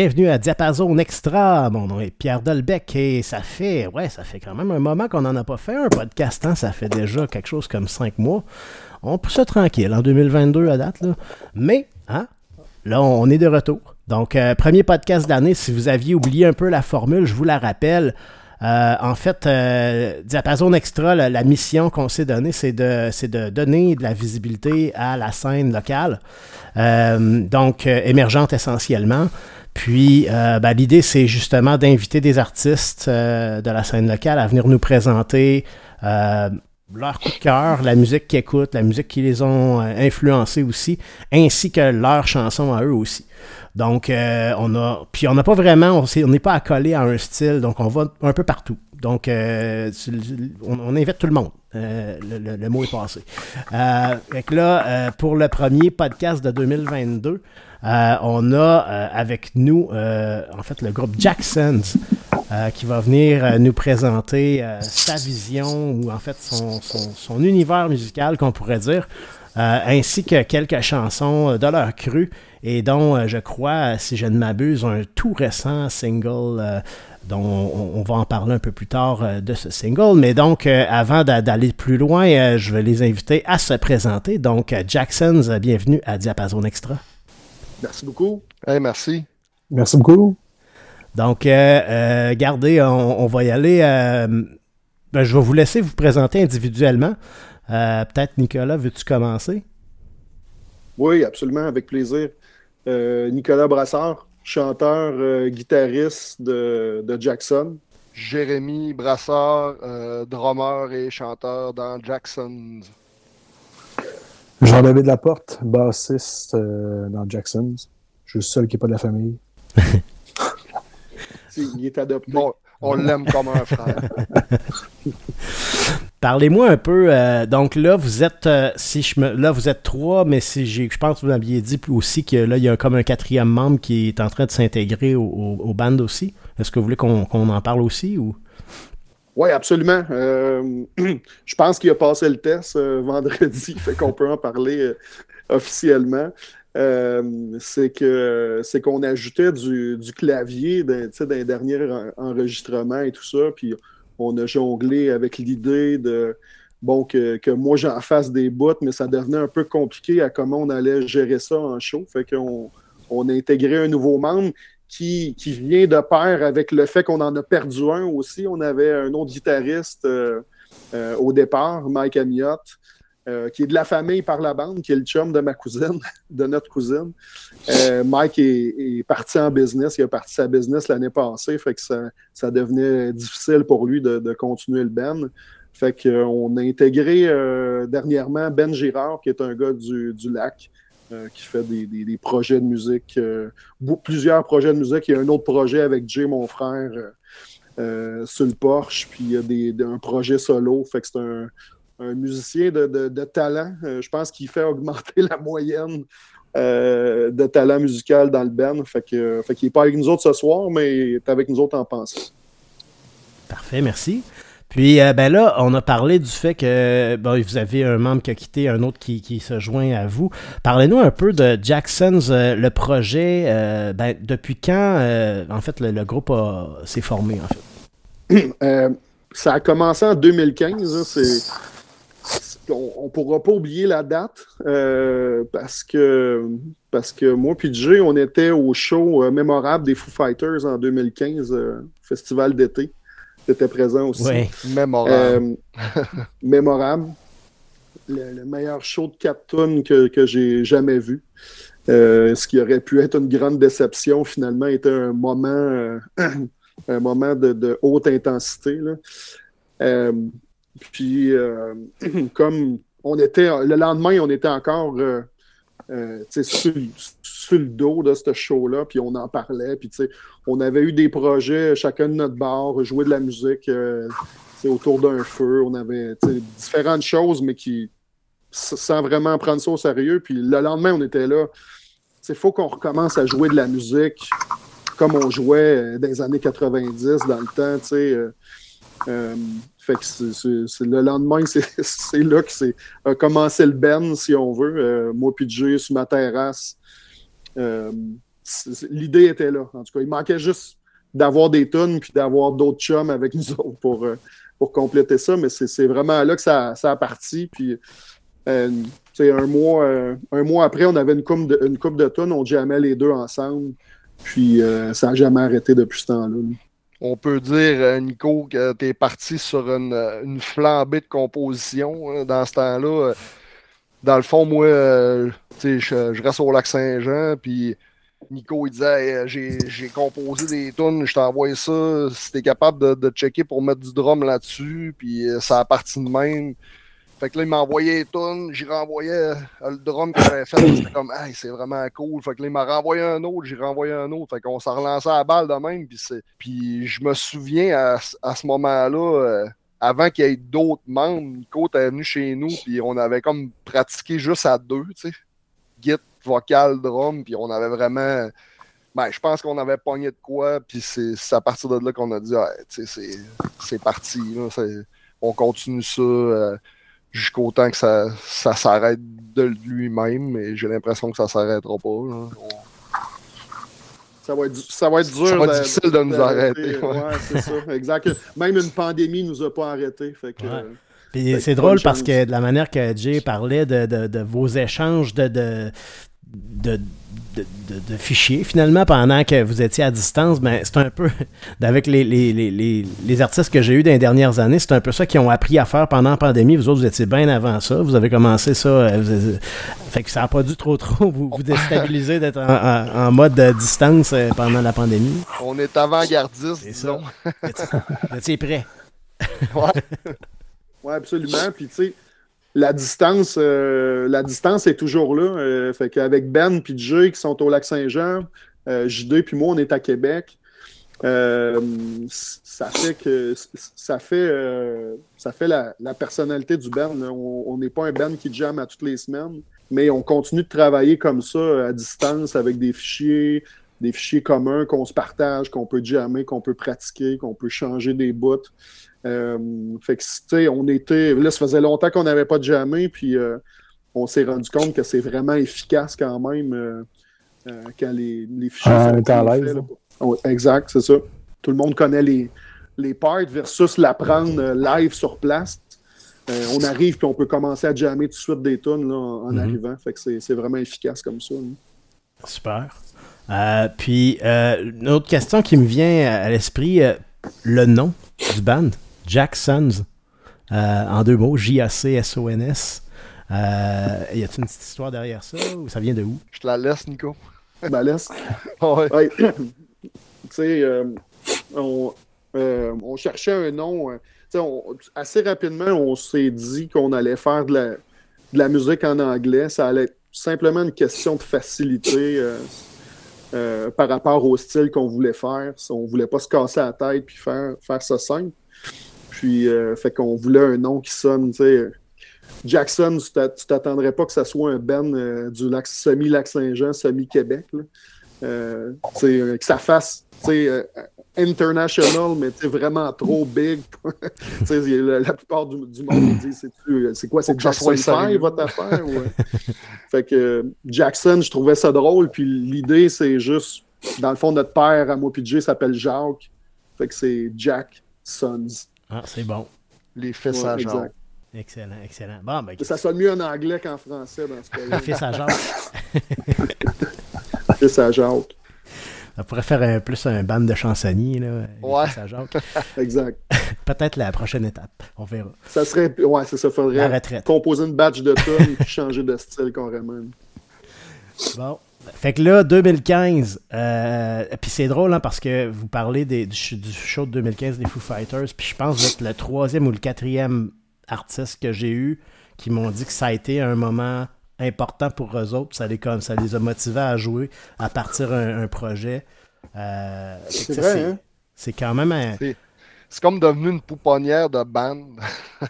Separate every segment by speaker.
Speaker 1: Bienvenue à Diapason Extra. Mon nom est Pierre Dolbec et ça fait, ouais, ça fait quand même un moment qu'on n'en a pas fait un podcast. Hein? Ça fait déjà quelque chose comme cinq mois. On pousse ça tranquille en 2022 à date. Mais, hein, là, on est de retour. Donc, euh, premier podcast d'année. Si vous aviez oublié un peu la formule, je vous la rappelle. Euh, en fait, euh, Diapason Extra, la, mission qu'on s'est donnée, c'est de, de, donner de la visibilité à la scène locale, donc émergente essentiellement. Puis, euh, ben, l'idée, c'est justement d'inviter des artistes euh, de la scène locale à venir nous présenter euh, leur coup de cœur, la musique qu'ils écoutent, la musique qui les ont influencés aussi, ainsi que leurs chansons à eux aussi. Donc, on a. Puis, on n'a pas vraiment. On n'est pas accolé à un style, donc on va un peu partout. Donc, on, invite tout le monde. le, mot est passé. Euh, là, pour le premier podcast de 2022, euh, on a euh, avec nous, euh, en fait, le groupe Jacksons qui va venir nous présenter sa vision ou en fait son, univers musical, qu'on pourrait dire, ainsi que quelques chansons de leur cru et dont je crois, si je ne m'abuse, un tout récent single dont on, va en parler un peu plus tard de ce single. Mais donc, avant d'aller plus loin, je vais les inviter à se présenter. Donc, Jacksons, bienvenue à Diapason Extra.
Speaker 2: Merci beaucoup.
Speaker 3: merci.
Speaker 4: Merci beaucoup.
Speaker 1: Donc, euh, euh gardez, on, va y aller. Euh, ben, je vais vous laisser vous présenter individuellement. Euh, peut-être, Nicolas, veux-tu commencer?
Speaker 2: Oui, absolument, avec plaisir. Nicolas Brassard, chanteur, guitariste de, de, Jackson.
Speaker 3: Jérémy Brassard, drummer et chanteur dans Jacksons.
Speaker 4: Jean-David Laporte, bassiste euh, dans Jacksons. Je suis le seul qui n'est pas de la famille.
Speaker 2: Il est adopté.
Speaker 3: on l'aime comme un frère.
Speaker 1: Parlez-moi un peu. Euh, donc là, vous êtes euh, si je me, là vous êtes trois, mais si j'ai, je pense que vous m'aviez dit aussi que là il y a comme un quatrième membre qui est en train de s'intégrer au, band aussi. Est-ce que vous voulez qu'on, en parle aussi ou?
Speaker 2: Oui, absolument. Euh, je pense qu'il a passé le test vendredi, fait qu'on peut en parler officiellement. c'est que c'est qu'on ajoutait du, clavier dans, les derniers et tout ça, puis on a jonglé avec l'idée de bon que, moi j'en fasse des bouts, mais ça devenait un peu compliqué à comment on allait gérer ça en show. Fait qu'on on a intégré un nouveau membre qui, vient de pair avec le fait qu'on en a perdu un aussi. On avait un autre guitariste euh, euh, au départ, Mike Amiot, euh, qui est de la famille par la bande, qui est le chum de ma cousine, de notre cousine. Mike est, parti en business, il a parti sa business l'année passée, fait que ça, devenait difficile pour lui de, continuer le band. Fait qu'on a intégré dernièrement Ben Girard, qui est un gars du lac, euh, qui fait des, projets de musique, euh, plusieurs projets de musique. Il y a un autre projet avec Jay, mon frère, euh, sur le Porsche, puis il y a des, un projet solo. Fait que c'est un, musicien de, talent. je pense qu'il fait augmenter la moyenne de talent musical dans le band. Fait que, fait qu'il n'est pas avec nous autres ce soir, mais il est avec nous autres en pensée.
Speaker 1: Parfait, merci. Puis euh, ben là, on a parlé du fait que vous avez un membre qui a quitté, un autre qui, se joint à vous. Parlez-nous un peu de Jackson's, euh, le projet. Euh, ben, depuis quand, en fait, le, groupe s'est formé, en
Speaker 2: fait? ça a commencé en 2015. On ne pourra pas oublier la date parce que parce que moi puis Jay, on était au show mémorable des Foo Fighters en 2015, festival d'été était présent aussi.
Speaker 3: Mémorable.
Speaker 2: Euh, mémorable. Le, meilleur show de 4 tonnes que, que j'ai jamais vu. Euh, ce qui aurait pu être une grande déception, finalement, était un moment, euh, un moment de, haute intensité. Puis, comme on était, le lendemain, on était encore sur, sur, le dos de ce show-là, puis on en parlait, puis on avait eu des projets, chacun de notre bar, jouer de la musique euh, autour d'un feu. On avait différentes choses, mais qui, sans vraiment prendre ça au sérieux. Puis le lendemain, on était là. Il faut qu'on recommence à jouer de la musique comme on jouait euh, dans les années 90, dans le temps. Euh, fait que le lendemain, c'est, là que c'est a commencé le Ben, si on veut. moi puis Jay sur ma terrasse l'idée était là. En tout cas, il manquait juste d'avoir des tunes puis d'avoir d'autres chums avec nous autres pour, euh, pour compléter ça. Mais c'est vraiment là que ça, ça a parti. Puis, euh, un, mois, euh, un mois après, on avait une coupe de, une coupe de tunes. On jamais les deux ensemble. Puis, ça n'a jamais arrêté depuis ce temps-là.
Speaker 3: On peut dire, Nico, que tu es parti sur une, une, flambée de composition hein, dans ce temps-là. Dans le fond, moi, je, reste au lac Saint-Jean, puis Nico, il disait j'ai composé des tunes, je t'envoie ça. Si t'es capable de, checker pour mettre du drum là-dessus, puis euh, ça a parti de même. Fait que là, il m'envoyait les tunes, j'y renvoyais euh, le drum que j'avais fait. C'était comme, hey, c'est vraiment cool. Fait que là, il m'a renvoyé un autre, j'ai renvoyé un autre. Fait qu'on s'est relancé à la balle de même. Puis, puis je me souviens à, à ce moment-là, euh, avant qu'il y ait d'autres membres, Nico était venu chez nous, puis on avait comme pratiqué juste à deux, tu sais. Git, vocal, drum, puis on avait vraiment. Ben, je pense qu'on avait pogné de quoi, puis c'est à partir de là qu'on a dit, c'est parti. on continue ça euh, jusqu'au temps que ça, ça s'arrête de lui-même, mais j'ai l'impression que ça s'arrêtera pas.
Speaker 2: Ça va, être, ça va être dur.
Speaker 3: Ça va être difficile de nous arrêter.
Speaker 2: Ouais, c'est ça, exact. Même une pandémie ne nous a pas arrêtés. Fait que,
Speaker 1: Puis c'est drôle parce que de la manière que Jay parlait de, de, de vos échanges de, de, de, de, fichiers finalement pendant que vous étiez à distance, ben, c'est un peu, avec les, les, les, les artistes que j'ai eus dans les dernières années, c'est un peu ça qu'ils ont appris à faire pendant la pandémie. Vous autres, vous étiez bien avant ça. Vous avez commencé ça. Euh, fait que ça n'a pas dû trop trop vous, vous déstabiliser d'être en, en, mode distance euh, pendant la pandémie.
Speaker 3: On est avant-gardiste,
Speaker 1: disons. Vous étiez prêt.
Speaker 2: ouais. ouais, absolument. Puis tu sais, la distance, euh, la distance est toujours là. Euh, fait qu'avec Ben et Jay qui sont au lac Saint-Jean, euh, JD puis moi, on est à Québec. ça fait que ça fait ça fait la, personnalité du Ben. On n'est pas un Ben qui jamme à toutes les semaines, mais on continue de travailler comme ça à distance avec des fichiers, des fichiers communs qu'on se partage, qu'on peut jammer, qu'on peut pratiquer, qu'on peut changer des bouts. Euh, fait que, tu sais, on était. Là, ça faisait longtemps qu'on n'avait pas de jamais, puis euh, on s'est rendu compte que c'est vraiment efficace quand même euh, quand les, les fichiers
Speaker 4: ah, sont à l'aise.
Speaker 2: exact, c'est ça. Tout le monde connaît les, les parts versus l'apprendre live sur place. on arrive puis on peut commencer à jammer tout de suite des tonnes en, mm-hmm. arrivant. Fait que c'est vraiment efficace comme ça.
Speaker 1: Super. puis, une autre question qui me vient à l'esprit, le nom du band? Jacksons. Euh, en deux mots, J-A-C-S-O-N-S. Euh, y a-t-il une petite histoire derrière ça ou ça vient de où?
Speaker 3: Je te la laisse, Nico.
Speaker 2: Ben, laisse. ouais. tu sais, euh, on, on, cherchait un nom. assez rapidement, on s'est dit qu'on allait faire de la, de la, musique en anglais. Ça allait être simplement une question de facilité. par rapport au style qu'on voulait faire. On voulait pas se casser la tête puis faire, faire ça simple. Puis, euh, fait qu'on voulait un nom qui sonne, tu sais. Jackson, tu t'attendrais pas que ça soit un Ben euh, du lac, semi-Lac-Saint-Jean, semi-Québec. Euh, que ça fasse international, mais vraiment trop big. la, la, plupart du, monde dit c'est quoi, c'est Jackson 5 votre affaire? fait que Jackson, je trouvais ça drôle. Puis l'idée, c'est juste, dans le fond, notre père à moi s'appelle Jacques. Fait que c'est Jack Sons.
Speaker 1: Ah, c'est bon.
Speaker 3: Les fils à Jacques.
Speaker 1: Excellent, excellent. Bon, ben,
Speaker 2: ça sonne mieux en anglais qu'en français dans ce cas-là.
Speaker 1: fils à Jacques.
Speaker 2: fils à Jacques.
Speaker 1: On pourrait faire un, plus un band de chansonniers, là.
Speaker 3: Ouais.
Speaker 1: Fils à Jacques.
Speaker 2: exact.
Speaker 1: Peut-être la prochaine étape. On verra.
Speaker 2: Ça serait. Ouais, c'est ça. Faudrait composer une batch de tonnes et changer de style carrément.
Speaker 1: Bon. Fait que là, 2015, euh, puis c'est drôle hein, parce que vous parlez des, du, show de 2015 des Foo Fighters, puis je pense que le troisième ou le quatrième artiste que j'ai eu qui m'ont dit que ça a été un moment important pour eux autres, ça les, comme, ça les a motivés à jouer, à partir un, projet. Euh,
Speaker 2: c'est vrai, hein?
Speaker 1: C'est quand même un...
Speaker 3: C'est comme devenu une pouponnière de bande.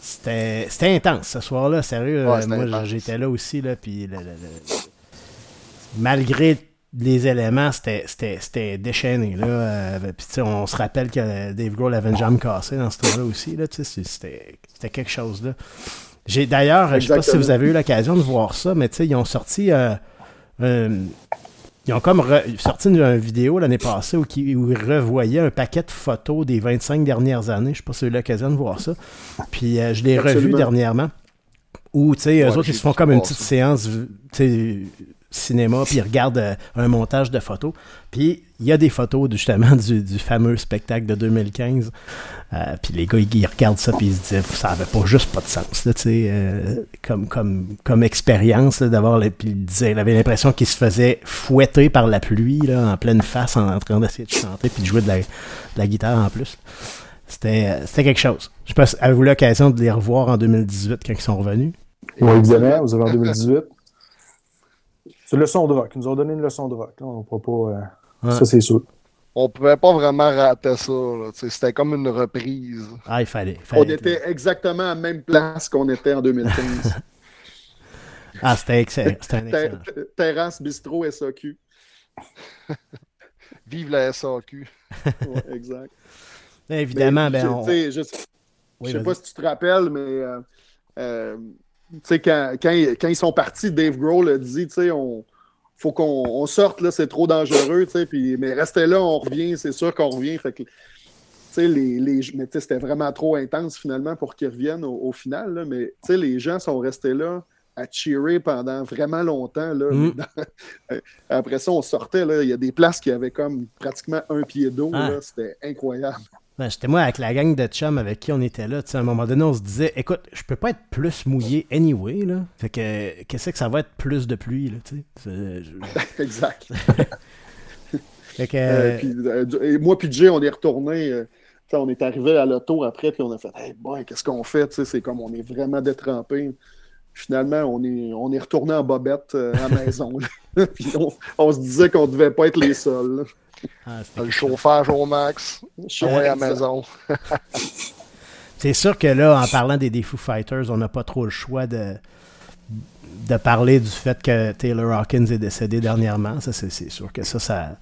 Speaker 1: C'était intense ce soir-là, sérieux. Euh, moi, j'étais là aussi, là, puis malgré les éléments, c'était déchaîné. Là. Euh, on se rappelle que Dave Grohl avait une jambe cassée dans ce tour-là aussi. C'était quelque chose. là. J'ai D'ailleurs, je ne sais pas si vous avez eu l'occasion de voir ça, mais ils ont sorti euh, ils ont comme sorti une, une vidéo l'année passée où, qui- où ils revoyaient un paquet de photos des 25 dernières années. Je sais pas si vous avez eu l'occasion de voir ça. Puis euh, je l'ai revu dernièrement. Où, tu sais, eux autres, ils se font comme une petite séance, cinéma, puis ils regardent euh, un montage de photos. Puis il y a des photos justement du, fameux spectacle de 2015. Euh, puis les gars, ils, regardent ça, puis ils se disaient, ça avait pas juste pas de sens, là, euh, comme, comme, comme expérience, d'avoir, puis ils disaient, il avait l'impression qu'il se faisait fouetter par la pluie, là, en pleine face, en, train d'essayer de chanter, puis de jouer de la, guitare en plus. C'était, quelque chose. Je si avez-vous l'occasion de les revoir en 2018 quand ils sont revenus?
Speaker 4: Oui, vous avez en 2018. C'est une leçon de rock. Ils nous ont donné une leçon de rock. là. On ne pourra pas. euh,
Speaker 1: Ouais.
Speaker 4: Ça, c'est sûr.
Speaker 3: On pouvait pas vraiment rater ça. C'était comme une reprise.
Speaker 1: Ah, il fallait.
Speaker 2: On était exactement à la même place qu'on était en 2015.
Speaker 1: là. Ah, c'était excellent. C'était un excellent.
Speaker 2: Ter- terrasse, bistrot, SAQ.
Speaker 3: Vive la SAQ.
Speaker 2: Ouais, exact.
Speaker 1: Évidemment,
Speaker 2: Mais,
Speaker 1: ben,
Speaker 2: je-
Speaker 1: on...
Speaker 2: sais, je,
Speaker 1: Oui,
Speaker 2: je sais
Speaker 1: vas-y.
Speaker 2: pas si tu te rappelles, mais euh, euh, quand, quand, ils- quand ils sont partis, Dave Grohl a dit, tu sais, on faut qu'on on sorte, là, c'est trop dangereux, tu sais, puis, mais restez là, on revient, c'est sûr qu'on revient. Fait que, tu sais, les, les, mais tu sais, c'était vraiment trop intense finalement pour qu'ils reviennent au, au final, là, mais tu sais, les gens sont restés là à cheerer pendant vraiment longtemps. Là,
Speaker 1: Mm.
Speaker 2: Dans- Après ça, on sortait, là, il y a des places qui avaient comme pratiquement un pied d'eau,
Speaker 1: Ah.
Speaker 2: là, c'était incroyable.
Speaker 1: Ben, J'étais moi avec la gang de chums avec qui on était là. tu sais, À un moment donné, on se disait écoute, je peux pas être plus mouillé anyway. Là. Fait que qu'est-ce que ça va être plus de pluie? Là, tu sais? C'est- je-
Speaker 2: exact.
Speaker 1: Fait que,
Speaker 2: Euh, puis, euh, moi puis Jay, on est retourné. euh, on est arrivé à l'auto après, puis on a fait Hey boy, qu'est-ce qu'on fait? Tu sais, C'est comme on est vraiment détrempé. Finalement, on est, on est retourné en bobette euh, à la maison. puis on, on se disait qu'on devait pas être les seuls.
Speaker 1: ah,
Speaker 3: Le chauffage au max. Ouais, à la maison.
Speaker 1: C'est sûr que là, en parlant des, des Foo Fighters, on n'a pas trop le choix de, de parler du fait que Taylor Hawkins est décédé dernièrement. Ça, c'est c'est sûr que ça, ça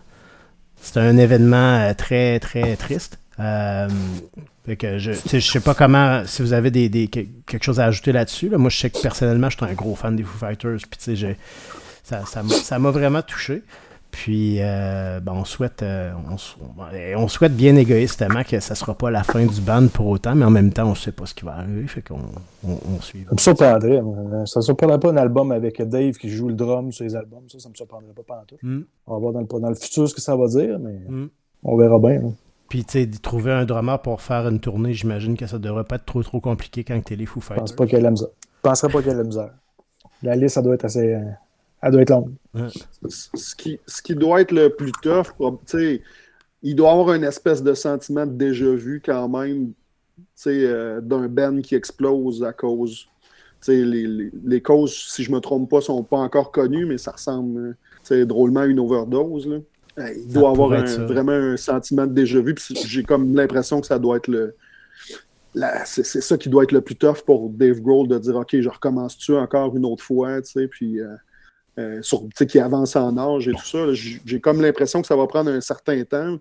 Speaker 1: c'est un événement euh, très, très triste. Euh, fait que je, je sais pas comment, si vous avez des, des- que- quelque chose à ajouter là-dessus. là. Moi, je sais que personnellement, je suis un gros fan des Foo Fighters. Puis, j'ai- ça, ça m'a- ça m'a vraiment touché. Puis, euh, ben, on, souhaite, euh, on, et on souhaite bien égoïstement que ça sera pas la fin du band pour autant, mais en même temps, on sait pas ce qui va arriver. Fait qu'on on, on suit.
Speaker 4: Ça me surprendrait. Ça ne surprendrait pas un album avec Dave qui joue le drum sur les albums. Ça, ça me surprendrait pas pantoute.
Speaker 1: Mm,
Speaker 4: On va voir dans le, dans le futur ce que ça va dire, mais
Speaker 1: mm.
Speaker 4: on verra bien. hein.
Speaker 1: Puis, tu sais, de trouver un drummer pour faire une tournée, j'imagine que ça devrait pas être trop trop compliqué quand t'es les Foo
Speaker 4: Je
Speaker 1: Fighters.
Speaker 4: pense pas qu'il y ait de la misère. Je penserais pas qu'il y ait de la misère. La liste, ça doit être assez. euh, elle doit être longue.
Speaker 2: Ce qui, ce qui doit être le plus tough, tu sais, il doit avoir une espèce de sentiment de déjà-vu quand même tu sais, euh, d'un band qui explose à cause. tu sais, Les, les, les causes, si je me trompe pas, sont pas encore connues, mais ça ressemble euh, tu sais, drôlement à une overdose. là. Il doit avoir un- vraiment un sentiment de déjà-vu. puis J'ai comme l'impression que ça doit être le. C'est c'est ça qui doit être le plus tough pour Dave Grohl de dire OK, je recommence-tu encore une autre fois, tu sais, puis euh, euh, sur- tu sais, qui avance en âge et tout ça. j'ai comme l'impression que ça va prendre un certain temps.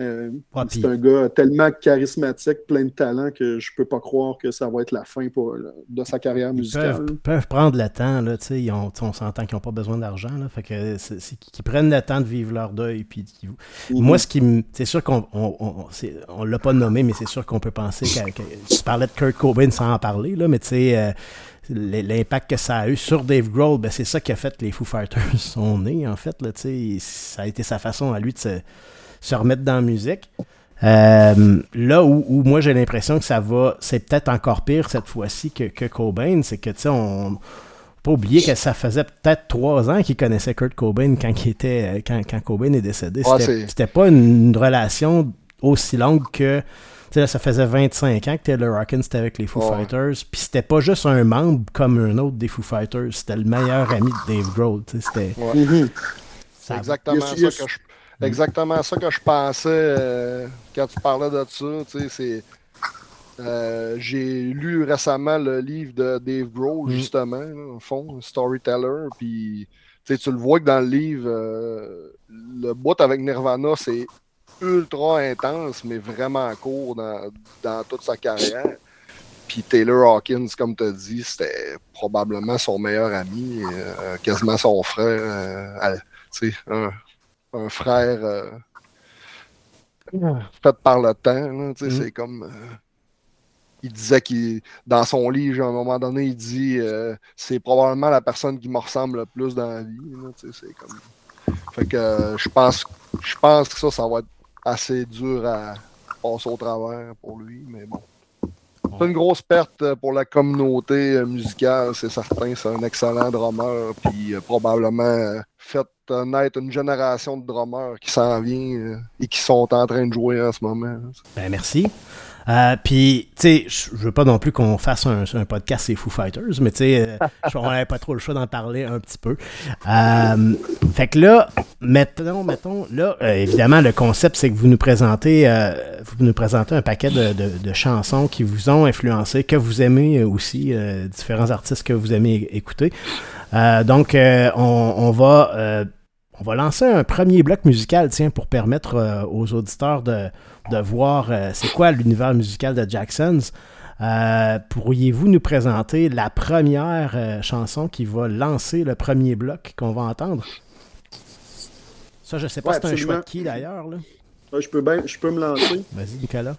Speaker 2: Euh, c'est un gars tellement charismatique, plein de talent, que je peux pas croire que ça va être la fin pour, de sa carrière
Speaker 1: Ils
Speaker 2: musicale.
Speaker 1: peuvent, peuvent prendre le temps, là, ils ont- on s'entend qu'ils n'ont pas besoin d'argent, là, fait que c'est qu'ils prennent le temps de vivre leur deuil, puis
Speaker 2: Mhm.
Speaker 1: Moi, ce qui me. C'est sûr qu'on on, on, c'est- on l'a pas nommé, mais c'est sûr qu'on peut penser que, que- Tu parlais de Kurt Cobain sans en parler, là, mais tu sais, euh, l'impact que ça a eu sur Dave Grohl, ben, c'est ça qui a fait que les Foo Fighters sont nés, en fait. Là, ça a été sa façon à lui de se, se remettre dans la musique. Euh, là où, où moi j'ai l'impression que ça va, c'est peut-être encore pire cette fois-ci que, que Cobain, c'est que tu sais, on faut pas oublier que ça faisait peut-être trois ans qu'il connaissait Kurt Cobain quand, il était, quand, quand Cobain est décédé.
Speaker 3: Ouais,
Speaker 1: C'était pas une relation aussi longue que. Tu sais, là, ça faisait 25 ans que Taylor Hawkins était avec les Foo
Speaker 3: Ouais.
Speaker 1: Fighters. Puis c'était pas juste un membre comme un autre des Foo Fighters. C'était le meilleur ami de Dave Grohl. tu sais, C'était.
Speaker 3: Ouais.
Speaker 2: Mhm.
Speaker 3: C'est
Speaker 1: ça-
Speaker 3: exactement, ça que je, exactement ça que je pensais euh, quand tu parlais de ça. tu sais, c'est, euh, j'ai lu récemment le livre de Dave Grohl,
Speaker 1: Mm.
Speaker 3: justement, là, au fond, Storyteller. Puis tu le vois que dans le livre, euh, le bout avec Nirvana, c'est ultra intense, mais vraiment court dans, dans toute sa carrière. Puis Taylor Hawkins, comme tu as dit, c'était probablement son meilleur ami, euh, quasiment son frère. euh, à- un, un, frère euh, fait par le temps. Là, mm. C'est comme. Euh, il disait qu'il dans son livre, à un moment donné, il dit euh, c'est probablement la personne qui me ressemble le plus dans la vie. C'est comme. Fait que je pense je pense que ça, ça va être assez dur à passer au travers pour lui, mais bon. C'est une grosse perte pour la communauté musicale, c'est certain. C'est un excellent drummer, puis probablement fait naître une génération de drummers qui s'en vient et qui sont en train de jouer en ce moment.
Speaker 1: Ben, merci. Euh, puis, tu sais, je veux pas non plus qu'on fasse un, podcast c'est Foo Fighters, mais tu sais, euh, on n'avait pas trop le choix d'en parler un petit peu. Euh, fait que là, mettons, mettons, là, évidemment, le concept, c'est que vous nous présentez, vous nous présentez un paquet de, chansons qui vous ont influencé, que vous aimez aussi, différents artistes que vous aimez écouter. donc, on, on, va on va lancer un premier bloc musical, tiens, pour permettre aux auditeurs de de voir euh, c'est quoi l'univers musical de Jacksons. Euh, pourriez-vous nous présenter la première euh, chanson qui va lancer le premier bloc qu'on va entendre? Ça, je sais pas si c'est un choix de qui d'ailleurs.
Speaker 2: je peux, je peux me lancer.
Speaker 1: Vas-y, Nicolas.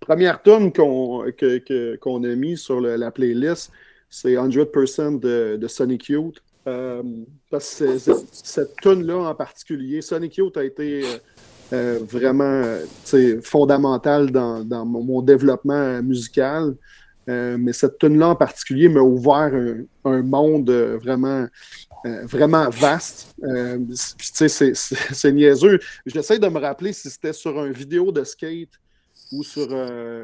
Speaker 2: première tune qu'on a mis sur la playlist, c'est 100% de, de Sonic Youth. Parce que cette tune-là en particulier, Sonic Youth a été euh, vraiment fondamental dans, mon, développement musical. Euh, mais cette tune-là en particulier m'a ouvert un, monde vraiment, euh, vraiment vaste. c'est niaiseux. J'essaie de me rappeler si c'était sur un vidéo de skate ou sur,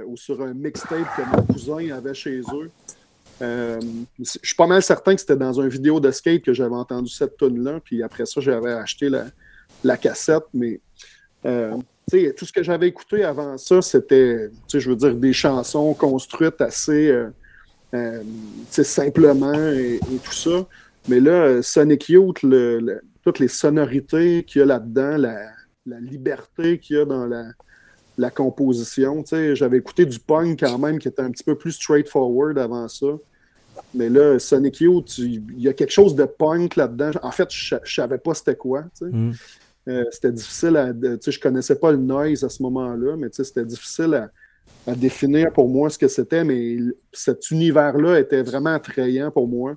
Speaker 2: ou sur un mixtape que mon cousin avait chez eux. Je suis pas mal certain que c'était dans un vidéo de skate que j'avais entendu cette tune-là. Puis après ça, j'avais acheté la, la cassette. Mais euh, tout ce que j'avais écouté avant ça, c'était, je veux dire, des chansons construites assez euh, euh, simplement et, tout ça. Mais là, Sonic Youth, toutes les sonorités qu'il y a là-dedans, la, liberté qu'il y a dans la, la composition. J'avais écouté du punk quand même qui était un petit peu plus straightforward avant ça. Mais là, Sonic Youth, il y a quelque chose de punk là-dedans. En fait, je ne savais pas c'était quoi. Mm. Euh, c'était difficile à. Je connaissais pas le noise à ce moment-là, mais c'était difficile à, définir pour moi ce que c'était, mais cet univers-là était vraiment attrayant pour moi.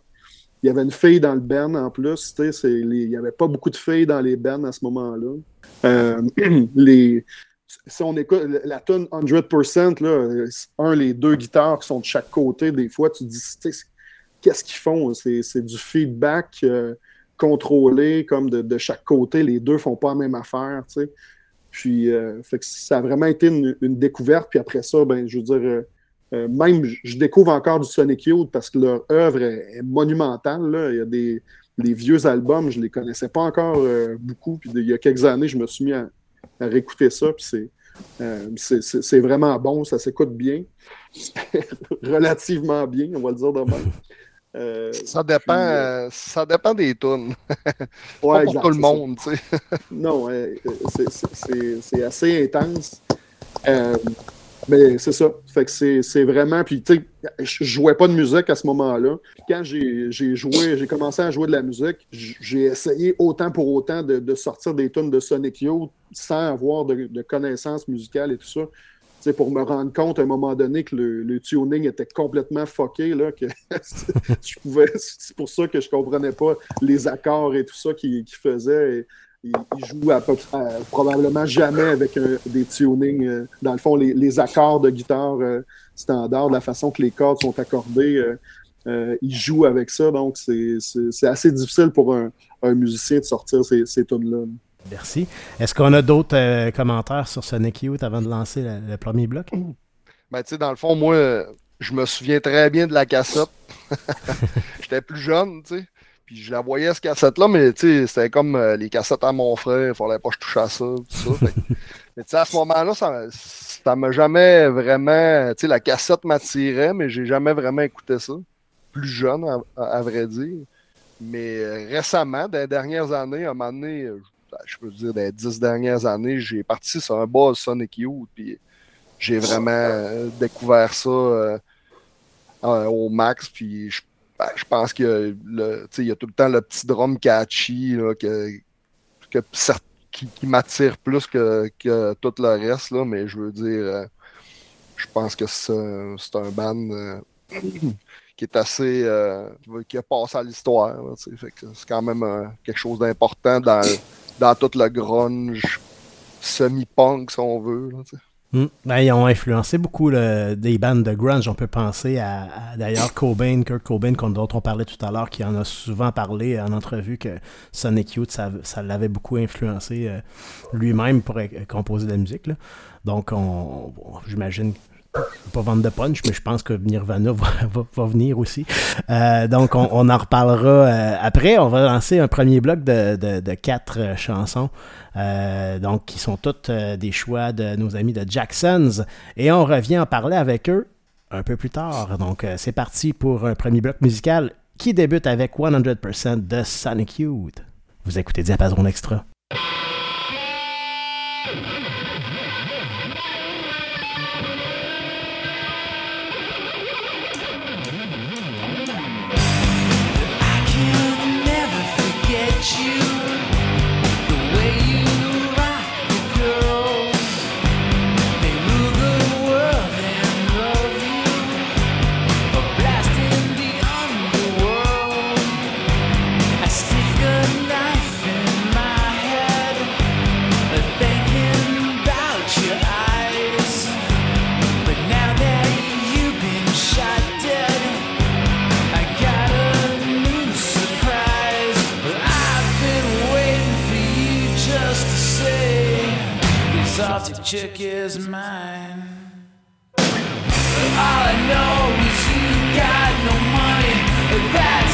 Speaker 2: Il y avait une fille dans le band en plus. il n'y avait pas beaucoup de filles dans les bands à ce moment-là. Euh, les, si on écoute la tune 100%, là, un, les deux guitares qui sont de chaque côté, des fois, tu dis, qu'est-ce qu'ils font? C'est du feedback. Euh, contrôlé comme de, chaque côté. Les deux font pas la même affaire. Puis, euh, ça a vraiment été une, découverte. Puis après ça, ben, je veux dire, euh, même, je découvre encore du Sonic Youth parce que leur œuvre est, monumentale. Là. Il y a des vieux albums, je les connaissais pas encore beaucoup. Puis il y a quelques années, je me suis mis à, réécouter ça. Puis c'est vraiment bon, ça s'écoute bien. Relativement bien, on va le dire de même.
Speaker 3: Euh, ça, dépend, euh, euh, ça dépend des tunes. Ouais, pas pour tout le monde, tu sais.
Speaker 2: non, c'est assez intense. Mais c'est ça. Fait que c'est vraiment. Puis, tu sais, je jouais pas de musique à ce moment-là. Puis, quand j'ai joué, j'ai commencé à jouer de la musique, j'ai essayé autant pour autant de, sortir des tunes de Sonic Youth sans avoir de, connaissances musicales et tout ça pour me rendre compte à un moment donné que le, tuning était complètement fucké, là, que je pouvais. C'est pour ça que je comprenais pas les accords et tout ça qu'il faisait. Il, joue à probablement jamais avec des tunings. Euh, dans le fond, les, accords de guitare euh, standard, la façon que les cordes sont accordées, euh, il joue avec ça. Donc, c'est assez difficile pour un, musicien de sortir ces, ces tunes-là.
Speaker 1: Merci. Est-ce qu'on a d'autres euh, commentaires sur Sonic Youth avant de lancer le, premier bloc?
Speaker 3: Ben, tu sais, dans le fond, moi, je me souviens très bien de la cassette. J'étais plus jeune, tu sais. Puis je la voyais, cette cassette-là, mais tu sais, c'était comme euh, les cassettes à mon frère. Il fallait pas que je touche à ça, tout ça. mais tu sais, à ce moment-là, ça, ça m'a jamais vraiment. Tu sais, la cassette m'attirait, mais j'ai jamais vraiment écouté ça. Plus jeune, à, vrai dire. Mais euh, récemment, dans les dernières années, à un moment donné, ben, je peux dire, dans les dix dernières années, j'ai parti sur un bas Sonic Youth, puis j'ai vraiment euh, découvert ça euh, au max, puis ben, je pense qu'il y, y, a tout le temps le petit drum catchy qui, m'attire plus que, tout le reste, là, mais je veux dire, euh, je pense que c'est un band euh, qui est assez. Euh, qui a passé à l'histoire. C'est quand même quelque chose d'important dans, dans tout le grunge semi-punk, si on veut.
Speaker 1: Hmm. Ben, ils ont influencé beaucoup des bandes de grunge. On peut penser à, d'ailleurs Cobain, Kurt Cobain, dont on parlait tout à l'heure, qui en a souvent parlé en entrevue que Sonic Youth, ça, l'avait beaucoup influencé euh, lui-même pour composer de la musique. Donc, on, j'imagine je ne vais pas vendre de punch, mais je pense que Nirvana va, venir aussi. Euh, donc, on, en reparlera euh, après. On va lancer un premier bloc de, quatre euh, chansons, qui sont toutes des choix de nos amis de Jacksons. Et on revient en parler avec eux un peu plus tard. Donc, c'est parti pour un premier bloc musical qui débute avec 100% de Sonic Youth. Vous écoutez Diapason Extra. you. Chick is mine. All I know is you got no money. That's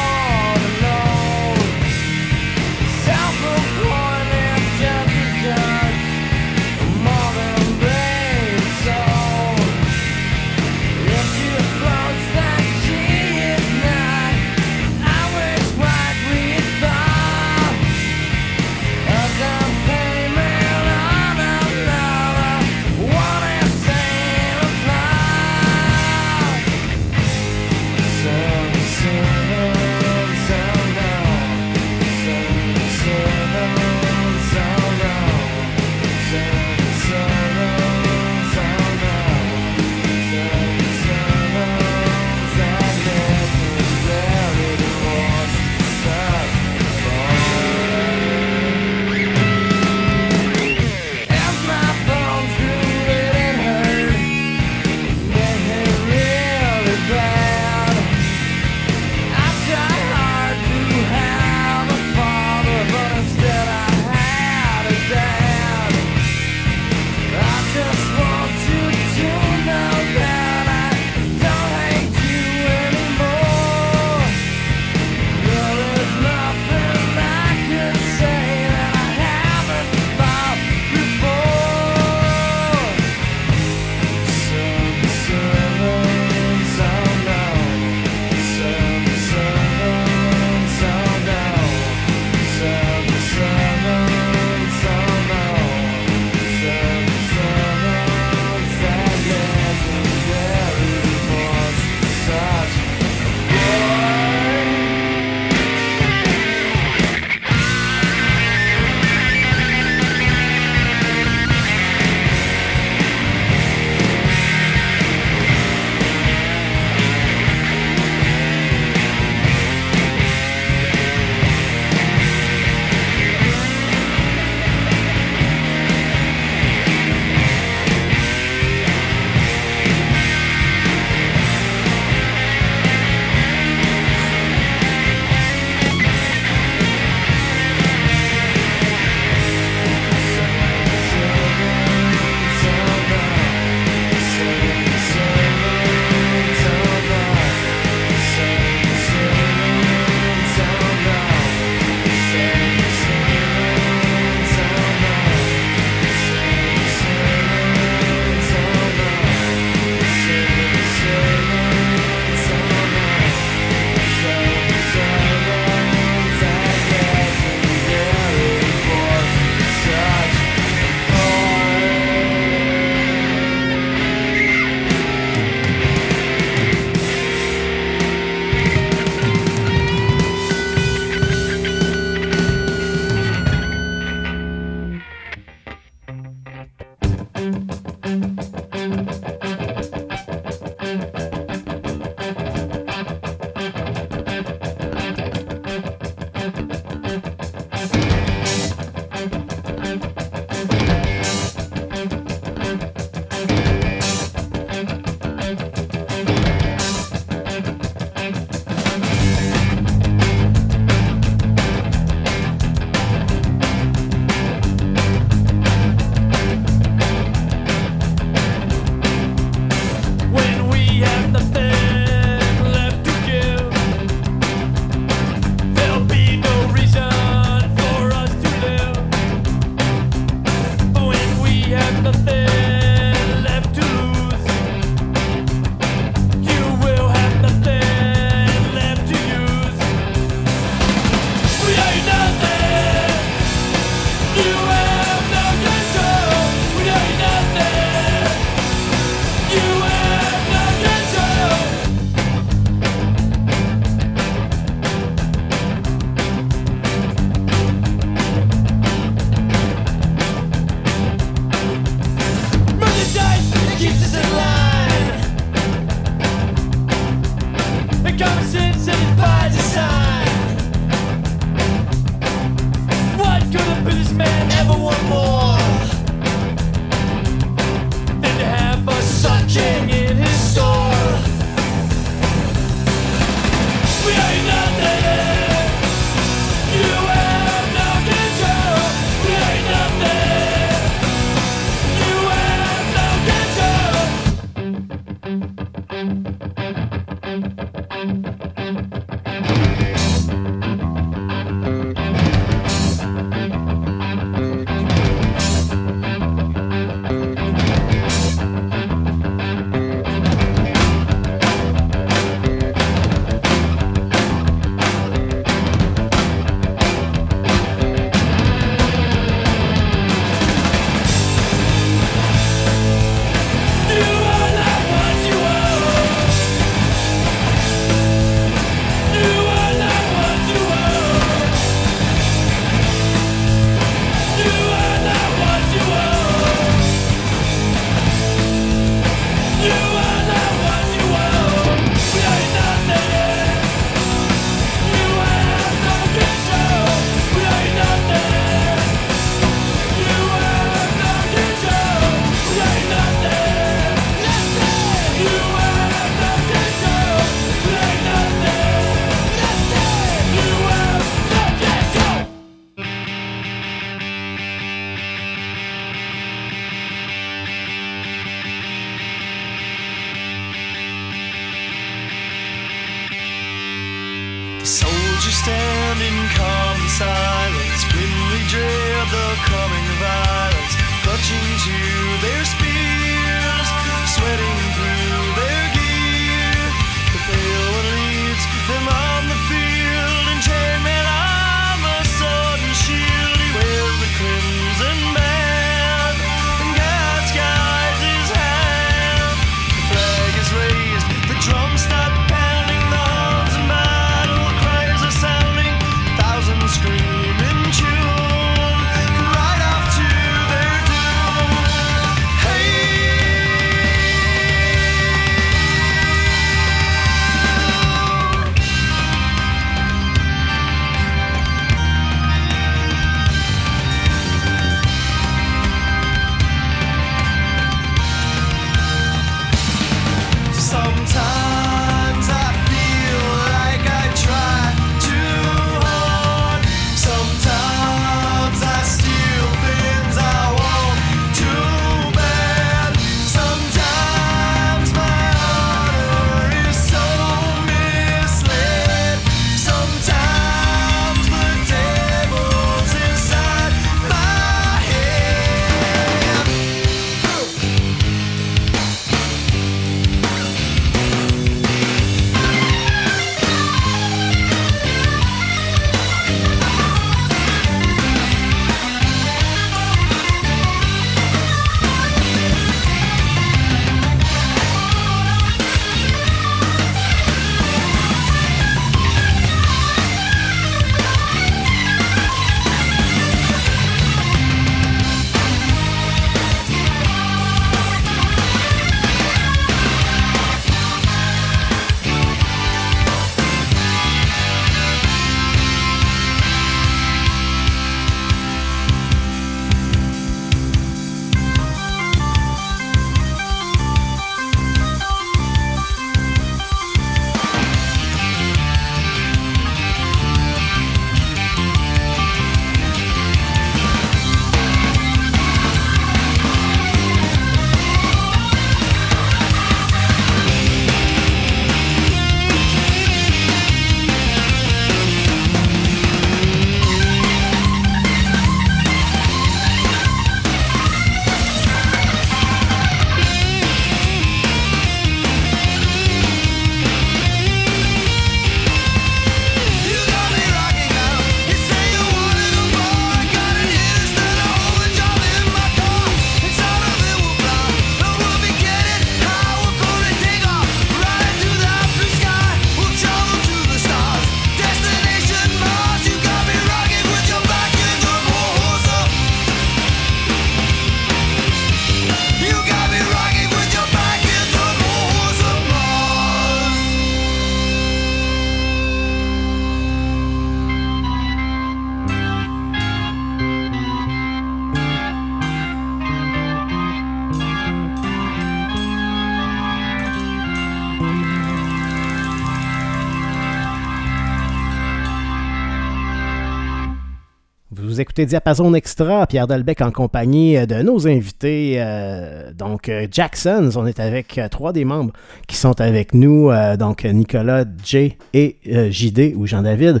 Speaker 1: Diapason Extra, Pierre Dalbec en compagnie euh, de nos invités. euh, donc, euh, Jacksons, on est avec trois des membres qui sont avec nous. donc, Nicolas, Jay et JD ou Jean-David.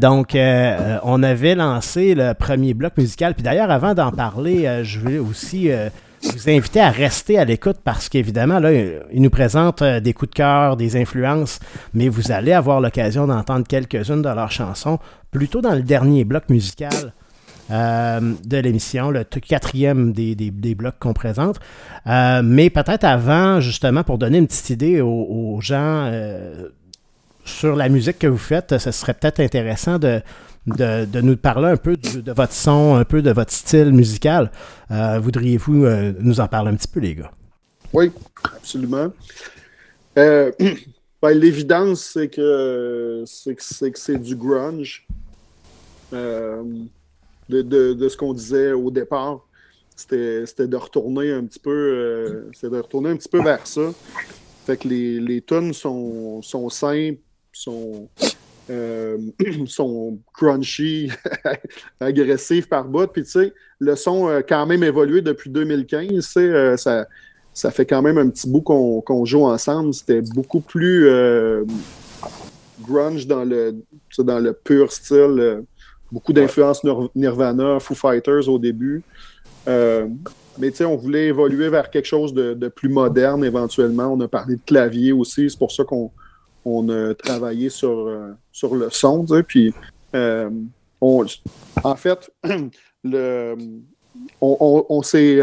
Speaker 1: Donc, on avait lancé le premier bloc musical. Puis d'ailleurs, avant d'en parler, je voulais aussi vous inviter à rester à l'écoute parce qu'évidemment, là, il nous présente des coups de cœur, des influences, mais vous allez avoir l'occasion d'entendre quelques-unes de leurs chansons plutôt dans le dernier bloc musical euh, de l'émission, le quatrième des, des- des blocs qu'on présente. Euh, mais peut-être avant, justement, pour donner une petite idée aux, gens euh, sur la musique que vous faites, ce serait peut-être intéressant de, de, de nous parler un peu de votre son, un peu de votre style musical. Voudriez-vous nous en parler un petit peu, les gars?
Speaker 2: Oui, absolument. Euh, ben, L'évidence, c'est que c'est du grunge. De, de- de ce qu'on disait au départ. C'était de retourner un petit peu euh, de retourner un petit peu vers ça. Fait que les, les tunes sont, sont simples, sont, euh, sont crunchy, agressifs par bout. Puis tu sais, le son a quand même évolué depuis 2015. tu sais, euh, ça, ça fait quand même un petit bout qu'on joue ensemble. C'était beaucoup plus grunge dans le, dans le pur style. Beaucoup d'influence Nir- Nirvana, Foo Fighters au début. Euh, mais tu sais, on voulait évoluer vers quelque chose de, de plus moderne éventuellement. On a parlé de clavier aussi. C'est pour ça qu'on on a travaillé sur, euh, sur le son. Puis, euh, on- en fait, le, on, on- on s'est.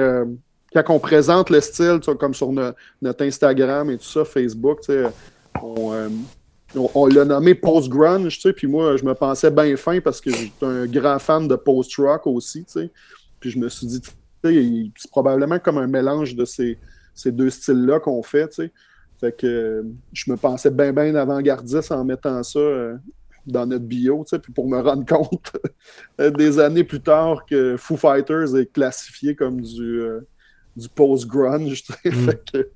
Speaker 2: quand on présente le style, comme sur no- notre Instagram et tout ça, Facebook, tu sais, on, on, on l'a nommé post-grunge, tu sais, puis moi, je me pensais bien fin parce que j'étais un grand fan de post-rock aussi, tu sais. Puis je me suis dit, tu sais, c'est probablement comme un mélange de ces, ces deux styles-là qu'on fait, tu sais. Fait que euh, je me pensais bien, bien avant-gardiste en mettant ça euh, dans notre bio, tu sais, puis pour me rendre compte euh, des années plus tard que Foo Fighters est classifié comme du, euh, du post-grunge, tu sais.
Speaker 1: Mm.
Speaker 2: Fait que,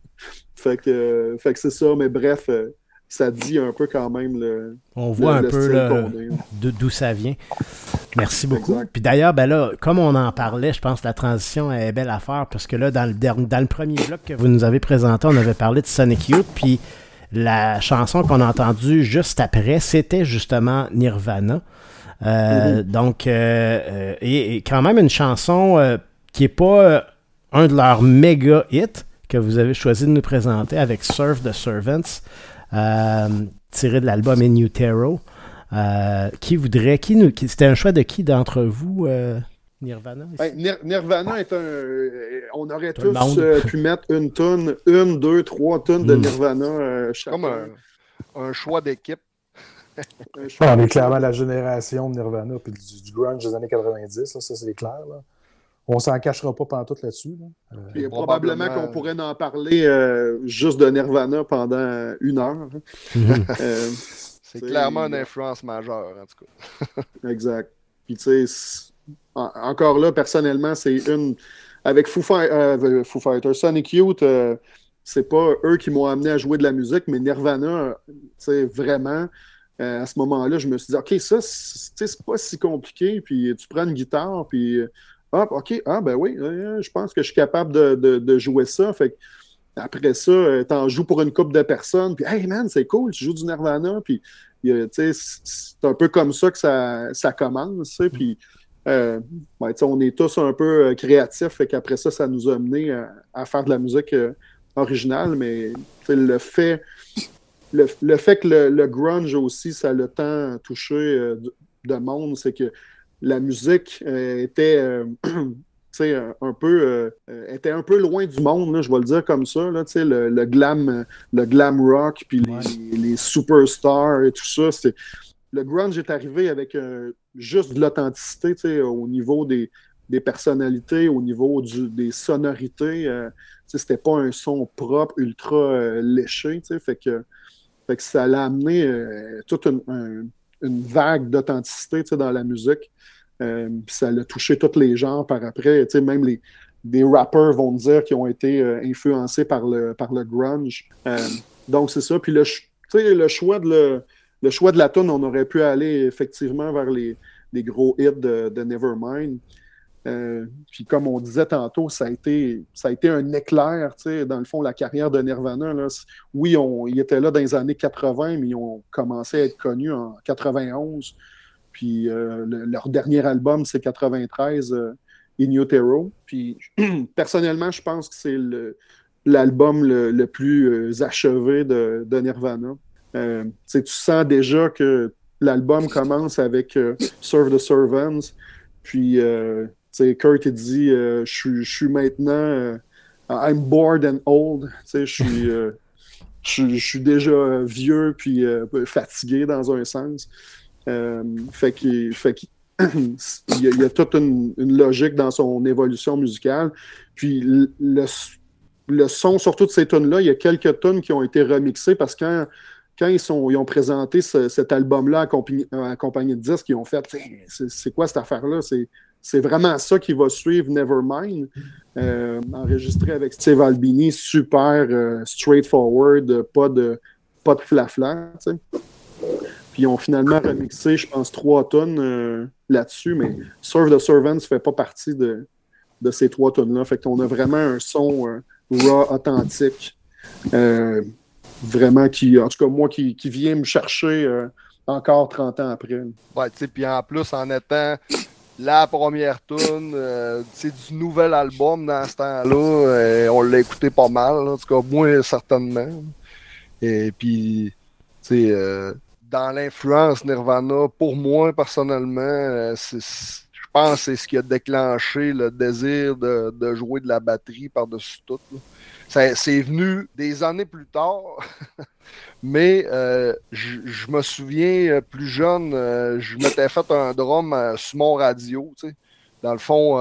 Speaker 2: fait que, fait que c'est ça, mais bref, ça dit un peu quand même le,
Speaker 1: On voit
Speaker 2: le-
Speaker 1: un
Speaker 2: le
Speaker 1: peu d'o- d'où ça vient. Merci beaucoup.
Speaker 2: Exact.
Speaker 1: Puis d'ailleurs, ben là, comme on en parlait, je pense que la transition est belle à faire parce que là, dans le, dernier, dans le premier bloc que vous nous avez présenté, on avait parlé de Sonic Youth, puis la chanson qu'on a entendue juste après, c'était justement Nirvana. Euh, Donc, euh, euh, et, et quand même une chanson euh, qui n'est pas un de leurs méga hits que vous avez choisi de nous présenter avec Surf the Servants, tiré de l'album In Utero. Euh, qui voudrait, qui nous, qui- c'était un choix de qui d'entre vous, euh, Nirvana?
Speaker 2: Ben, Nir- Nirvana est un. euh, On aurait tous euh, pu mettre une tonne, une, deux, trois tonnes de
Speaker 1: Mm.
Speaker 2: Nirvana euh, chacun.
Speaker 3: Comme un, un choix d'équipe.
Speaker 2: Un choix-
Speaker 4: Ah, on est clairement la génération de Nirvana puis du, du grunge des années 90, là, ça c'est clair. Là. On s'en cachera pas pantoute là-dessus. Là. Euh,
Speaker 2: Puis
Speaker 3: Probablement-
Speaker 2: probablement qu'on pourrait en parler euh, juste de Nirvana pendant une heure.
Speaker 1: Mhm.
Speaker 2: Euh,
Speaker 3: C'est clairement une influence majeure, en tout cas.
Speaker 2: exact. Puis tu sais, en- encore là, personnellement, c'est une. Avec Foo, Fi- euh, Foo Fighters, Sonic Youth, euh, c'est pas eux qui m'ont amené à jouer de la musique, mais Nirvana, tu sais, vraiment. euh, à ce moment-là, je me suis dit, OK, ça, c'est tu sais, c'est pas si compliqué. Puis tu prends une guitare, puis euh, hop, OK, ah, ben oui, euh, je pense que je suis capable de, de- jouer ça. Fait que après ça, euh, t'en joues pour une couple de personnes, puis hey man, c'est cool, tu joues du Nirvana, puis euh, tu c'est un peu comme ça que ça, ça commence, tu puis euh, tu on est tous un peu euh, créatifs, fait qu'après ça, ça nous a mené à, à faire de la musique euh, originale, mais tu le fait, le, le fait que le, le grunge aussi, ça l'a tant touché euh, de, de monde, c'est que la musique euh, était euh, sais, un, peu euh, euh, était un peu loin du monde, là, je vais le dire comme ça, là, le, le glam, euh, le glam rock, puis les,
Speaker 1: Ouais.
Speaker 2: les superstars et tout ça. c'est- Le grunge est arrivé avec euh, juste de l'authenticité, au niveau des, des personnalités, au niveau du- des sonorités. euh, c'était pas un son propre, ultra euh, léché, fait que, fait que ça l'a amené euh, toute une, un- une vague d'authenticité, dans la musique. Euh, ça l'a touché tous les genres par après. Même les, des rappers vont dire qu'ils ont été euh, influencés par le, par le grunge. Euh, donc, c'est ça. Puis le, le choix de le, le choix de la tune, on aurait pu aller effectivement vers les, gros hits de Nevermind. Euh, puis comme on disait tantôt, ça a été, ça a été un éclair, dans le fond, la carrière de Nirvana. Oui, on, ils étaient là dans les années 80, mais ils ont commencé à être connus en 91. Puis euh, le- leur dernier album, c'est 93, euh, In Utero. Puis personnellement, je pense que c'est l'album le, plus euh, achevé de, de Nirvana. Tu sens déjà que l'album commence avec Serve the Servants. Puis, Kurt il dit euh, Je suis- maintenant. euh, I'm bored and old. Je suis. euh, je suis- déjà vieux puis fatigué dans un sens. Fait qu'il fait il y, a, toute une, logique dans son évolution musicale. Puis le, le, son, surtout de ces tunes-là, il y a quelques tunes qui ont été remixées parce que quand, ils, sont, ils ont présenté ce- cet album-là accompagné, accompagné de disques, ils ont fait c'est quoi cette affaire-là? C'est vraiment ça qui va suivre Nevermind, euh, enregistré avec Steve Albini, super euh, straightforward, pas de, pas de. Puis ils ont finalement remixé, je pense, trois tonnes euh, là-dessus, mais Serve the Servants fait pas partie de, de ces trois tonnes-là. Fait qu'on a vraiment un son raw, authentique. vraiment qui, en tout cas, moi, qui, qui vient me chercher encore 30 ans après.
Speaker 3: Ouais, tu sais, puis en plus, en étant la première tune euh, sais, du nouvel album dans ce temps-là, on l'a écouté pas mal, en tout cas, moi, certainement. Et puis, tu sais, euh, dans l'influence Nirvana, pour moi, personnellement, euh, c'est- c'est- je pense que c'est ce qui a déclenché le désir de, jouer de la batterie par-dessus tout. C'est venu des années plus tard. Mais euh, je me souviens, euh, plus jeune, euh, je m'étais fait un drum euh, sur mon radio. Dans le fond,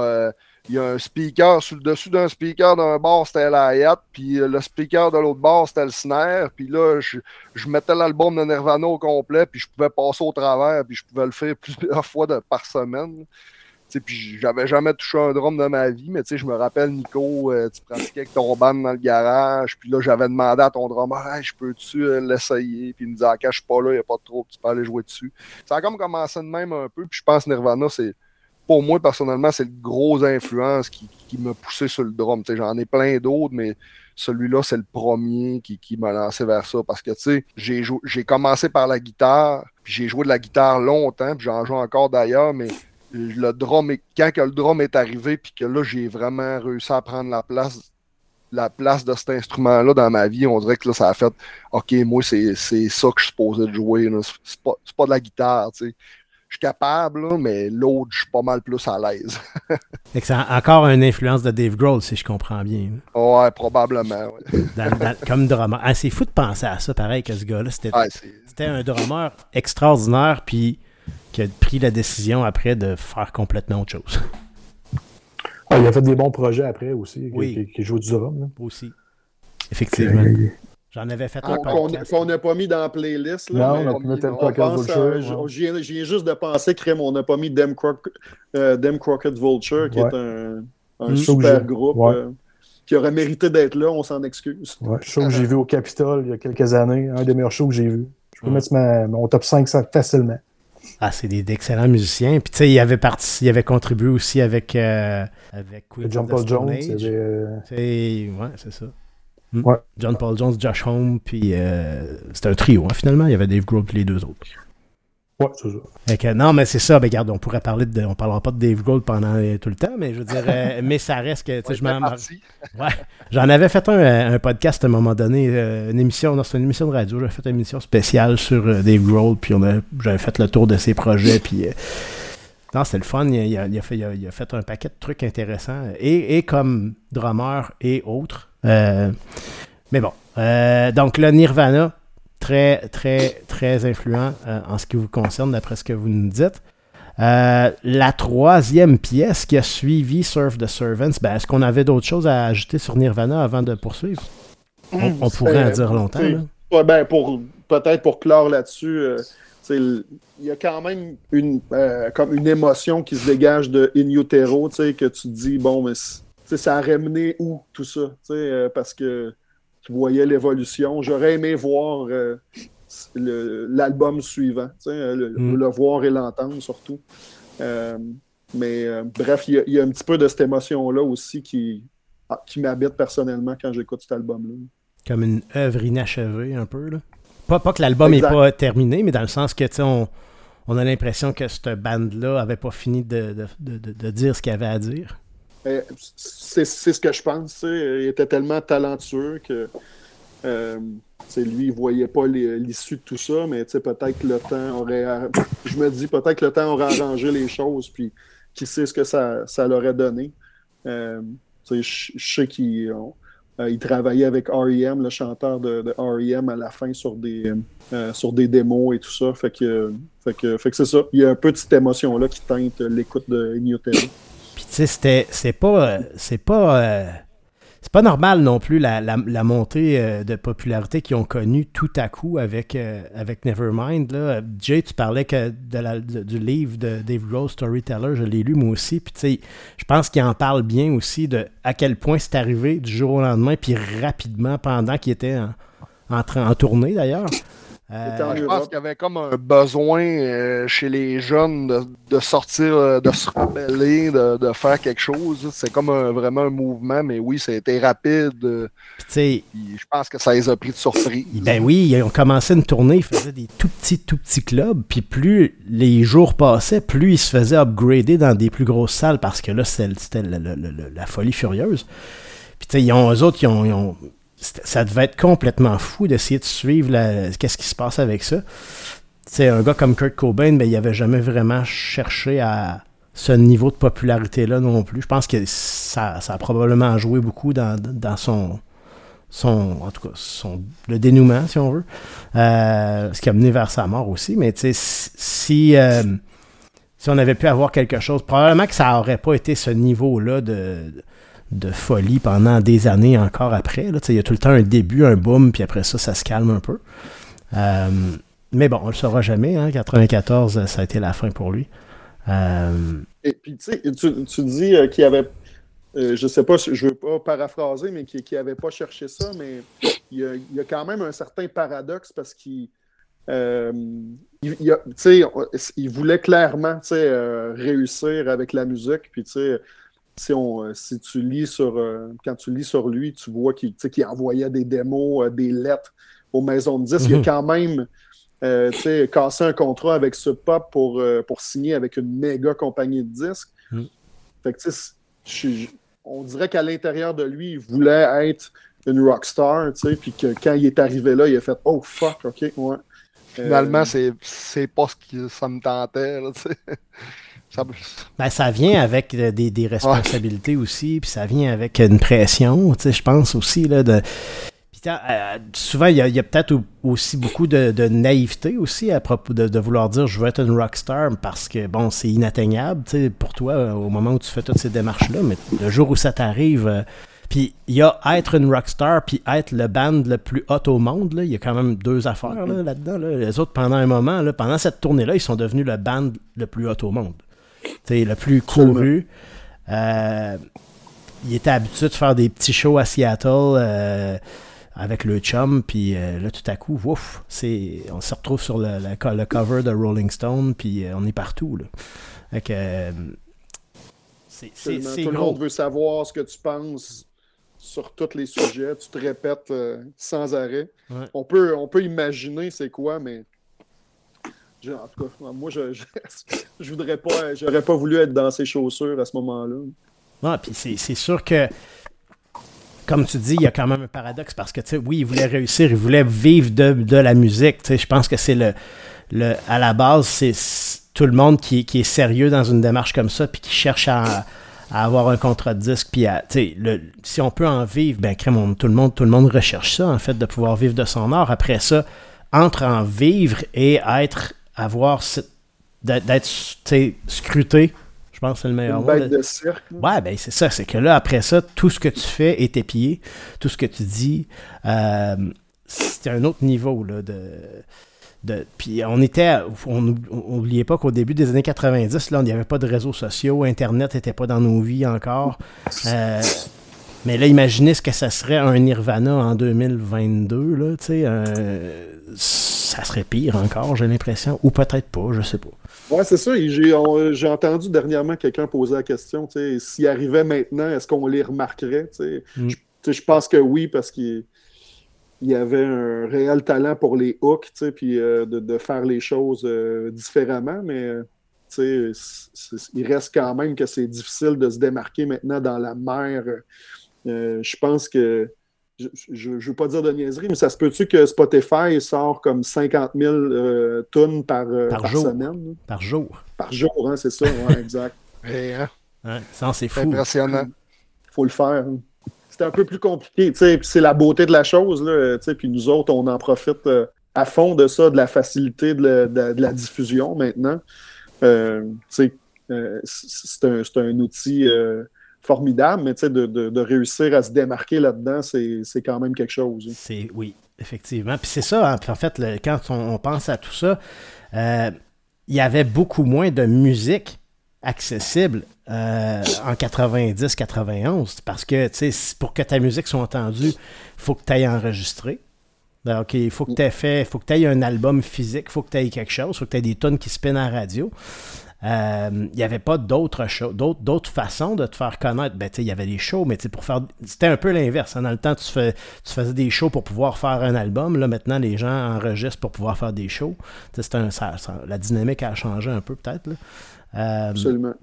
Speaker 3: il y a un speaker, sur le dessus d'un speaker d'un bar, c'était la hi-hat, puis le speaker de l'autre bar, c'était le snare. Puis là, je, mettais l'album de Nirvana au complet, puis je pouvais passer au travers, puis je pouvais le faire plusieurs fois par semaine. Puis j'avais jamais touché un drum de ma vie, mais je me rappelle, Nico, euh, tu pratiquais avec ton band dans le garage, puis là, j'avais demandé à ton drummer, hey, je peux-tu euh, l'essayer? Puis il me disait, ah, quand je suis pas là, il n'y a pas de trouble, tu peux aller jouer dessus. Ça a comme commencé de même un peu, puis je pense Nirvana, c'est, pour moi, personnellement, c'est le gros influence qui, qui m'a poussé sur le drum. J'en ai plein d'autres, mais celui-là, c'est le premier qui, qui m'a lancé vers ça. Parce que, tu sais, j'ai, j'ai commencé par la guitare, puis j'ai joué de la guitare longtemps, puis j'en joue encore d'ailleurs, mais le drum est, quand que le drum est arrivé, puis que là, j'ai vraiment réussi à prendre la place, la place de cet instrument-là dans ma vie, on dirait que là, ça a fait OK, moi, c'est, ça que je suis supposé de jouer. C'est, pas, pas de la guitare, tu sais. Je suis capable, là, mais l'autre, je suis pas mal plus à l'aise.
Speaker 1: Fait que c'est en- encore une influence de Dave Grohl, si je comprends bien.
Speaker 3: ouais, probablement. Ouais.
Speaker 1: Dans- dans- comme drummer. Ah, c'est fou de penser à ça, pareil, que ce gars-là. C'était
Speaker 3: Ouais, c'est-
Speaker 1: c'était un drummer extraordinaire, puis qui a pris la décision après de faire complètement autre chose.
Speaker 4: Ah, il a fait des bons projets après aussi, qui-
Speaker 1: Oui.
Speaker 4: qui, qui joue du drum. là.
Speaker 1: Aussi. Effectivement. J'en avais fait un
Speaker 2: Qu'on n'a pas mis dans la playlist. Là,
Speaker 4: Non,
Speaker 2: mais
Speaker 4: on a pu mettre
Speaker 3: on
Speaker 4: le
Speaker 2: on
Speaker 4: Crockett
Speaker 2: pense à-
Speaker 4: Vulture.
Speaker 2: j- J'y ai, juste de penser, Crème, on n'a pas mis Dem, Croc- euh, Dem Crockett Vulture, qui
Speaker 4: Ouais.
Speaker 2: est un, un super groupe
Speaker 4: ouais.
Speaker 2: euh, qui aurait mérité d'être là, on s'en excuse.
Speaker 4: Ouais, show que j'ai vu au Capitole il y a quelques années, un des meilleurs shows que j'ai vu. Je peux
Speaker 1: Ouais.
Speaker 4: mettre ma- mon top 5 ça, facilement.
Speaker 1: Ah, c'est des d'excellents musiciens. Puis, tu sais, il avait, parti, il avait contribué aussi avec, euh, avec Queen
Speaker 4: John Paul Jones, euh,
Speaker 1: C'est- Ouais, c'est ça. Hmm.
Speaker 4: Ouais.
Speaker 1: John Paul Jones, Josh Homme, puis euh, c'était un trio, hein, finalement. Il y avait Dave Grohl puis les deux autres.
Speaker 4: Ouais, c'est ça.
Speaker 1: Fait que, non, mais c'est ça. Ben, regarde, on pourrait parler de. On parlera pas de Dave Grohl pendant euh, tout le temps, mais je veux dire, euh, mais ça reste que.
Speaker 3: Ouais,
Speaker 1: je m'en-
Speaker 3: c'est parti.
Speaker 1: Ouais. J'en avais fait un, euh, un podcast à un moment donné, euh, une émission, non, c'était une émission de radio, j'avais fait une émission spéciale sur euh, Dave Grohl, puis on a- j'avais fait le tour de ses projets, puis euh, non, c'était le fun, il a, il a- il a fait, il a- il a fait un paquet de trucs intéressants, et, et comme drummer et autres. Euh, mais bon, euh, donc le Nirvana, très, très, très influent euh, en ce qui vous concerne, d'après ce que vous nous dites. Euh, la troisième pièce qui a suivi Serve the Servants, ben, est-ce qu'on avait d'autres choses à ajouter sur Nirvana avant de poursuivre? On, on pourrait en dire longtemps.
Speaker 2: Ouais, ben, pour, peut-être pour clore là-dessus, euh, il y a quand même une, comme une émotion qui se dégage de In Utero, tu sais, que tu te dis, bon, mais ça a ramené où tout ça? parce que tu voyais l'évolution. J'aurais aimé voir euh, l'album suivant, euh, le,
Speaker 1: Mm.
Speaker 2: le voir et l'entendre surtout. Euh, mais euh, bref, il y, a, il y a un petit peu de cette émotion-là aussi qui, ah, qui m'habite personnellement quand j'écoute cet album-là.
Speaker 1: Comme une œuvre inachevée, un peu. Là. Pas, pas que l'album n'est pas terminé, mais dans le sens que, tu sais, on, on a l'impression que cette bande-là avait pas fini de, de- de- de- de dire ce qu'il avait à dire.
Speaker 2: Euh, C'est ce que je pense. Il était tellement talentueux que euh, lui, il voyait pas l'issue de tout ça, mais peut-être que le temps aurait. Je me dis peut-être que le temps aurait arrangé les choses, puis qui sait ce que ça, ça l'aurait donné. Euh, je je sais qu'il euh, il travaillait avec R.E.M., le chanteur de, R.E.M. à la fin sur des, sur des démos et tout ça. Fait que, fait que, fait que c'est ça. Il y a un peu de cette émotion-là qui teinte l'écoute de Ignotary.
Speaker 1: Puis tu sais, c'est pas, euh, c'est pas, euh, c'est pas normal non plus la, montée euh, de popularité qu'ils ont connue tout à coup avec, avec Nevermind. Là. Jay, tu parlais que de la- du livre de Dave Grohl, Storyteller, je l'ai lu moi aussi. Puis tu sais, je pense qu'il en parle bien aussi de à quel point c'est arrivé du jour au lendemain, puis rapidement pendant qu'il était en, en tournée d'ailleurs. Euh,
Speaker 3: Je pense qu'il y avait comme un besoin euh, chez les jeunes de, de sortir, euh, de se rebeller, de, de faire quelque chose. C'est comme un- vraiment un mouvement, mais oui, ça a été rapide.
Speaker 1: puis tu sais,
Speaker 3: puis je pense que ça les a pris de surprise.
Speaker 1: Ben oui, ils ont commencé une tournée, ils faisaient des tout petits, tout petits clubs, puis plus les jours passaient, plus ils se faisaient upgrader dans des plus grosses salles parce que là, c'était c'était la folie furieuse. Puis tu sais, ils ont, eux autres, ils ont, ils ont- c'était- ça devait être complètement fou d'essayer de suivre la- qu'est-ce qui se passe avec ça. Sais, un gars comme Kurt Cobain, ben, il avait jamais vraiment cherché à ce niveau de popularité-là non plus. Je pense que ça, a probablement joué beaucoup dans, son, son, en tout cas, son, le dénouement, si on veut, Euh, ce qui a mené vers sa mort aussi. Mais tu si, euh, si on avait pu avoir quelque chose, probablement que ça aurait pas été ce niveau-là de folie pendant des années encore après. Il y a tout le temps un début, un boom, puis après ça, ça se calme un peu. Euh, mais bon, on le saura jamais. Hein, 94, ça a été la fin pour lui. Euh,
Speaker 2: Et puis, tu tu, dis euh, qu'il avait, euh, je sais pas, je veux pas paraphraser, mais qu'il qu'il avait pas cherché ça, mais il y, a, il y a quand même un certain paradoxe parce qu'il euh, il, voulait clairement euh, réussir avec la musique, puis si, on, euh, si tu lis sur, euh, quand tu lis sur lui, tu vois qu'il envoyait des démos, euh, des lettres aux maisons de disques. Il a
Speaker 1: Mhm.
Speaker 2: quand même euh, cassé un contrat avec Sub Pop pour, euh, pour signer avec une méga compagnie de disques.
Speaker 1: Mhm.
Speaker 2: Fait que, je- on dirait qu'à l'intérieur de lui, il voulait être une rockstar, tu sais, puis que quand il est arrivé là, il a fait « Oh, fuck, OK, ouais. »
Speaker 3: Finalement,
Speaker 2: Euh,
Speaker 3: c'est c'est pas ce que ça me tentait. là. Ça
Speaker 1: Ben, ça vient avec euh, des, des responsabilités aussi, puis ça vient avec une pression, tu sais, je pense aussi, là, de... Euh, souvent, il y a, peut-être au- aussi beaucoup de, de naïveté aussi à propos de, de vouloir dire je veux être une rockstar parce que, bon, c'est inatteignable, pour toi, euh, au moment où tu fais toutes ces démarches-là, mais le jour où ça t'arrive... euh, puis il y a être une rockstar puis être le band le plus hot au monde, il y a quand même deux affaires là, là-dedans. Là. Les autres, pendant un moment, là, pendant cette tournée-là, ils sont devenus le band le plus hot au monde. Le plus couru. Euh, il était habitué de faire des petits shows à Seattle euh, avec le chum, puis euh, là, tout à coup, ouf, c'est, on se retrouve sur le, le co- le cover de Rolling Stone, puis on est partout. Là. Fait que, c'est, c'est,
Speaker 2: Absolument.
Speaker 1: c'est
Speaker 2: Tout le monde veut savoir ce que tu penses sur tous les sujets. Tu te répètes sans arrêt.
Speaker 1: Ouais.
Speaker 2: On, peut, on peut imaginer c'est quoi, mais je- en tout cas, moi, je, je, je voudrais pas, j'aurais pas voulu être dans ses chaussures à ce moment-là.
Speaker 1: Ouais, puis c'est, sûr que, comme tu dis, il y a quand même un paradoxe parce que, tu sais, oui, il voulait réussir, il voulait vivre de, de la musique. Tu sais, je pense que c'est le, le. À la base, c'est tout le monde qui, qui est sérieux dans une démarche comme ça, puis qui cherche à, à avoir un contrat de disque, puis à. Le- si on peut en vivre, ben, crème, tout, le monde, tout le monde recherche ça, en fait, de pouvoir vivre de son art. Après ça, entre en vivre et être. Avoir. d'être, scruté. Je pense que c'est le meilleur
Speaker 2: Une
Speaker 1: mot.
Speaker 2: de cirque.
Speaker 1: Ouais, ben c'est ça. C'est que là, après ça, tout ce que tu fais est épié. Tout ce que tu dis, euh, c'est un autre niveau. Là, de, de, puis on était. On n'oubliez pas qu'au début des années 90, là, il n'y avait pas de réseaux sociaux. Internet n'était pas dans nos vies encore. Euh, mais là, imaginez ce que ça serait un Nirvana en 2022. Là, tu sais, ça serait pire encore, j'ai l'impression. Ou peut-être pas, je sais pas.
Speaker 2: Ouais, c'est ça. et J'ai entendu dernièrement quelqu'un poser la question, tu sais, s'il arrivait maintenant, est-ce qu'on les remarquerait? tu sais?
Speaker 1: Mm.
Speaker 2: Je, pense que oui, parce qu'il il y avait un réel talent pour les hooks, tu sais, puis euh, de, de faire les choses euh, différemment, mais euh, tu sais, c- c- il reste quand même que c'est difficile de se démarquer maintenant dans la mer. Euh, je pense que je ne veux pas dire de niaiserie, mais ça se peut-tu que Spotify sort comme 50 000 euh, tonnes par, euh,
Speaker 1: Par
Speaker 2: par
Speaker 1: jour.
Speaker 2: semaine? là?
Speaker 1: Par jour.
Speaker 2: Par jour, hein, c'est ça, ouais, exact.
Speaker 3: Et, hein,
Speaker 1: Hein, Ça, c'est
Speaker 3: c'est
Speaker 1: fou.
Speaker 3: impressionnant.
Speaker 2: faut le faire. hein. C'est un peu plus compliqué, tu sais, puis c'est la beauté de la chose, là, tu sais, puis nous autres, on en profite euh, à fond de ça, de la facilité de la, de- de la diffusion maintenant. Euh, tu sais, euh, c- c'est un, c'est un outil euh, formidable, mais de, de- de réussir à se démarquer là-dedans, c'est quand même quelque chose.
Speaker 1: C'est oui, effectivement. Puis c'est ça, en fait, quand on, pense à tout ça, euh, il y avait beaucoup moins de musique accessible euh, en 90-91 parce que pour que ta musique soit entendue, il faut que tu ailles enregistrer. Donc, il faut que tu aies fait, faut que tu aies un album physique, il faut que tu aies quelque chose, il faut que tu aies des tonnes qui spinnent à la radio. Euh, Il n'y avait pas d'autres shows, d'autres, d'autres façons de te faire connaître. Ben, il y avait des shows, mais pour faire. C'était un peu l'inverse. hein. Dans le temps, tu, fais, tu faisais des shows pour pouvoir faire un album. Là, maintenant, les gens enregistrent pour pouvoir faire des shows. C'est un- ça- ça- la dynamique a changé un peu, peut-être. Euh,
Speaker 2: Absolument.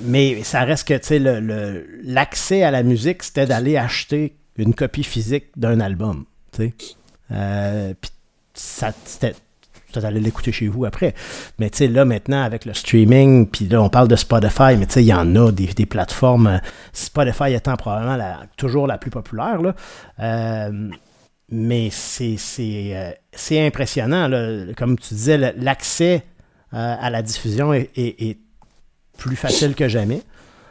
Speaker 1: mais ça reste que, tu sais, le- l'accès à la musique, c'était d'aller acheter une copie physique d'un album, tu sais. Euh, puis ça, c'était tu allais l'écouter chez vous après. Mais tu sais, là, maintenant, avec le streaming, puis là, on parle de Spotify, mais tu sais, il y en a des, des plateformes. Spotify étant probablement la- toujours la plus populaire, là. Euh, mais euh, c'est impressionnant, là. Comme tu disais, l'accès euh, à la diffusion est, est- plus facile que jamais.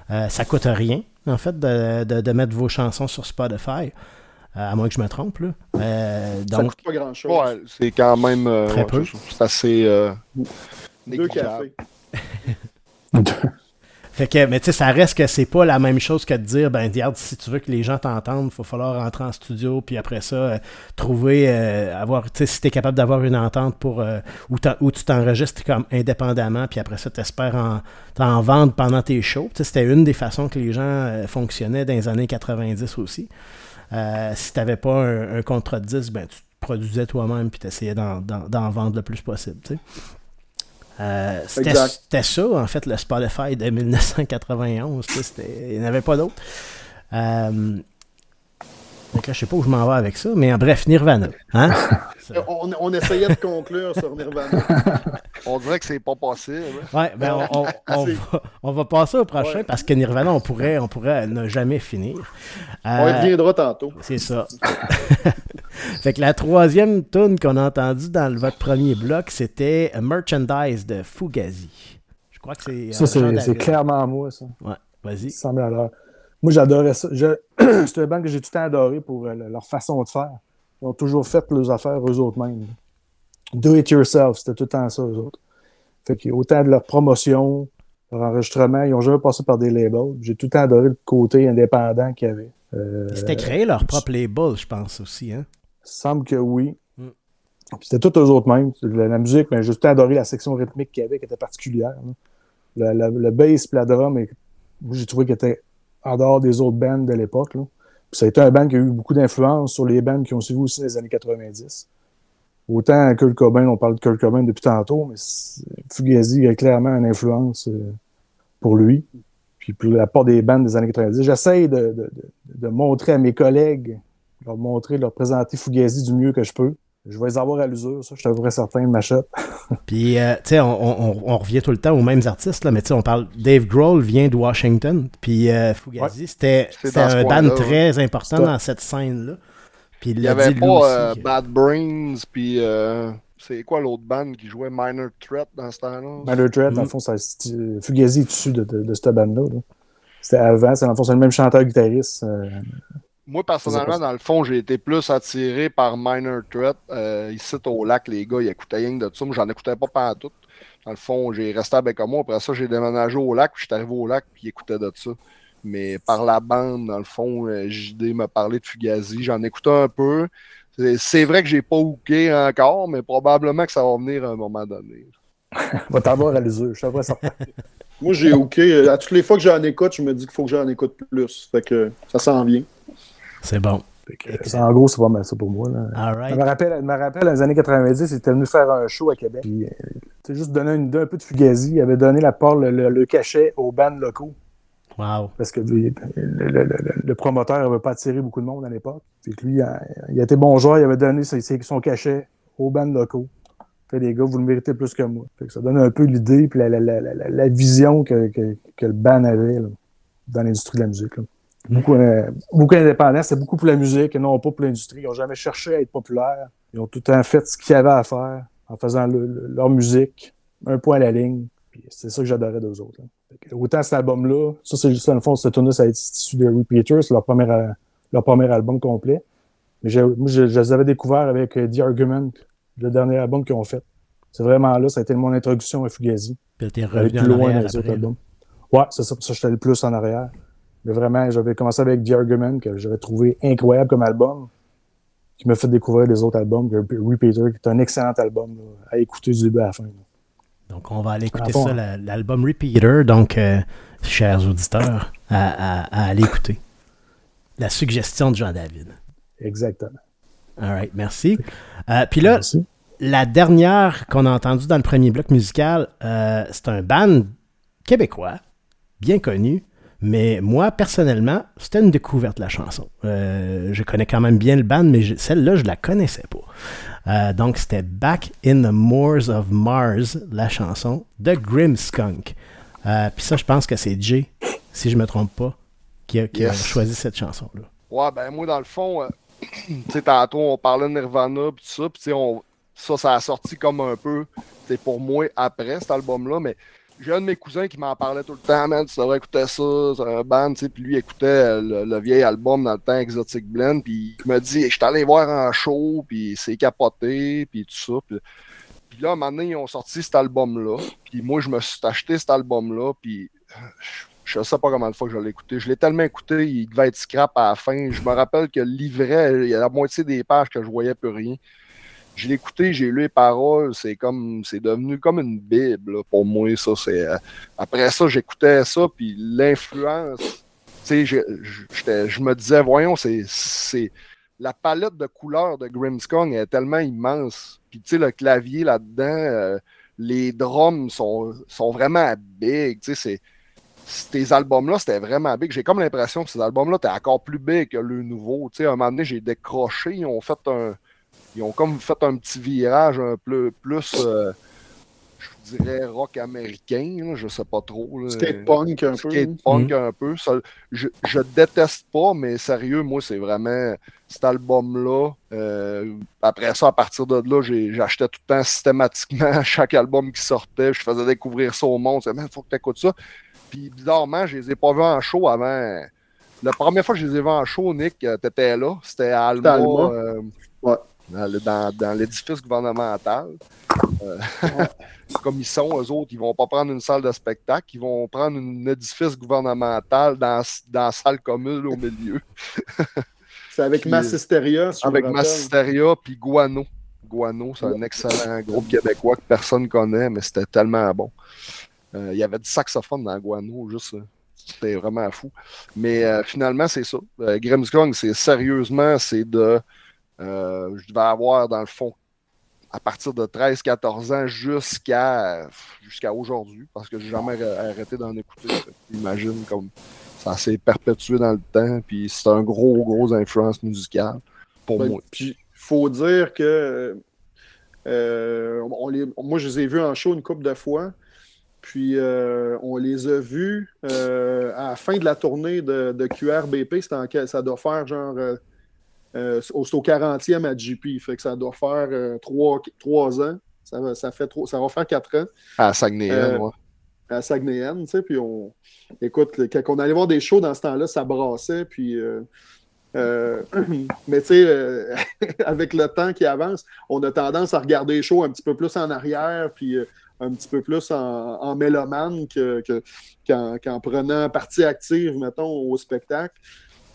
Speaker 1: Euh, ça coûte rien, en fait, de- de mettre vos chansons sur Spotify. Euh, à moins que je me trompe, là. Euh,
Speaker 2: Ça
Speaker 1: donc,
Speaker 2: coûte pas grand-chose.
Speaker 3: Ouais, c'est quand même. euh,
Speaker 1: Très
Speaker 3: ouais,
Speaker 1: peu.
Speaker 3: c'est ça. C'est assez. euh,
Speaker 2: Deux cafés.
Speaker 1: Fait que, mais tu sais, ça reste que c'est pas la même chose que de dire, ben, regarde, si tu veux que les gens t'entendent, il va falloir rentrer en studio, puis après ça, euh, trouver, euh, avoir, tu sais, si t'es capable d'avoir une entente pour, euh, où, tu t'enregistres comme indépendamment, puis après ça, t'espères en, t'en vendre pendant tes shows. Tu sais, c'était une des façons que les gens euh, fonctionnaient dans les années 90 aussi. Euh, si t'avais pas un, un contrat de 10, ben, tu te produisais toi-même, puis t'essayais d'en, d'en- vendre le plus possible, tu. Euh, c'était, ça, en fait, le Spotify de 1991. tu sais, c'était- Il n'y en avait pas d'autre. Euh, donc là, je sais pas où je m'en vais avec ça, mais en bref, Nirvana. Hein?
Speaker 2: On, on essayait de conclure sur Nirvana.
Speaker 3: On dirait que c'est pas possible. hein.
Speaker 1: Ouais, ben on, on- on va, on va passer au prochain
Speaker 2: Ouais.
Speaker 1: parce que Nirvana, on pourrait, on pourrait ne jamais finir.
Speaker 2: On
Speaker 1: Euh,
Speaker 2: y reviendra tantôt.
Speaker 1: C'est ça. fait que la troisième tune qu'on a entendue dans le- votre premier bloc, c'était Merchandise de Fugazi. Je crois que c'est.
Speaker 4: Ça,
Speaker 1: euh,
Speaker 4: c'est clairement moi, ça.
Speaker 1: Ouais, vas-y.
Speaker 4: 100 000 à l'heure. Moi, j'adorais ça. C'est un band que j'ai tout le temps adoré pour euh, leur façon de faire. Ils ont toujours fait leurs affaires eux autres mêmes. Do it yourself, c'était tout le temps ça, eux autres. Fait que autant de leur promotion, leur enregistrement, ils n'ont jamais passé par des labels. J'ai tout le temps adoré le côté indépendant qu'il y avait. Euh,
Speaker 1: Ils s'étaient créé leur propre label, je pense aussi. Hein?
Speaker 4: semble que oui.
Speaker 1: Mm.
Speaker 4: Puis C'était tout eux autres mêmes. La, la musique, mais j'ai tout le temps adoré la section rythmique qu'il y avait, qui était particulière. là. Le, le, le bass et la drum, j'ai trouvé qu'il était en dehors des autres bands de l'époque. ça a été un band qui a eu beaucoup d'influence sur les bands qui ont suivi aussi les années 90. Autant Kurt Cobain, on parle de Kurt depuis tantôt, mais Fugazi a clairement une influence euh, pour lui. Puis pour la part des bands des années 90. J'essaye de, de- de- de montrer à mes collègues leur montrer, leur présenter Fugazi du mieux que je peux. Je vais les avoir à l'usure, ça, je t'avouerai certain de ma.
Speaker 1: Puis, euh, tu sais, on, on- on revient tout le temps aux mêmes artistes, là, mais tu sais, on parle. Dave Grohl vient de Washington, puis euh, Fugazi, c'était un band très important dans cette scène-là. Puis il
Speaker 3: Il y avait
Speaker 1: dit
Speaker 3: pas euh,
Speaker 1: que-
Speaker 3: Bad Brains, puis euh, c'est quoi l'autre band qui jouait Minor Threat dans ce temps-là?
Speaker 4: Minor Threat, dans le
Speaker 1: Mm.
Speaker 4: fond, ça, c'est- Fugazi est issu de, de, de cette bande-là. là. C'était avant, c'est dans le fond, c'est le même chanteur-guitariste.
Speaker 3: Moi, personnellement,
Speaker 4: pas-
Speaker 3: dans le fond, j'ai été plus attiré par Minor Threat. Euh, ici, au lac, les gars, ils écoutaient rien de ça. Moi, j'en écoutais pas pendant tout. Dans le fond, j'ai resté avec moi. Après ça, j'ai déménagé au lac, puis je suis arrivé au lac, puis ils écoutaient de ça. Mais par la bande, dans le fond, euh, JD m'a parlé de Fugazi. J'en écoutais un peu. C'est- vrai que j'ai pas hooké encore, mais probablement que ça va venir à un moment donné.
Speaker 4: Va t'avoir à les yeux, je certain.
Speaker 2: Moi, j'ai OK. euh, À toutes les fois que j'en écoute, je me dis qu'il faut que j'en écoute plus. Fait que ça s'en vient.
Speaker 1: C'est bon.
Speaker 4: En gros, c'est pas mal ça pour moi. Là. Je me rappelle, je me rappelle, dans les années 90, il était venu faire un show à Québec. Puis, euh, juste donner une idée un peu de Fugazi. Il avait donné la part, le, le- le cachet aux bandes locaux.
Speaker 1: Wow.
Speaker 4: Parce que lui, le, promoteur n'avait pas attiré beaucoup de monde à l'époque. Puis lui, il a, été bon joueur, il avait donné son cachet aux bandes locaux. Fait les gars, vous le méritez plus que moi. Fait que ça donne un peu l'idée puis la, la, la, la, la vision que, que, que le band avait là, dans l'industrie de la musique. là. Beaucoup, euh, beaucoup indépendants, c'est beaucoup pour la musique et non pas pour l'industrie. Ils n'ont jamais cherché à être populaires. Ils ont tout le temps fait ce qu'ils avaient à faire en faisant le- le- leur musique, un point à la ligne. C'est ça que j'adorais d'eux autres. autant cet album-là, ça c'est juste dans le fond, cette tune ça a été issu de Repeaters, leur premier, leur premier album complet. Mais j'ai- moi, je, je les avais découverts avec euh, The Argument, le dernier album qu'ils ont fait. C'est vraiment là, ça a été mon introduction à Fugazi.
Speaker 1: Puis t'es revenu
Speaker 4: plus
Speaker 1: en
Speaker 4: loin
Speaker 1: arrière
Speaker 4: dans les autres
Speaker 1: après.
Speaker 4: albums. Ouais, c'est ça, pour ça que j'étais le plus en arrière. Mais vraiment, j'avais commencé avec The Argument, que j'avais trouvé incroyable comme album, qui m'a fait découvrir les autres albums, Repeater, qui est un excellent album là, à écouter du début à la fin. là.
Speaker 1: Donc, on va aller écouter
Speaker 4: fond,
Speaker 1: ça, la- l'album Repeater. Donc, euh, chers auditeurs, à, à- à aller écouter. La suggestion de Jean-David.
Speaker 4: Exactement.
Speaker 1: All right, merci. Euh, puis là,
Speaker 4: Merci.
Speaker 1: la dernière qu'on a entendue dans le premier bloc musical, euh, c'est un band québécois, bien connu, mais moi, personnellement, c'était une découverte, la chanson. Euh, je connais quand même bien le band, mais celle-là, je la connaissais pas. Euh, donc, c'était Back in the Moors of Mars, la chanson de Grimskunk. Euh, Puis ça, je pense que c'est Jay, si je me trompe pas, qui a, qui a
Speaker 3: Yes.
Speaker 1: choisi cette chanson-là.
Speaker 3: Ouais, ben moi, dans le fond, euh, tu sais, tantôt, on parlait de Nirvana, pis tout ça, pis on- ça, ça a sorti comme un peu, c'est pour moi, après cet album-là, mais j'ai un de mes cousins qui m'en parlait tout le temps, man, tu devrais écouter ça, c'est un band, tu sais, puis lui écoutait euh, le, vieil album dans le temps, Exotic Blend, puis il me dit, je suis allé voir en show, puis c'est capoté, puis tout ça, puis puis là, un moment donné, ils ont sorti cet album-là. Puis moi, je me suis acheté cet album-là. Puis je sais pas combien de fois que je l'ai écouté. Je l'ai tellement écouté, il devait être scrap à la fin. Je me rappelle que le livret, il y a la moitié des pages que je voyais plus rien. Je l'ai écouté, j'ai lu les paroles, c'est comme c'est devenu comme une bible là, pour moi ça c'est euh, après ça j'écoutais ça puis l'influence tu sais je, me disais voyons c'est la palette de couleurs de Grimmskong est tellement immense puis tu sais le clavier là-dedans euh, les drums sont, sont vraiment big tu sais ces albums-là, c'était vraiment big. J'ai comme l'impression que ces albums-là étaient encore plus big que le nouveau. Tu sais, à un moment donné, j'ai décroché. Ils ont fait un. Ils ont comme fait un petit virage un peu plus. euh, je dirais rock américain, là, je sais pas trop. là.
Speaker 2: Skate punk un peu.
Speaker 3: Skate punk un peu. Ça, je, je déteste pas, mais sérieux, moi, c'est vraiment cet album-là. Euh, après ça, à partir de là, j'achetais tout le temps systématiquement chaque album qui sortait. Je faisais découvrir ça au monde. Je disais, il faut que tu écoutes ça. Puis bizarrement, je les ai pas vus en show avant. La première fois que je les ai vus en show, Nick, euh, t'étais là. C'était à Alma. Euh,
Speaker 2: Ouais.
Speaker 3: Dans le- dans, dans l'édifice gouvernemental. Euh, comme ils sont, eux autres, ils vont pas prendre une salle de spectacle, ils vont prendre un édifice gouvernemental dans, dans la salle commune au milieu.
Speaker 2: C'est avec
Speaker 3: Puis,
Speaker 2: Massisteria. si
Speaker 3: avec. Massisteria puis Guano. Guano, c'est un excellent groupe québécois que personne connaît, mais c'était tellement bon. Euh, il y avait du saxophone dans Guano, juste. euh, C'était vraiment fou. Mais euh, finalement, c'est ça. Grimmskong, c'est sérieusement, c'est de. Euh, je devais avoir, dans le fond, à partir de 13-14 ans jusqu'à jusqu'à aujourd'hui, parce que j'ai jamais arr- arrêté d'en écouter. Imagine comme ça s'est perpétué dans le temps, puis c'est un gros, gros influence musicale pour
Speaker 2: Ben,
Speaker 3: moi.
Speaker 2: Puis, faut dire que euh, on les, moi, je les ai vus en show une couple de fois. Puis, euh, on les a vus euh, à la fin de la tournée de, de QRBP. En ça doit faire genre. Euh, euh, c'est au c'est au 40e à GP. Fait que ça doit faire euh, trois, trois ans. Ça, va- ça, fait ça va faire quatre ans
Speaker 3: À Saguenay,
Speaker 2: Euh,
Speaker 3: ouais.
Speaker 2: à Saguenayen, tu sais, puis on... Écoute, quand on allait voir des shows dans ce temps-là, ça brassait, puis... euh, euh, mais tu sais, euh, avec le temps qui avance, on a tendance à regarder les shows un petit peu plus en arrière, puis euh, un petit peu plus en, en mélomane que, que- qu'en, qu'en prenant partie active, mettons, au spectacle.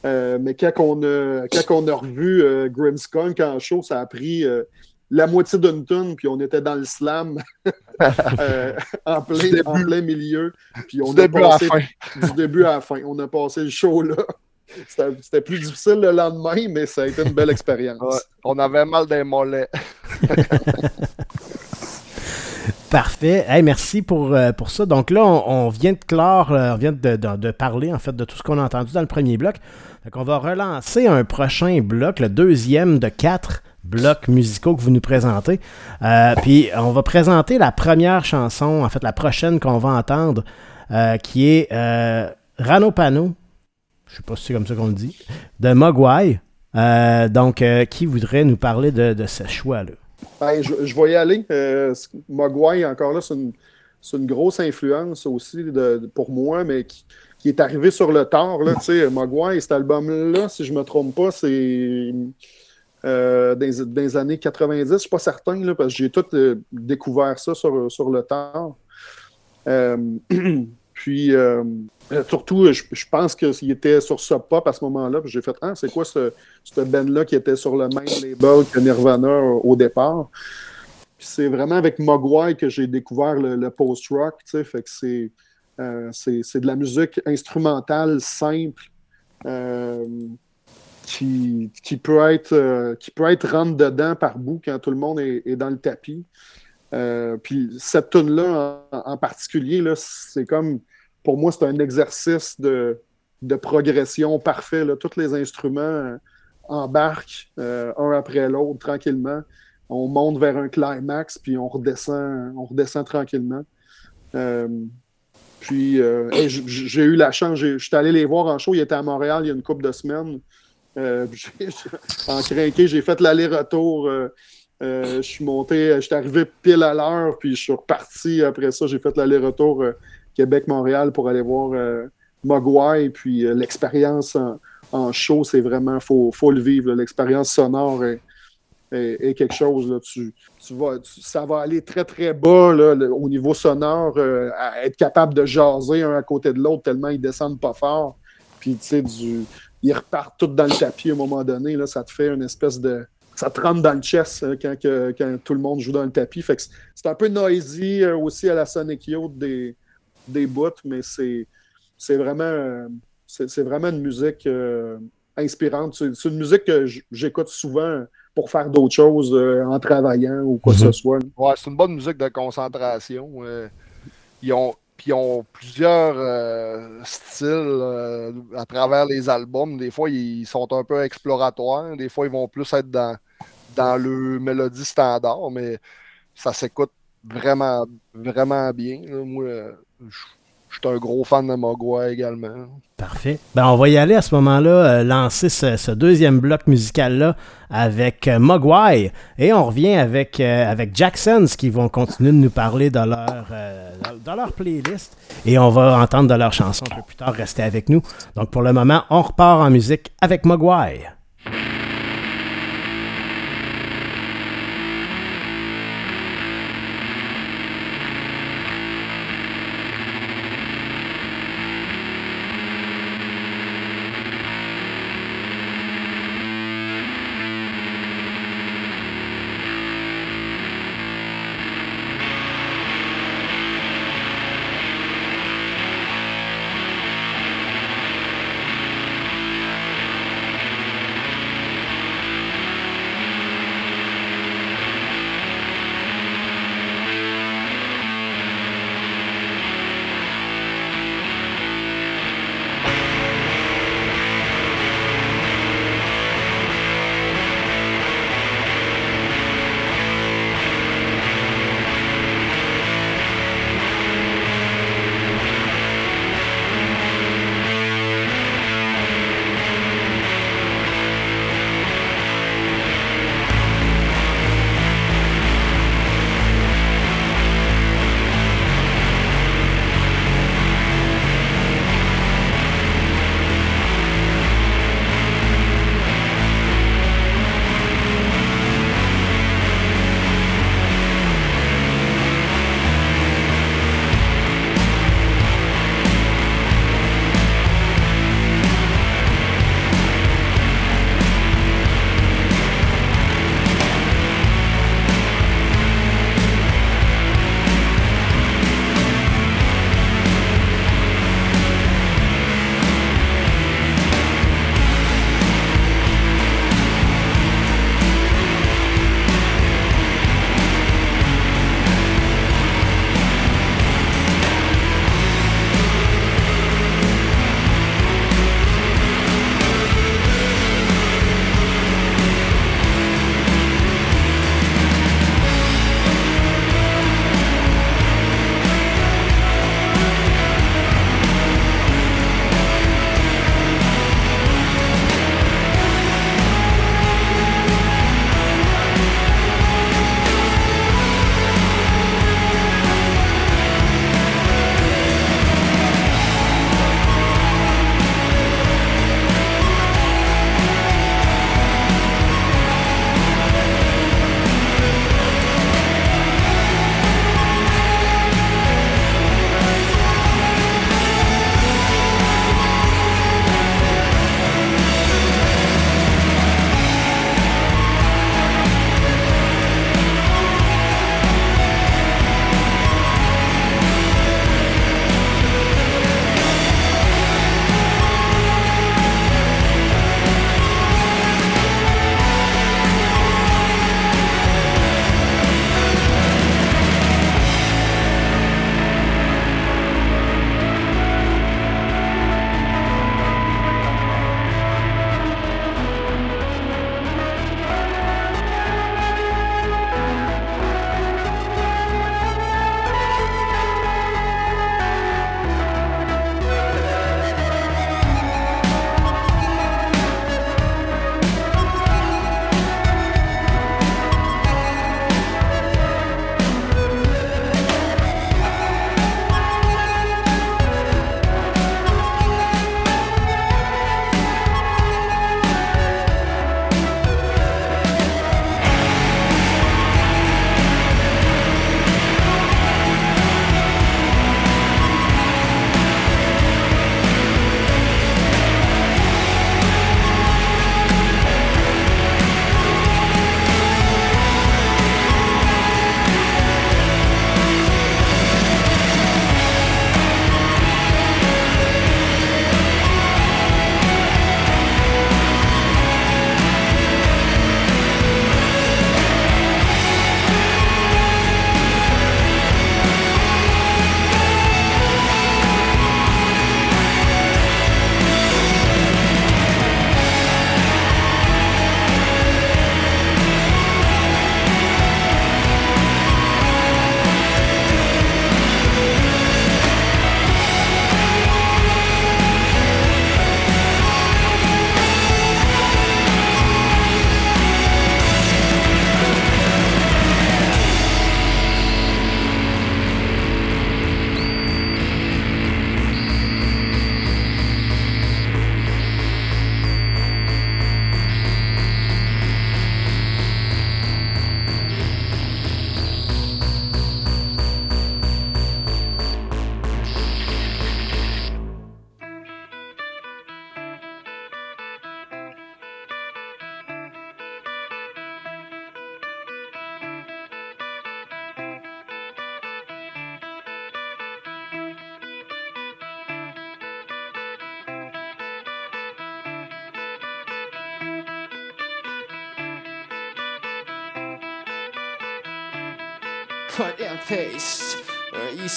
Speaker 2: Euh, mais quand on, a, quand on a revu euh, Grimmskunk en show, ça a pris euh, la moitié d'une tonne, puis on était dans le slam euh, en, plein,
Speaker 3: Du début.
Speaker 2: en plein milieu. Puis on
Speaker 3: Du
Speaker 2: a
Speaker 3: début à la
Speaker 2: passé-
Speaker 3: fin.
Speaker 2: du début à la fin. On a passé le show là. C'était c'était plus difficile le lendemain, mais ça a été une belle expérience.
Speaker 3: Ouais, on avait mal des mollets.
Speaker 1: Parfait. Hey, merci pour, euh, pour ça. Donc là, on, on vient de clore, euh, on vient de, de- de parler en fait de tout ce qu'on a entendu dans le premier bloc. Donc on va relancer un prochain bloc, le deuxième de quatre blocs musicaux que vous nous présentez. Euh, puis on va présenter la première chanson, en fait la prochaine qu'on va entendre, euh, qui est euh, Rano Pano, je sais pas si c'est comme ça qu'on le dit, de Mogwai. Donc, qui voudrait nous parler de, ce choix-là?
Speaker 2: Ben, je, je vais y aller. Mogwai, encore là, c'est une, grosse influence aussi pour moi, mais qui, qui est arrivé sur le tard. Là, tu sais, Mogwai, cet album-là, si je ne me trompe pas, c'est euh, dans, les- années 90, je ne suis pas certain, parce que j'ai tout euh, découvert ça sur, sur le tard. Euh, puis, surtout, je, pense qu'il était sur ce pop à ce moment-là. puis J'ai fait, ah, c'est quoi ce, ce band-là qui était sur le même label que Nirvana au, au départ? Puis c'est vraiment avec Mogwai que j'ai découvert le, le post-rock, tu sais, fait que c'est, euh, c'est, de la musique instrumentale simple euh, qui, qui, peut être, euh, qui peut être rentre dedans par bout quand tout le monde est, dans le tapis. Euh, puis cette tune-là en, particulier, c'est comme, pour moi, c'est un exercice de, de progression parfait. Là. Tous les instruments embarquent un après l'autre tranquillement. On monte vers un climax, puis on redescend, on redescend tranquillement. Puis euh, j'ai eu la chance, je suis allé les voir en show, ils étaient à Montréal il y a une couple de semaines. Euh, en crinqué, j'ai fait l'aller-retour. euh, je suis monté, je suis arrivé pile à l'heure, puis je suis reparti après ça. J'ai fait l'aller-retour Québec-Montréal pour aller voir Mogwai. Puis l'expérience en, show, c'est vraiment, faut, faut le vivre. L'expérience sonore est, est- est quelque chose. là. Tu, tu vas, ça va aller très, très bas là, au niveau sonore, euh, à être capable de jaser un à côté de l'autre tellement ils descendent pas fort. Puis, tu sais, du, ils repartent tous dans le tapis à un moment donné. Là, ça te fait une espèce de. Ça te rentre dans le chest hein, quand, quand tout le monde joue dans le tapis. Fait que c'est- un peu noisy euh, aussi à la Sonic Youth des, des bouts, mais c'est c'est vraiment, c'est c'est vraiment une musique euh, inspirante. C'est une musique que j'écoute souvent pour faire d'autres choses euh, en travaillant ou quoi que
Speaker 1: Mhm.
Speaker 2: ce soit.
Speaker 3: Ouais, c'est une bonne musique de concentration. euh, ils, ont, puis ils ont plusieurs euh, styles euh, à travers les albums. Des fois, ils sont un peu exploratoires. Des fois, ils vont plus être dans, dans le mélodie standard, mais ça s'écoute vraiment, vraiment bien. là. Moi, euh, je je suis un gros fan de Mogwai également.
Speaker 1: Parfait. Ben, on va y aller à ce moment-là, euh, lancer ce, deuxième bloc musical-là avec euh, Mogwai. Et on revient avec, euh, avec Jacksons qui vont continuer de nous parler de leur, euh, dans leur playlist. Et on va entendre de leurs chansons un peu plus tard. Restez avec nous. Donc pour le moment, on repart en musique avec. Mogwai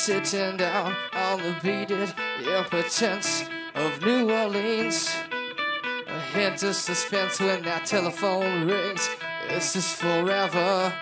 Speaker 5: sitting down on the beaded impotence of New Orleans. A hint of suspense when that telephone rings. This is forever.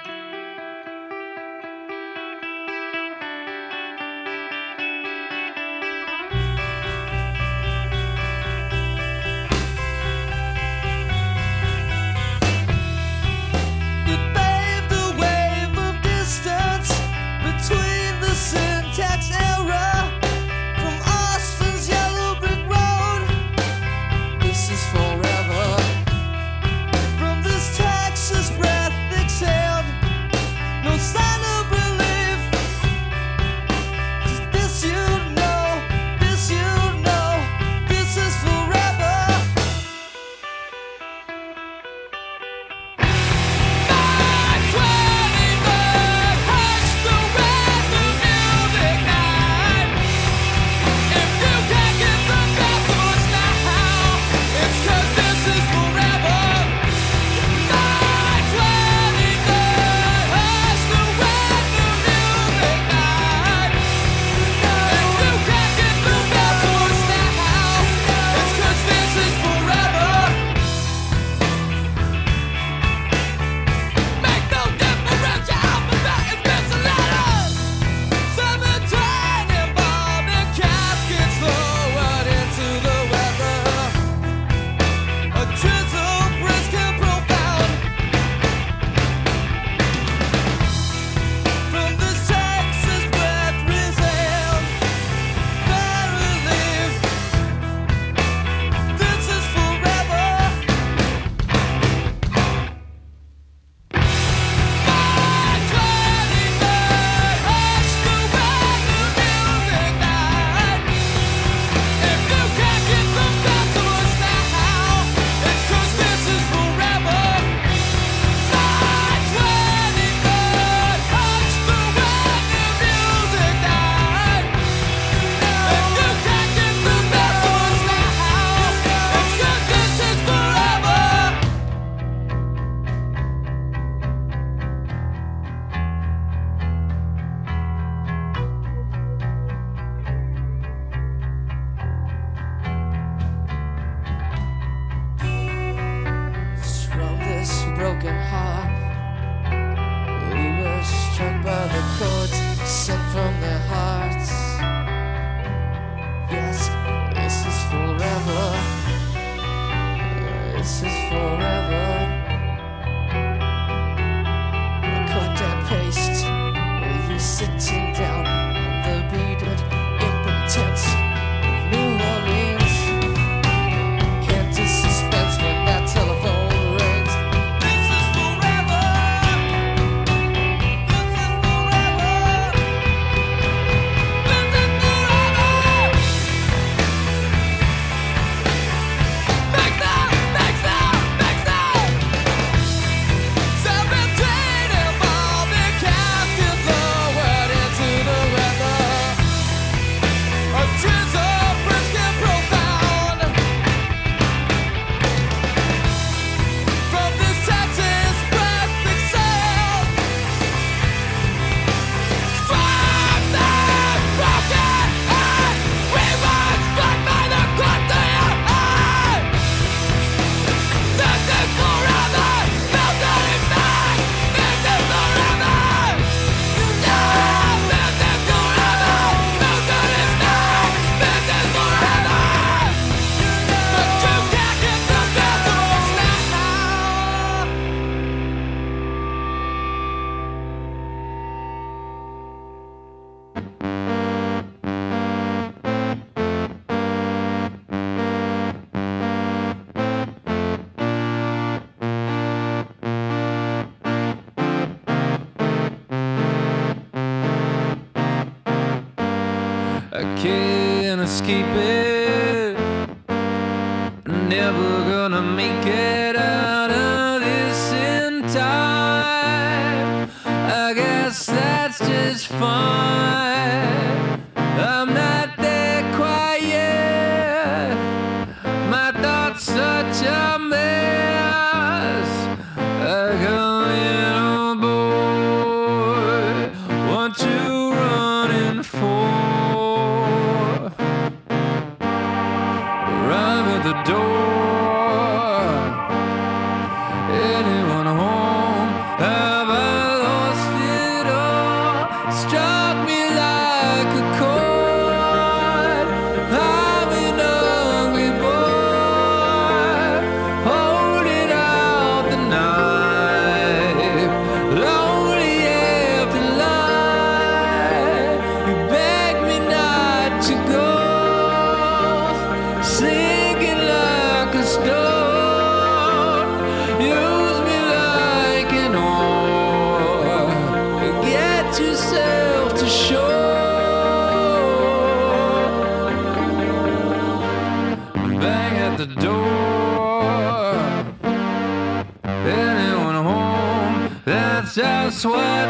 Speaker 5: why.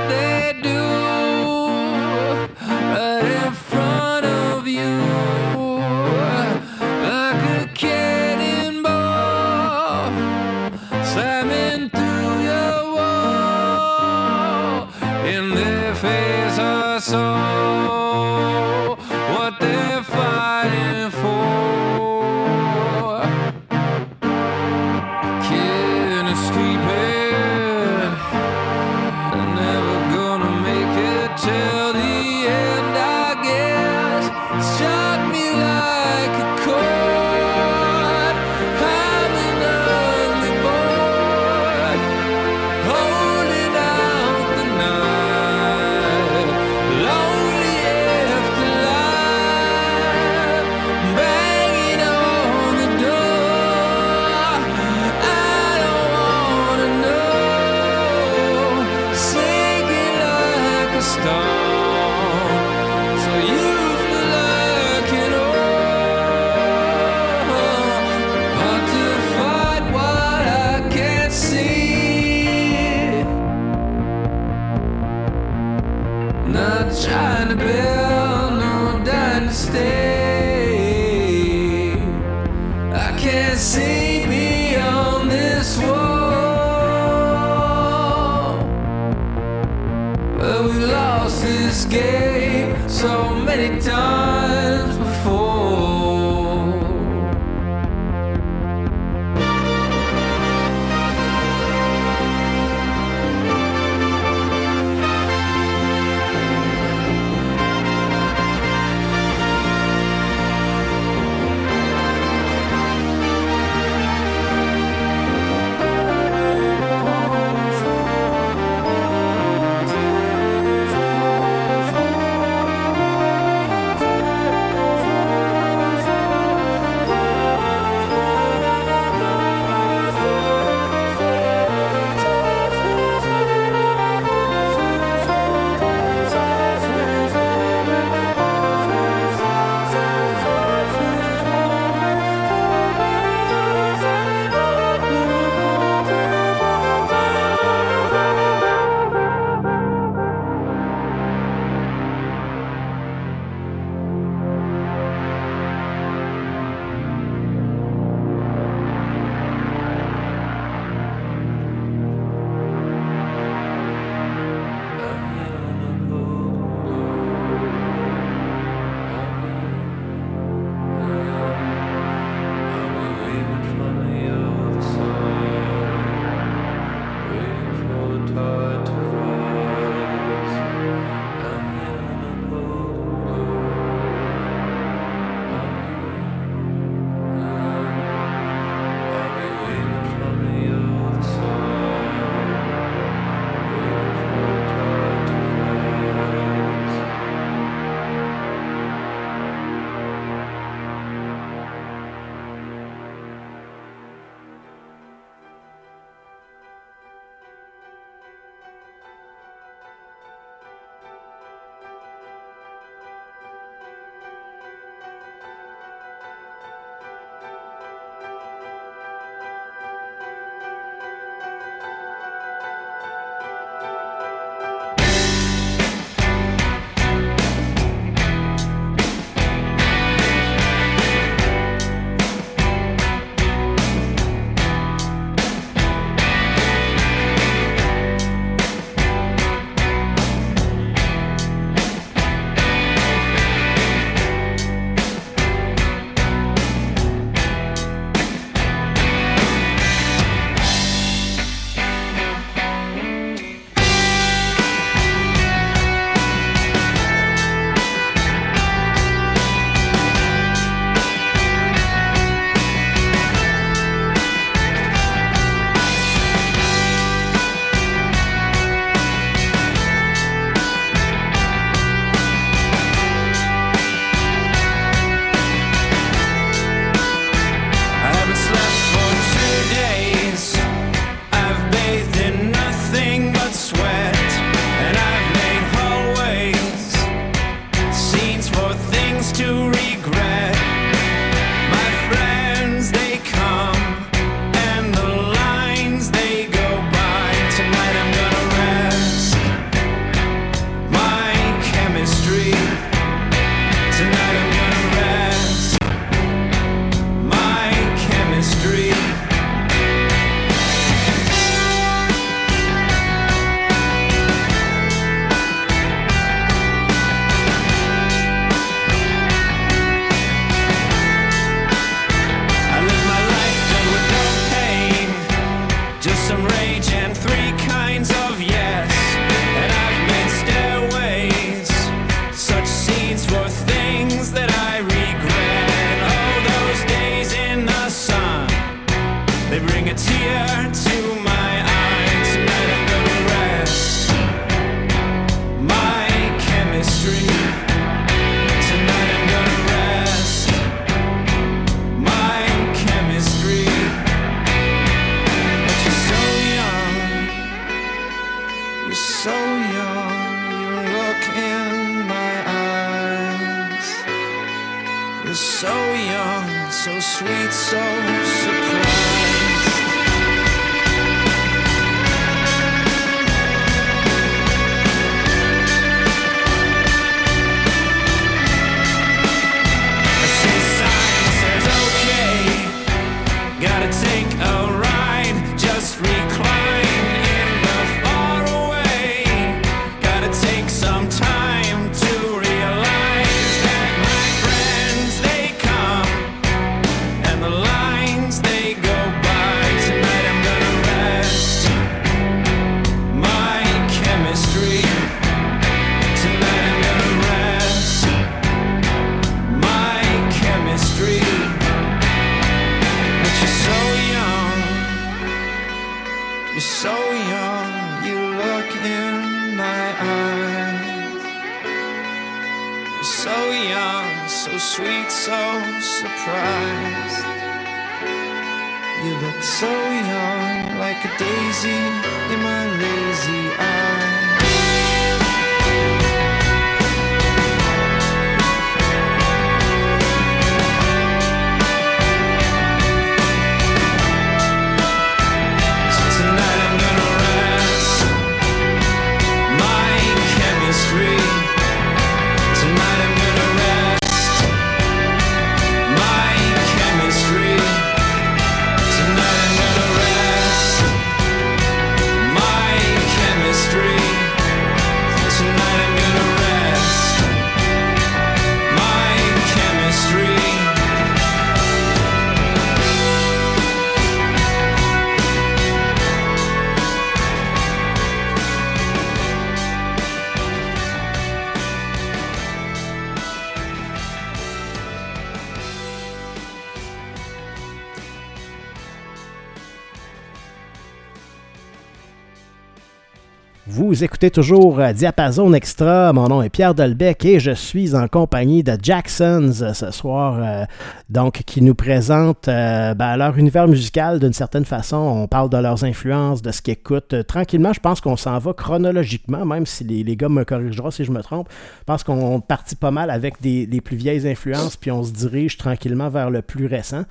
Speaker 1: Vous écoutez toujours euh, Diapason Extra. Mon nom est Pierre Dolbec et je suis en compagnie de Jacksons euh, ce soir, euh, donc qui nous présente ben, leur univers musical d'une certaine façon. On parle de leurs influences, de ce qu'ils écoutent. Tranquillement, je pense qu'on s'en va chronologiquement, même si les, les gars me corrigeront si je me trompe. Je pense qu'on partit pas mal avec des, les plus vieilles influences, puis on se dirige tranquillement vers le plus récent.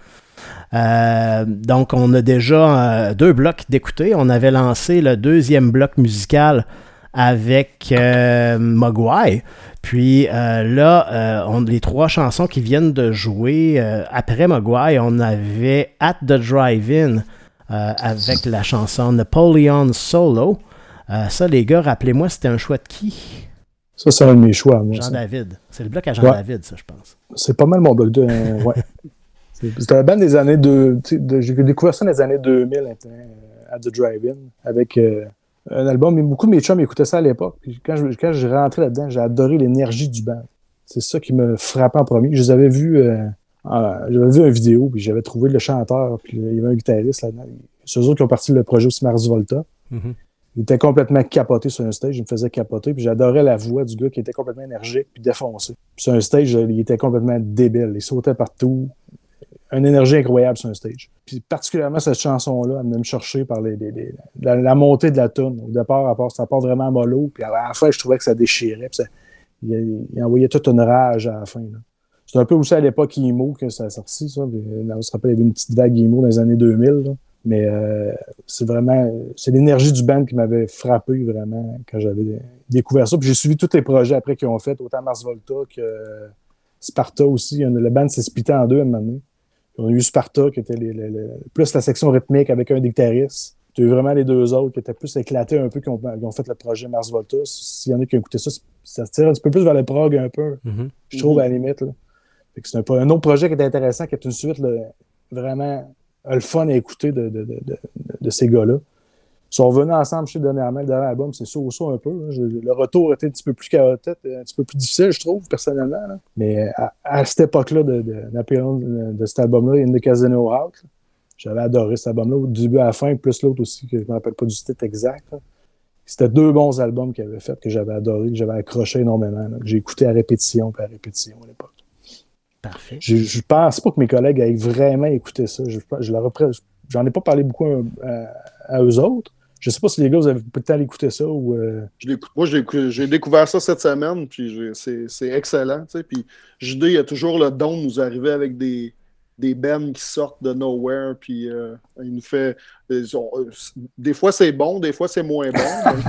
Speaker 1: Euh, donc, on a déjà euh, deux blocs d'écouter. On avait lancé le deuxième bloc musical avec euh, Mogwai. Puis euh, là, on, les trois chansons qui viennent de jouer après Mogwai, on avait At the Drive-In avec la chanson Napoleon Solo. Ça, les gars, rappelez-moi, c'était un choix de qui?
Speaker 4: Ça, c'est un de mes choix.
Speaker 1: Jean-David. C'est le bloc à Jean-David, ça, je pense.
Speaker 4: C'est pas mal mon bloc de. euh, ouais. C'était un band des années de. de- J'ai découvert ça dans les années 2000 euh, à The Drive-In avec euh, un album. Mais beaucoup de mes chums écoutaient ça à l'époque. Quand je, quand je rentrais là-dedans, j'ai adoré l'énergie du band. C'est ça qui me frappait en premier. Je les avais vus. euh, j'avais vu une vidéo, puis j'avais trouvé le chanteur, puis il y avait un guitariste là-dedans. C'est eux autres qui ont parti le projet aussi Mars Volta.
Speaker 1: Mhm.
Speaker 4: Il était complètement capoté sur un stage, il me faisait capoter, puis j'adorais la voix du gars qui était complètement énergique puis défoncé. Puis sur un stage, il était complètement débile, il sautait partout, une énergie incroyable sur un stage. Puis particulièrement cette chanson-là, elle venait me chercher par les, les- la, montée de la tune. Au départ, à part, ça part vraiment mollo, puis à la fin, je trouvais que ça déchirait, puis il, envoyait toute une rage à la fin. là. C'est un peu aussi à l'époque emo que ça a sorti, ça. Puis, euh, on se rappelle, il y avait une petite vague emo dans les années 2000. là. Mais euh, c'est vraiment, c'est l'énergie du band qui m'avait frappé vraiment quand j'avais découvert ça. Puis j'ai suivi tous les projets après qu'ils ont fait, autant Mars Volta que euh, Sparta aussi. Le band s'est splitté en deux à un moment donné. Puis On a eu Sparta qui était les- les- les- plus la section rythmique avec un des guitaristes. Tu as eu vraiment les deux autres qui étaient plus éclatés un peu, qui ont, qui ont fait le projet Mars Volta. S'il y en a qui ont écouté ça, ça se tire un petit peu plus vers le prog un peu
Speaker 1: Mhm.
Speaker 4: je trouve, à la limite. Là. C'est un, un autre projet qui est intéressant, qui est une suite là, vraiment euh, le fun à écouter de, de, de, de, de ces gars-là. Ils sont revenus ensemble chez dernièrement, le dernier album, c'est ça ça un peu. Je- le retour était un petit peu plus chaotique, un petit peu plus difficile, je trouve, personnellement. là. Mais à, à cette époque-là de, de, de, de cet album-là, In the Casino là, j'avais adoré cet album-là, du début à la fin, plus l'autre aussi, que je ne me rappelle pas du titre exact. là. C'était deux bons albums qu'il avait fait, que j'avais adoré, que j'avais accroché énormément, là, que j'ai écouté à répétition, puis à répétition à l'époque.
Speaker 1: Parfait.
Speaker 4: Je, je pense pas que mes collègues aient vraiment écouté ça. Je, je leur ai j'en ai pas parlé beaucoup à, à eux autres. Je sais pas si les gars, vous avez peu de temps d'écouter ça ou. euh,
Speaker 2: Je l'écoute- Moi, j'ai découvert ça cette semaine, puis c'est excellent. tu sais. Puis JD, il a toujours le don de nous arriver avec des, des bands qui sortent de nowhere, puis euh, il nous fait. ils ont- euh, des fois c'est bon, des fois c'est moins bon.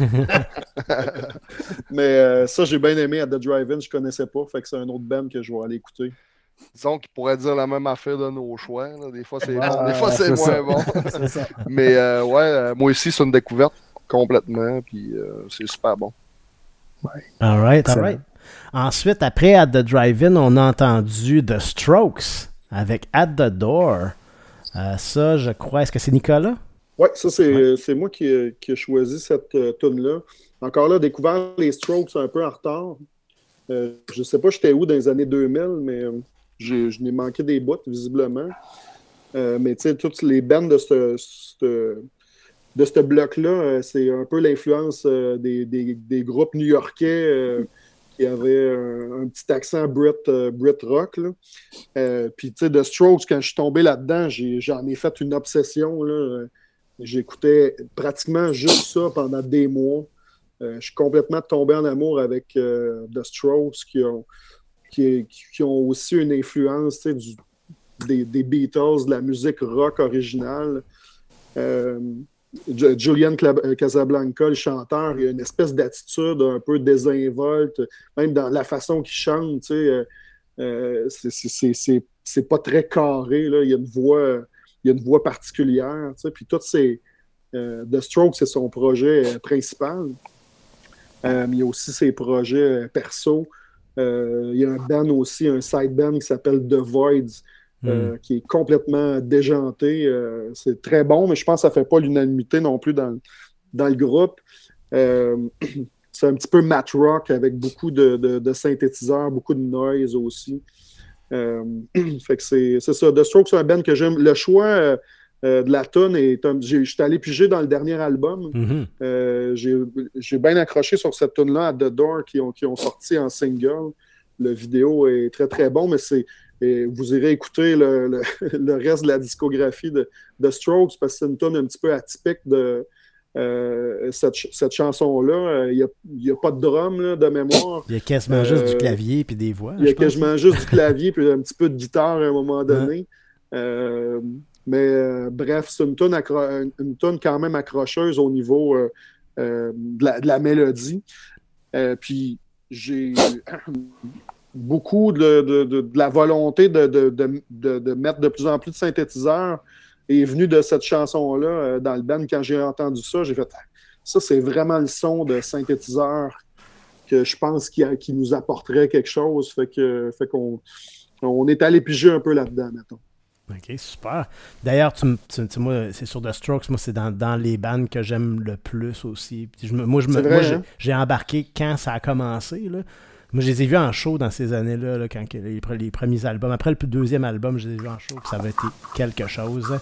Speaker 2: mais mais, euh, ça, j'ai bien aimé à The Drive-In, je connaissais pas, fait que c'est un autre band que je vais aller écouter.
Speaker 3: Disons qu'ils pourraient dire la même affaire de nos choix. là. Des fois, c'est
Speaker 4: Ah,
Speaker 3: bon, des fois, c'est moins
Speaker 4: ça.
Speaker 3: bon. Mais euh, ouais, euh, moi aussi, c'est une découverte complètement. Puis euh, c'est super bon.
Speaker 1: All right, all right. Ensuite, après At the Drive-In, on a entendu The Strokes avec At the Door. Euh, ça, je crois, est-ce que c'est Nicolas?
Speaker 2: Ouais, ça, c'est c'est moi qui, ai- qui ai choisi cette euh, tune-là. Encore là, découvert les Strokes un peu en retard. Euh, je sais pas j'étais où dans les années 2000, mais euh, je n'ai manqué des bouts, visiblement. Euh, mais tu sais, toutes les bandes de ce, de ce bloc-là, euh, c'est un peu l'influence euh, des, des- groupes new-yorkais qui avaient un, petit accent Brit, Brit rock. là. Puis, tu sais, The Strokes, quand je suis tombé là-dedans, j'en ai, fait une obsession. là. J'écoutais pratiquement juste ça pendant des mois. Je suis complètement tombé en amour avec The Strokes qui ont, qui, ont aussi une influence des, Beatles, de la musique rock originale. Euh, Ju- Julian euh, Casablanca, le chanteur, il a une espèce d'attitude un peu désinvolte, même dans la façon qu'il chante. euh, c'est- pas très carré. Il y a une voix, particulière. Puis The Strokes, c'est son projet principal. Il y a aussi ses projets perso. Euh, il y a un band aussi, un side band qui s'appelle The Voids, euh, qui est complètement déjanté. Euh, c'est très bon, mais je pense que ça ne fait pas l'unanimité non plus dans, dans le groupe. C'est un petit peu mat rock avec beaucoup de, de- de synthétiseurs, beaucoup de noise aussi. Euh, fait que c'est c'est ça. The Strokes, c'est un band que j'aime. Le choix euh, de la tonne est. un- Je suis allé piger dans le dernier album.
Speaker 1: Mhm.
Speaker 2: Euh, j'ai bien accroché sur cette tune-là à The Door qui ont, qui ont sorti en single. Le vidéo est très très bon, mais c'est. et vous irez écouter le, le- le reste de la discographie de, de Strokes parce que c'est une tune un petit peu atypique de euh, cette, cette chanson-là. Euh, Il n'y a, pas de drum là, de mémoire.
Speaker 1: Il y a quasiment juste du
Speaker 2: Euh,
Speaker 1: clavier puis des voix.
Speaker 2: Il y a quasiment juste du clavier puis un petit peu de guitare à un moment donné. Euh, mais euh, bref, c'est une accro- une tune quand même accrocheuse au niveau euh, euh, de, la, mélodie. Puis j'ai beaucoup de, de- de- la volonté de, mettre de plus en plus de synthétiseurs est venue de cette chanson-là dans le band. Quand j'ai entendu ça, j'ai fait Ah, ça, c'est vraiment le son de synthétiseur que je pense qui nous apporterait quelque chose. Fait que fait qu'on on est allé piger un peu là-dedans, mettons.
Speaker 1: Ok, super. D'ailleurs, tu, tu- tu- moi, c'est sur The Strokes, moi, c'est dans, dans les bandes que j'aime le plus aussi. Je moi, je j'ai-
Speaker 2: hein?
Speaker 1: j'ai embarqué quand ça a commencé. Là. Moi, je les ai vus en show dans ces années-là, là, quand les, pre- les premiers albums. Après le deuxième album, je les ai vus en show, puis ça avait été quelque chose.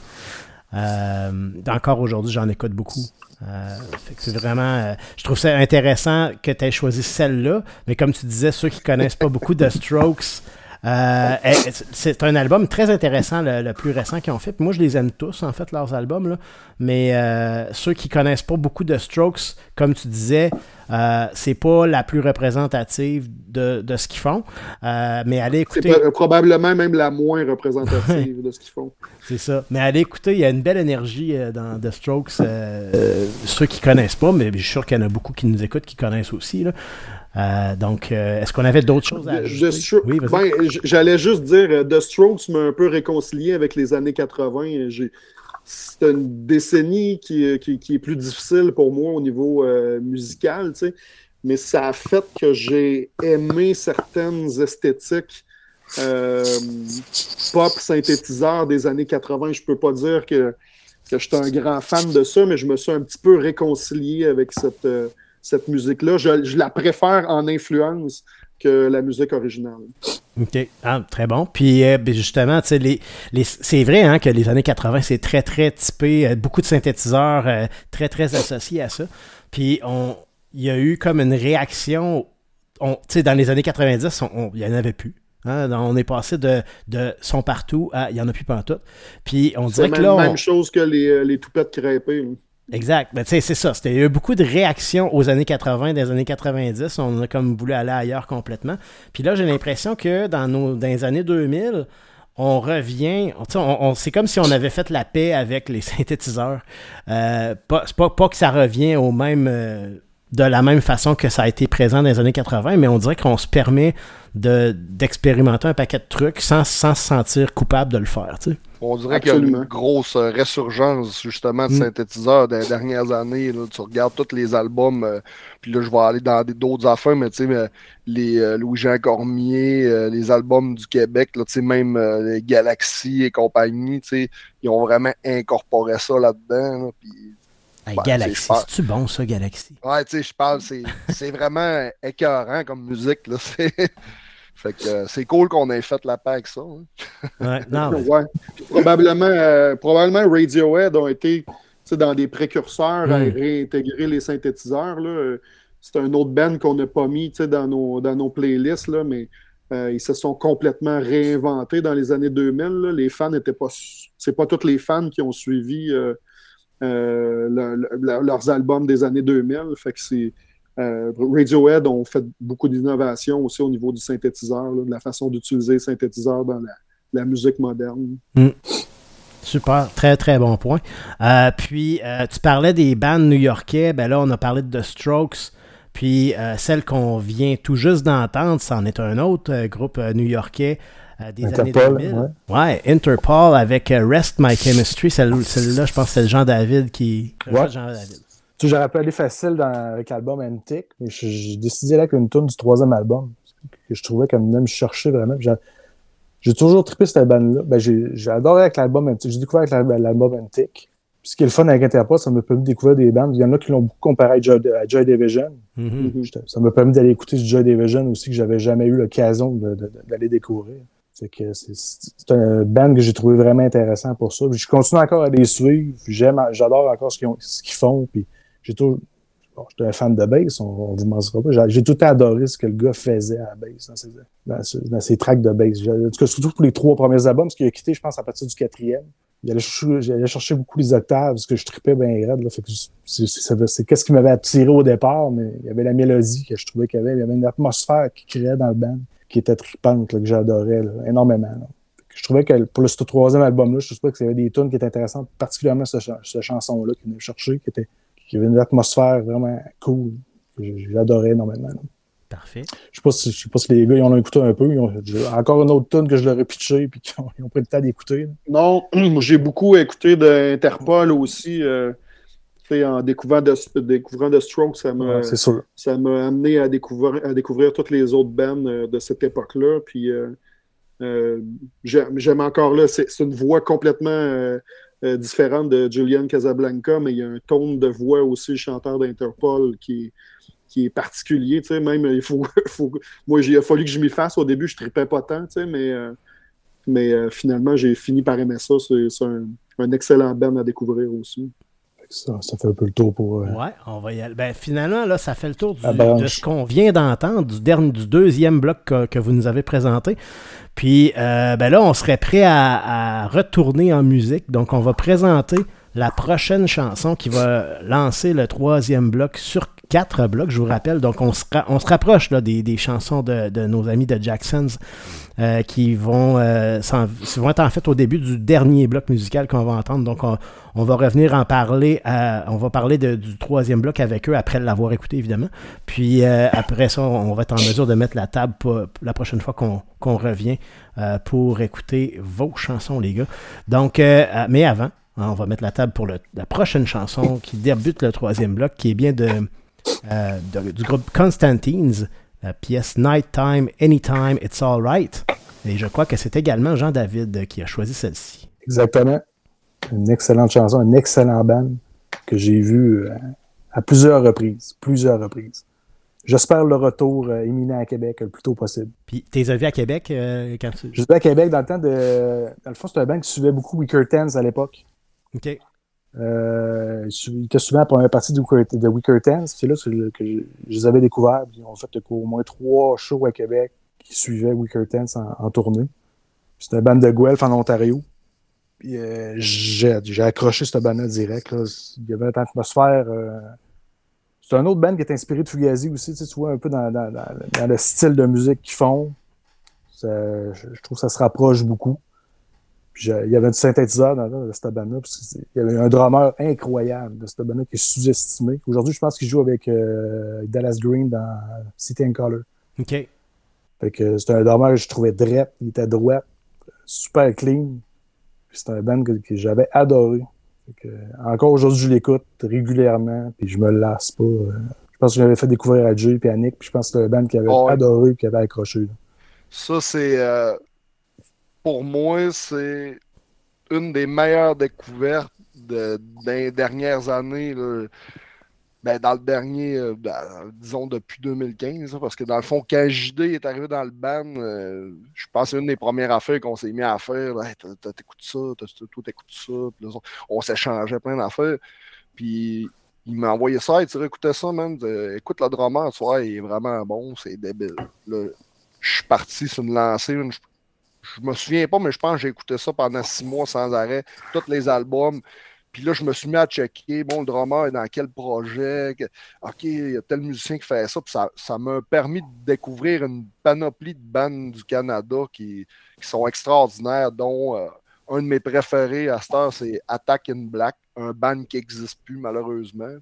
Speaker 1: Euh, encore aujourd'hui, j'en écoute beaucoup. Euh, fait que c'est vraiment. euh, je trouve ça intéressant que tu aies choisi celle-là, mais comme tu disais, ceux qui connaissent pas beaucoup de Strokes, euh, eh, c'est un album très intéressant, le, plus récent qu'ils ont fait. Moi, je les aime tous, en fait, leurs albums. Là. Mais euh, ceux qui connaissent pas beaucoup de Strokes, comme tu disais, euh, c'est pas la plus représentative de, de ce qu'ils font. Euh, mais allez
Speaker 2: C'est
Speaker 1: écouter.
Speaker 2: pas- probablement même la moins représentative de ce qu'ils font.
Speaker 1: C'est ça. Mais allez écouter, il y a une belle énergie euh, dans The Strokes. ceux qui connaissent pas, mais je suis sûr qu'il y en a beaucoup qui nous écoutent qui connaissent aussi. là. Euh, donc, euh, est-ce qu'on avait d'autres choses à ajouter? Oui, vas-y.
Speaker 2: ben, J'allais juste dire, The Strokes m'a un peu réconcilié avec les années 80. J'ai- C'est une décennie qui, qui- est plus difficile pour moi au niveau euh, musical, tu sais. mais ça a fait que j'ai aimé certaines esthétiques euh, pop synthétiseurs des années 80. Je peux pas dire que, que j'étais un grand fan de ça, mais je me suis un petit peu réconcilié avec cette, euh, cette musique-là. Je la préfère en influence que la musique originale.
Speaker 1: OK. Ah, très bon. Puis, euh, ben, justement, les, les, c'est vrai hein, que les années 80, c'est très, très typé. euh, beaucoup de synthétiseurs euh, très, très associés à ça. Puis, on, il y a eu comme une réaction. on- dans les années 90, on- on- il n'y en avait plus. Hein, on est passé de, de son partout à il n'y en a plus pas tout. Puis, on dirait
Speaker 2: la
Speaker 1: que là. on-
Speaker 2: même chose que les, les toupettes crêpées.
Speaker 1: Exact. Ben, c'est ça. Il y a eu beaucoup de réactions aux années 80, des années 90. On a comme voulu aller ailleurs complètement. Puis là, j'ai l'impression que dans, nos, dans les années 2000, on revient, c'est comme si on avait fait la paix avec les synthétiseurs. Euh, pas, pas, pas que ça revient au même, euh, de la même façon que ça a été présent dans les années 80, mais on dirait qu'on se permet de, d'expérimenter un paquet de trucs sans, sans se sentir coupable de le faire. tu sais.
Speaker 3: On dirait qu'il y a une grosse euh, résurgence justement de
Speaker 1: Mm.
Speaker 3: synthétiseurs des dernières années. là. Tu regardes tous les albums, euh, puis là je vais aller dans d'autres affaires, mais tu sais, mais les euh, Louis-Jean Cormier, euh, les albums du Québec, là, tu sais, même euh, les Galaxy et compagnie, tu sais, ils ont vraiment incorporé ça là-dedans. là, puis
Speaker 1: Hey,
Speaker 3: Ouais,
Speaker 1: Galaxy, c'est-tu bon ça, Galaxy?
Speaker 3: Ouais, tu sais, je parle, c'est c'est vraiment écœurant comme musique. Là. c'est- Fait que euh, c'est cool qu'on ait fait la paix avec ça. hein.
Speaker 1: Ouais, non, mais-
Speaker 2: Ouais. Probablement, euh, probablement Radiohead ont été dans des précurseurs à
Speaker 1: Mm.
Speaker 2: réintégrer les synthétiseurs. là. C'est un autre band qu'on n'a pas mis dans nos, dans nos playlists, là, mais euh, ils se sont complètement réinventés dans les années 2000. là. Les fans n'étaient pas. C'est pas tous les fans qui ont suivi euh, le- le- leurs albums des années 2000. Fait que c'est. euh, Radiohead ont fait beaucoup d'innovations aussi au niveau du synthétiseur, de la façon d'utiliser le synthétiseur dans la, musique moderne.
Speaker 1: Super, très très bon point. Euh, puis, tu parlais des bandes new-yorkais, ben là, on a parlé de The Strokes. Puis, celle qu'on vient tout juste d'entendre, c'en est un autre groupe new-yorkais des
Speaker 4: Interpol,
Speaker 1: années 2000.
Speaker 4: ouais.
Speaker 1: Ouais, Interpol avec euh, Rest My Chemistry. Celle- Celle-là, je pense que c'est le Jean-David qui.
Speaker 4: Ouais.
Speaker 1: Jean-David.
Speaker 4: J'aurais pu aller facile dans, avec l'album Antique, mais j'ai décidé là avec une tune du troisième album que je trouvais comme venait me chercher vraiment. J'ai toujours trippé cette bande-là. Ben, j'ai adoré avec l'album Antique. J'ai découvert avec la- l'album Antique. Puis ce qui est le fun avec Interpol, ça m'a permis de découvrir des bandes. Il y en a qui l'ont beaucoup comparé à Joy, à Joy Division.
Speaker 1: Mhm.
Speaker 2: Mhm.
Speaker 4: J'étais- Ça m'a permis d'aller écouter du Joy Division aussi que j'avais jamais eu l'occasion d'aller découvrir. C'est un band que j'ai trouvé vraiment intéressant pour ça. Je continue encore à les suivre. J'adore encore ce qu'ils, font. Puis j'étais un fan de bass, on, on vous mentiera pas. J'ai, tout adoré ce que le gars faisait à la bass dans ses, dans, ses- tracks de bass. En tout cas, surtout pour les trois premiers albums, parce qu'il a quitté, je pense, à partir du quatrième. J'allais chercher beaucoup les octaves, parce que je tripais bien raide. C'est qu'est-ce qui m'avait attiré au départ, mais il y avait la mélodie que je trouvais qu'il y avait. Il y avait une atmosphère qui créait dans le band, qui était tripante, là, que j'adorais énormément. là. Je trouvais que pour le, ce troisième album-là, je trouvais qu'il y avait des tunes qui étaient intéressantes, particulièrement cette, cette chanson-là qui venait chercher, qui, était, qui avait une atmosphère vraiment cool, j'adorais énormément. là.
Speaker 1: Parfait.
Speaker 4: Je sais pas si, je sais pas si les gars ils en ont écouté un peu. Ils ont, encore une autre tune que je leur ai pitché puis qu'ils ont, ils ont pris le temps d'écouter.
Speaker 2: Non, j'ai beaucoup écouté d'Interpol aussi. euh, en découvrant de, découvrant de Strokes, ça m'a
Speaker 4: Ouais, c'est sûr.
Speaker 2: ça m'a amené à découvrir, à découvrir toutes les autres bands euh, de cette époque-là. Puis euh, euh, j'aime encore là, c'est une voix complètement euh, euh, différente de Julian Casablanca, mais il y a un ton de voix aussi, chanteur d'Interpol, qui est, qui est particulier. tu sais, Même, il faut, faut- moi, il a fallu que je m'y fasse. Au début, je tripais pas tant, tu sais, mais, mais finalement, j'ai fini par aimer ça. C'est c'est un, un excellent band à découvrir aussi.
Speaker 4: Ça, ça fait un peu le tour pour. euh,
Speaker 1: Ouais, on va y aller. Ben, finalement, là, ça fait le tour du-
Speaker 4: Ah, ben,
Speaker 1: de ce qu'on vient d'entendre, du, dernier, du deuxième bloc que, que vous nous avez présenté. Puis euh, ben là, on serait prêt à, à retourner en musique. Donc, on va présenter la prochaine chanson qui va lancer le troisième bloc sur quatre blocs, je vous rappelle. Donc, on se, rapproche des, chansons de, nos amis de Jacksons euh, qui vont, euh, vont être en fait au début du dernier bloc musical qu'on va entendre. Donc, on, va revenir en parler. à- on va parler du troisième bloc avec eux après l'avoir écouté, évidemment. Puis euh, après ça, on va être en mesure de mettre la table pour, la prochaine fois qu'on revient euh, pour écouter vos chansons, les gars. Donc, euh, euh, mais avant, hein, on va mettre la table pour la prochaine chanson qui débute le troisième bloc, qui est bien de, euh, de- du groupe Constantines, la pièce Nighttime, Anytime, It's Alright. Et je crois que c'est également Jean-David qui a choisi celle-ci.
Speaker 4: Exactement. Une excellente chanson, un excellent band que j'ai vu euh, à plusieurs reprises. Plusieurs reprises. J'espère le retour euh, imminent à Québec le plus tôt possible.
Speaker 1: Puis, t'es vu à Québec euh, quand tu.
Speaker 4: J'étais à Québec dans le temps de. Dans le fond, c'était un band qui suivait beaucoup Weaker Tens à l'époque.
Speaker 1: Ok.
Speaker 4: Euh, il était souvent la première partie de Weaker, de Weaker. C'est là que je, les avais découverts. Ils ont fait au moins trois shows à Québec qui suivaient Weaker Tens en, tournée. C'était un band de Guelph en Ontario. Euh, j'ai accroché cette band-là direct. là. Il y avait une atmosphère. euh, C'est un autre band qui est inspiré de Fugazi aussi. Tu, sais, vois un peu dans, le style de musique qu'ils font. Je trouve que ça se rapproche beaucoup. Puis il y avait un synthétiseur dans, dans cette bande-là. c'est- Il y avait un drummer incroyable de cette bande-là qui est sous-estimé. Aujourd'hui, je pense qu'il joue avec euh, Dallas Green dans City and Color.
Speaker 1: OK.
Speaker 4: Fait que c'était un drummer que je trouvais drette, il était droit, super clean. Puis C'est un band que, que j'avais adoré. Fait que, encore aujourd'hui, je l'écoute régulièrement, puis je me lasse pas. euh. Je pense que je l'avais fait découvrir à Jay et à Nick, puis je pense que c'était un band qui avait
Speaker 3: Oh,
Speaker 4: adoré et qui avait accroché. là.
Speaker 3: Ça, c'est. euh, pour moi, c'est une des meilleures découvertes de, des dernières années. Ben, dans le dernier, euh, ben, disons depuis 2015, là, parce que dans le fond, quand JD est arrivé dans le band, euh, je pense que c'est une des premières affaires qu'on s'est mis à faire. Hey, T'écoutes ça, toi t'écoutes ça. Puis là, on s'échangeait plein d'affaires. Puis il m'a envoyé ça, il dit écoutez ça, man. Écoute le drummer, tu vois, il est vraiment bon, c'est débile. Je suis parti sur une lancée. Je, me souviens pas, mais je pense que j'ai écouté ça pendant six mois sans arrêt, tous les albums. Puis là, je me suis mis à checker, bon, le drummer est dans quel projet, OK, il y a tel musicien qui fait ça, puis ça m'a permis de découvrir une panoplie de bandes du Canada qui, qui sont extraordinaires, dont euh, un de mes préférés à cette heure, c'est Attack in Black, un band qui n'existe plus malheureusement,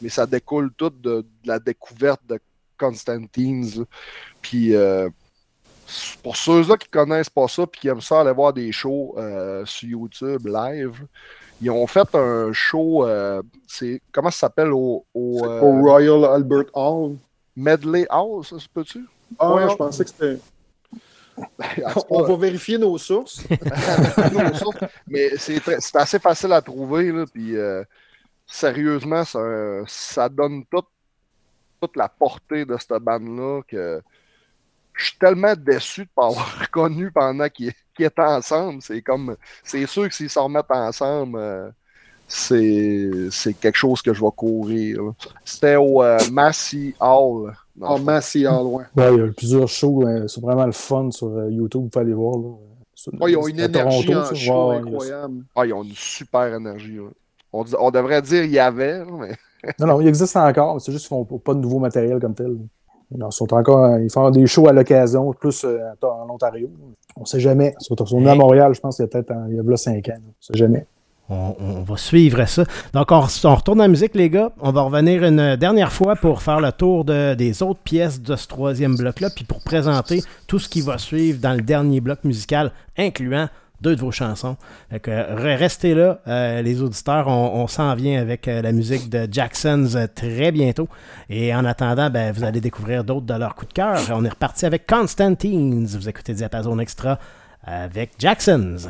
Speaker 3: mais ça découle tout de, la découverte de Constantines. Puis euh, pour ceux-là qui connaissent pas ça puis qui aiment ça aller voir des shows euh, sur YouTube live, ils ont fait un show, euh, c'est comment ça s'appelle au, au, euh,
Speaker 2: Au Royal Albert Hall.
Speaker 3: Medley House, ça se peut-tu?
Speaker 2: Ah,
Speaker 3: Ouais,
Speaker 2: je pensais que c'était.
Speaker 3: En tout
Speaker 2: On va vérifier nos sources.
Speaker 3: nos sources. Mais c'est assez facile à trouver. Là, puis, sérieusement, ça, ça donne toute, toute la portée de cette bande-là que je suis tellement déçu de ne pas avoir reconnu pendant qu'ils étaient ensemble. C'est comme c'est sûr que s'ils se remettent ensemble, euh, c'est c'est quelque chose que je vais courir. C'était au euh, Massey Hall. le fond.
Speaker 2: Massey Hall, ouais.
Speaker 4: Ouais, il y a plusieurs shows, euh, c'est vraiment le fun sur euh, YouTube, vous pouvez aller voir. Là. Sur-
Speaker 2: Ouais, ils ont une énergie
Speaker 4: Toronto,
Speaker 2: en
Speaker 4: ça.
Speaker 2: show
Speaker 4: Ouais, ouais,
Speaker 2: incroyable.
Speaker 3: Ah, ils ont une super énergie. On, devrait dire il y avait, mais
Speaker 4: Non, non, il existe encore, mais c'est juste qu'ils font pas de nouveau matériel comme tel. Ils, sont encore, ils font des shows à l'occasion, plus euh, en Ontario. On sait jamais. Ils sont, venus à Montréal, je pense, il y a peut-être un- il y a là 5 ans. On sait jamais.
Speaker 1: On, on va suivre ça. Donc, on, on retourne en musique, les gars. On va revenir une dernière fois pour faire le tour de- des autres pièces de ce troisième bloc-là, puis pour présenter tout ce qui va suivre dans le dernier bloc musical, incluant deux de vos chansons. Restez là, euh, les auditeurs. On, on s'en vient avec euh, la musique de Jacksons euh, très bientôt. Et en attendant, ben, vous allez découvrir d'autres de leurs coups de cœur. On est reparti avec Constantines. Vous écoutez Diapason Extra avec Jacksons.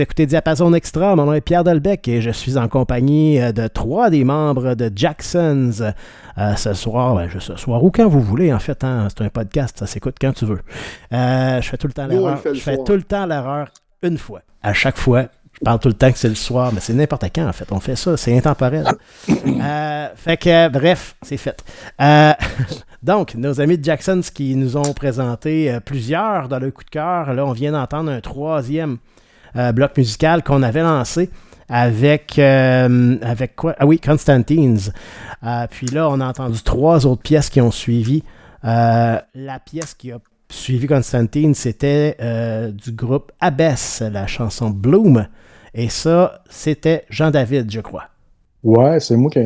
Speaker 1: Vous écoutez Diapason Extra. Mon nom est Pierre Delbecq et je suis en compagnie euh, de trois des membres de Jacksons euh, ce soir. Ben, ce soir ou quand vous voulez, en fait. hein. c'est un podcast, ça s'écoute quand tu veux. Euh, je fais tout le temps l'erreur. Je fais tout le temps l'erreur une fois. À chaque fois. Je parle tout le temps que c'est le soir, mais c'est n'importe quand, en fait. On fait ça, c'est intemporel. Euh, fait que, bref, c'est fait. Euh, donc, nos amis de Jacksons qui nous ont présenté plusieurs dans le coup de cœur. Là, on vient d'entendre un troisième bloc musical qu'on avait lancé avec, euh, avec quoi? Ah oui, Constantines. Euh, puis là, on a entendu trois autres pièces qui ont suivi. Euh, la pièce qui a suivi Constantine, c'était euh, du groupe Abbess, la chanson Bloom. Et ça, c'était Jean-David, je crois.
Speaker 4: Ouais, c'est moi qui.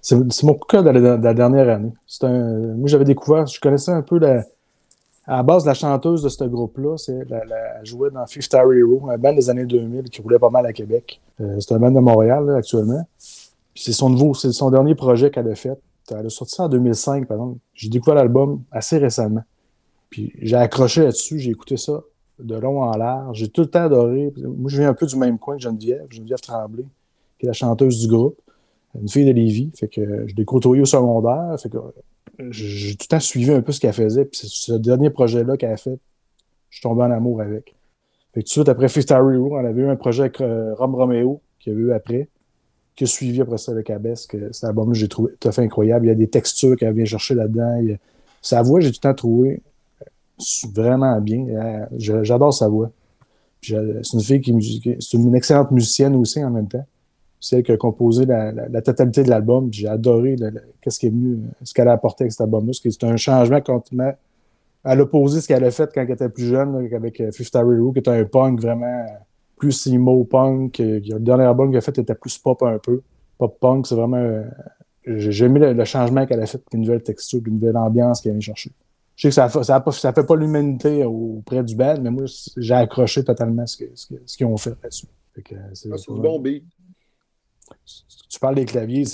Speaker 4: C'est mon coup de la, de la dernière année. Un... Moi, j'avais découvert, je connaissais un peu la. À la base, la chanteuse de ce groupe-là, c'est la, elle jouait dans Fifth Star Hero, un band des années 2000 qui roulait pas mal à Québec. Euh, c'est un band de Montréal, là, actuellement. C'est son nouveau, c'est son dernier projet qu'elle a fait. Elle a sorti ça en 2005, par exemple. J'ai découvert l'album assez récemment. Puis j'ai accroché là-dessus, j'ai écouté ça de long en large. J'ai tout le temps adoré. Moi, je viens un peu du même coin que Geneviève, Geneviève Tremblay, qui est la chanteuse du groupe, une fille de Lévis. Fait que je l'ai côtoyée au secondaire. Fait que j'ai tout le temps suivi un peu ce qu'elle faisait. Puis ce dernier projet-là qu'elle a fait, je suis tombé en amour avec. Fait tout de suite, après Star Hero, on avait eu un projet avec euh, Rom Romeo, qui avait eu après, qui a suivi après ça avec Abbess, que cet album-là, j'ai trouvé tout à fait incroyable. Il y a des textures qu'elle vient chercher là-dedans. A- Sa voix, j'ai tout le temps trouvé euh, vraiment bien. Euh, J'adore sa voix. C'est une fille qui- c'est une excellente musicienne aussi en même temps. C'est elle qui a composé la, la- la totalité de l'album. J'ai adoré le- le- qu'est-ce qui est venu, ce qu'elle a apporté avec cet album-là. C'est un changement complètement à l'opposé de ce qu'elle a fait quand elle était plus jeune, là, avec euh, Fifth Star Hero, qui était un punk vraiment plus emo punk. Le dernier album qu'elle a fait était plus pop un peu. Pop punk, c'est vraiment. euh, J'ai aimé le, le changement qu'elle a fait, une nouvelle texture, une nouvelle ambiance qu'elle vient chercher. Je sais que ça ne ça fait pas l'humanité auprès du band, mais moi, j'ai accroché totalement ce ce que- ce qu'ils ont fait là-dessus. Euh, c'est-
Speaker 2: Ah, du bon beat.
Speaker 4: Tu parles des claviers,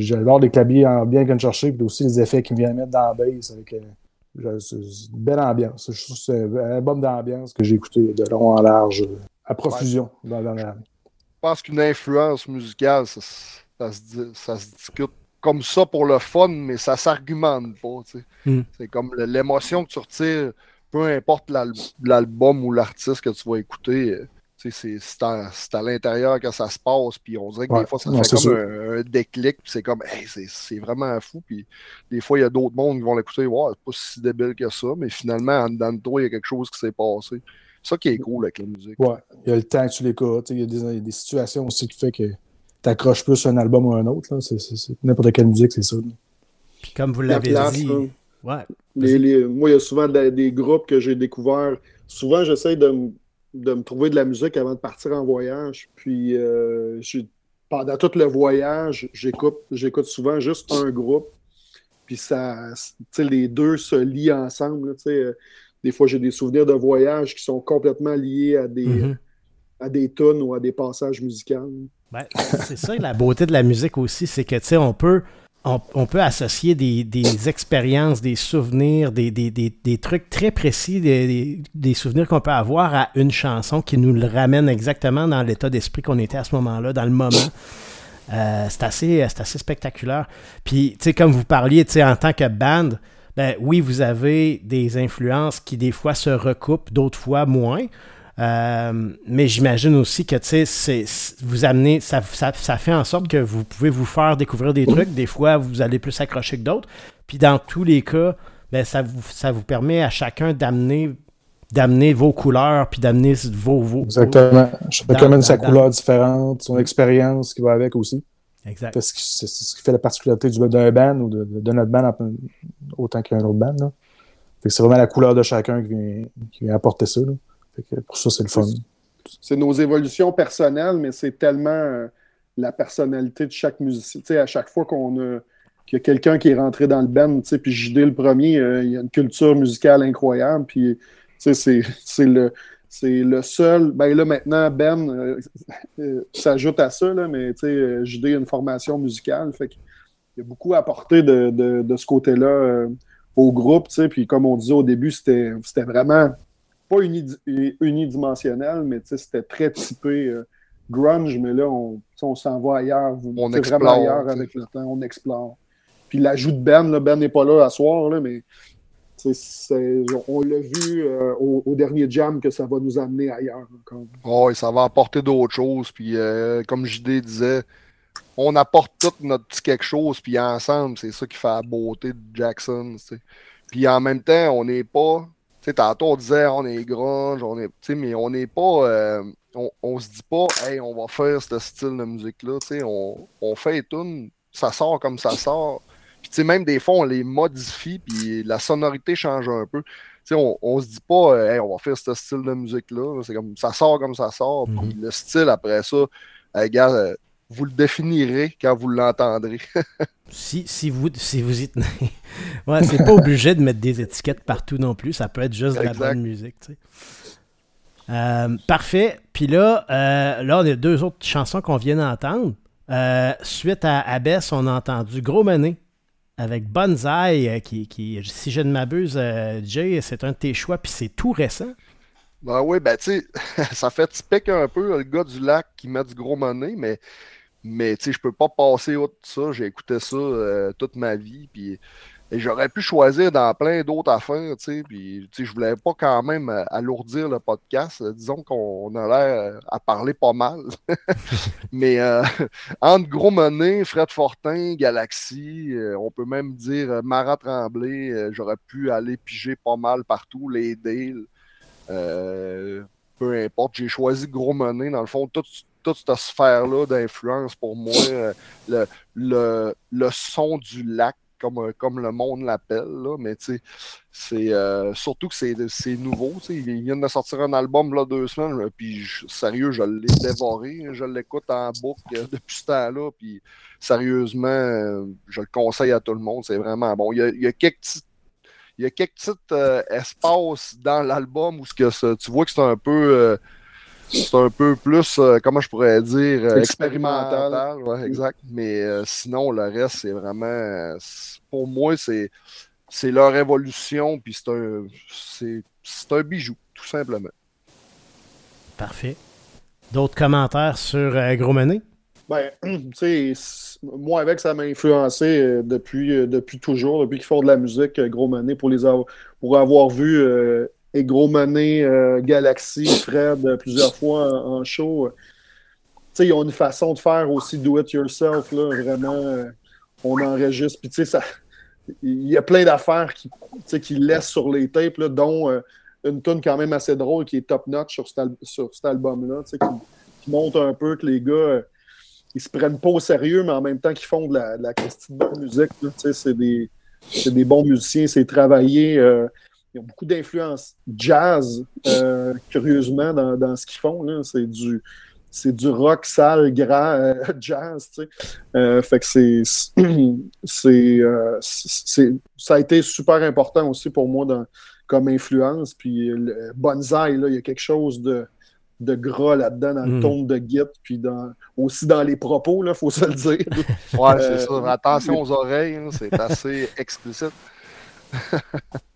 Speaker 4: j'adore les claviers en bien qu'on chercher, puis aussi les effets qu'ils viennent mettre dans la bass. Avec, euh, c'est une belle ambiance. Je trouve que c'est un album d'ambiance que j'ai écouté de long en large, euh, à profusion dans la dernière année.
Speaker 3: Je pense qu'une influence musicale, ça, se- ça se, dit- ça se discute comme ça pour le fun, mais ça s'argumente pas. tu sais.
Speaker 1: Mm.
Speaker 3: C'est comme l'émotion que tu retires, peu importe l'al- l'album ou l'artiste que tu vas écouter. C'est c'est à, c'est à l'intérieur que ça se passe, puis on dirait que
Speaker 4: Ouais.
Speaker 3: des fois ça
Speaker 4: Non,
Speaker 3: fait
Speaker 4: c'est
Speaker 3: comme un, un déclic, puis c'est comme, hey, c'est- c'est vraiment fou, puis des fois il y a d'autres mondes qui vont l'écouter, ouais, c'est pas si débile que ça, mais finalement, en dedans de toi, il y a quelque chose qui s'est passé. C'est ça qui est cool avec la musique.
Speaker 4: Ouais, il y a le temps que tu l'écoutes, il y, a des- il y a des situations aussi qui fait que tu accroches plus un album ou un autre. N'importe quelle musique, c'est ça. là.
Speaker 1: Puis comme vous
Speaker 2: La
Speaker 1: l'avez dit,
Speaker 2: hein.
Speaker 1: ouais,
Speaker 2: Les- les- moi, il y a souvent de- des groupes que j'ai découverts. Souvent, j'essaie de, me- de me trouver de la musique avant de partir en voyage. Puis, euh, pendant tout le voyage, j'écoute, j'écoute souvent juste un groupe. Puis, ça, tu sais, les deux se lient ensemble. là, tu sais. Euh, Des fois, j'ai des souvenirs de voyage qui sont complètement liés à des,
Speaker 1: Mhm.
Speaker 2: à des tunes ou à des passages musicaux.
Speaker 1: Ben, c'est ça la beauté de la musique aussi, c'est que tu sais, on peut, on, peut associer des, expériences, des souvenirs, des, trucs très précis, des, souvenirs qu'on peut avoir à une chanson qui nous le ramène exactement dans l'état d'esprit qu'on était à ce moment-là, dans le moment. Euh, c'est assez, spectaculaire. Puis, comme vous parliez, en tant que band, ben oui, vous avez des influences qui des fois se recoupent, d'autres fois moins. Euh, mais j'imagine aussi que tu sais, vous amenez, ça, ça, ça fait en sorte que vous pouvez vous faire découvrir des trucs. Des fois, vous allez plus accrocher que d'autres. Puis dans tous les cas, ben, ça, vous, ça vous permet à chacun d'amener d'amener vos couleurs puis d'amener vos, vos
Speaker 4: Exactement. Chacun amène sa
Speaker 1: dans-
Speaker 4: couleur différente, son expérience qui va avec aussi.
Speaker 1: Exact.
Speaker 4: Parce que c'est ce qui fait la particularité du- d'un band ou de, de notre band autant qu'un autre band. Là. Fait que c'est vraiment la couleur de chacun qui vient, qui vient apporter ça. Là. Pour ça, c'est le fun.
Speaker 2: c'est nos évolutions personnelles, mais c'est tellement euh, la personnalité de chaque musicien. À chaque fois qu'on a qu'il y a quelqu'un qui est rentré dans le band, tu sais, puis JD le premier, euh, il y a une culture musicale incroyable, puis c'est le le seul. Ben là, maintenant, Ben euh, s'ajoute à ça, là, mais JD a une formation musicale, fait y a beaucoup apporté de, de, de ce côté-là au groupe, puis comme on disait au début, c'était vraiment pas unidi- unidimensionnel, mais c'était très typé euh, grunge, mais là, on, on s'en va ailleurs. vous-
Speaker 3: On explore,
Speaker 2: vraiment ailleurs avec le temps, on explore. Puis l'ajout de Ben, là, Ben n'est pas là à soir, là, mais on l'a vu euh, au, au dernier jam que ça va nous amener ailleurs.
Speaker 3: Ouais, ça va apporter d'autres choses. Puis, euh, comme JD disait, on apporte tout notre petit quelque chose. Puis, ensemble, c'est ça qui fait la beauté de Jackson. tu sais. Puis, en même temps, on n'est pas. Sais, tantôt, on disait, on est grunge, on est. Tu sais, mais on n'est pas. euh, on, on se dit pas, hey, on va faire ce style de musique-là. Tu sais, on, on fait une, ça sort comme ça sort. Puis, tu sais, même des fois, on les modifie, puis la sonorité change un peu. Tu sais, on, on se dit pas, euh, Hey, on va faire ce style de musique-là. C'est comme, ça sort comme ça sort. Puis le style, après ça, gars, euh, vous le définirez quand vous l'entendrez.
Speaker 1: Si, si, vous, si vous y tenez. ouais, c'est pas obligé de mettre des étiquettes partout non plus. Ça peut être juste de la bonne musique, tu sais. Euh, parfait. Puis là, euh, là, on a deux autres chansons qu'on vient d'entendre. Euh, suite à Abbess, on a entendu Gros Money avec Bonzai, euh, qui, qui, si je ne m'abuse, Jay, c'est un de tes choix, puis c'est tout récent.
Speaker 3: Ben oui, ben tu sais, ça fait typique un peu le gars du lac qui met du gros money, mais, mais tu sais, je peux pas passer outre ça. J'ai écouté ça euh, toute ma vie, puis et j'aurais pu choisir dans plein d'autres affaires, tu sais, puis tu sais, je voulais pas quand même euh, alourdir le podcast. Disons qu'on a l'air euh, à parler pas mal. mais entre gros money, Fred Fortin, Galaxy, on peut même dire Marat Tremblay, j'aurais pu aller piger pas mal partout, les. Euh, peu importe, j'ai choisi Gros Money. Dans le fond, toute, toute cette sphère-là d'influence pour moi, euh, le, le, le son du lac, comme, euh, comme le monde l'appelle, mais tu sais, c'est euh, surtout que c'est c'est nouveau. Il vient de sortir un album là deux semaines, puis je- sérieux, je l'ai dévoré. Je l'écoute en boucle euh, depuis ce temps-là, puis sérieusement, euh, je le conseille à tout le monde. C'est vraiment bon. Il y a, il y a quelques petites il y a quelques petits espaces dans l'album où ce que ça- tu vois que c'est un peu c'est un peu plus euh, comment je pourrais dire euh,
Speaker 2: Expérimental.
Speaker 3: expérimental, ouais, exact mais euh, sinon le reste c'est vraiment pour moi c'est c'est leur évolution puis c'est un c'est c'est un bijou tout simplement
Speaker 1: Parfait. D'autres commentaires sur Gros Money?
Speaker 2: Ben, tu sais, moi avec, ça m'a influencé euh, depuis, euh, depuis toujours, depuis qu'ils font de la musique, euh, Gros Money, pour les avoir, pour avoir vu euh, et Gros Money, euh, Galaxy, Fred euh, plusieurs fois en, show. ils ont une façon de faire aussi do it yourself, là, vraiment. euh, on enregistre, puis tu sais. Il y a plein d'affaires qui, qui laissent sur les tapes, dont une tune quand même assez drôle qui est top notch sur cet, album-là, qui, qui montre un peu que les gars. euh, ils se prennent pas au sérieux, mais en même temps qu'ils font de la, de la de bonne musique. C'est des, bons musiciens, c'est travaillé. Ils ont beaucoup d'influence jazz, euh, curieusement, dans, dans ce qu'ils font. C'est du, c'est du rock sale, grand euh, jazz. tu sais. Euh, fait que c'est, c'est, euh, ça a été super important aussi pour moi dans- comme influence. Puis le là, il y a quelque chose de, de gras là-dedans, dans le
Speaker 1: Mm.
Speaker 2: ton de Git, puis dans, aussi dans les propos, il faut se le dire.
Speaker 3: ouais c'est ça attention aux oreilles c'est assez explicite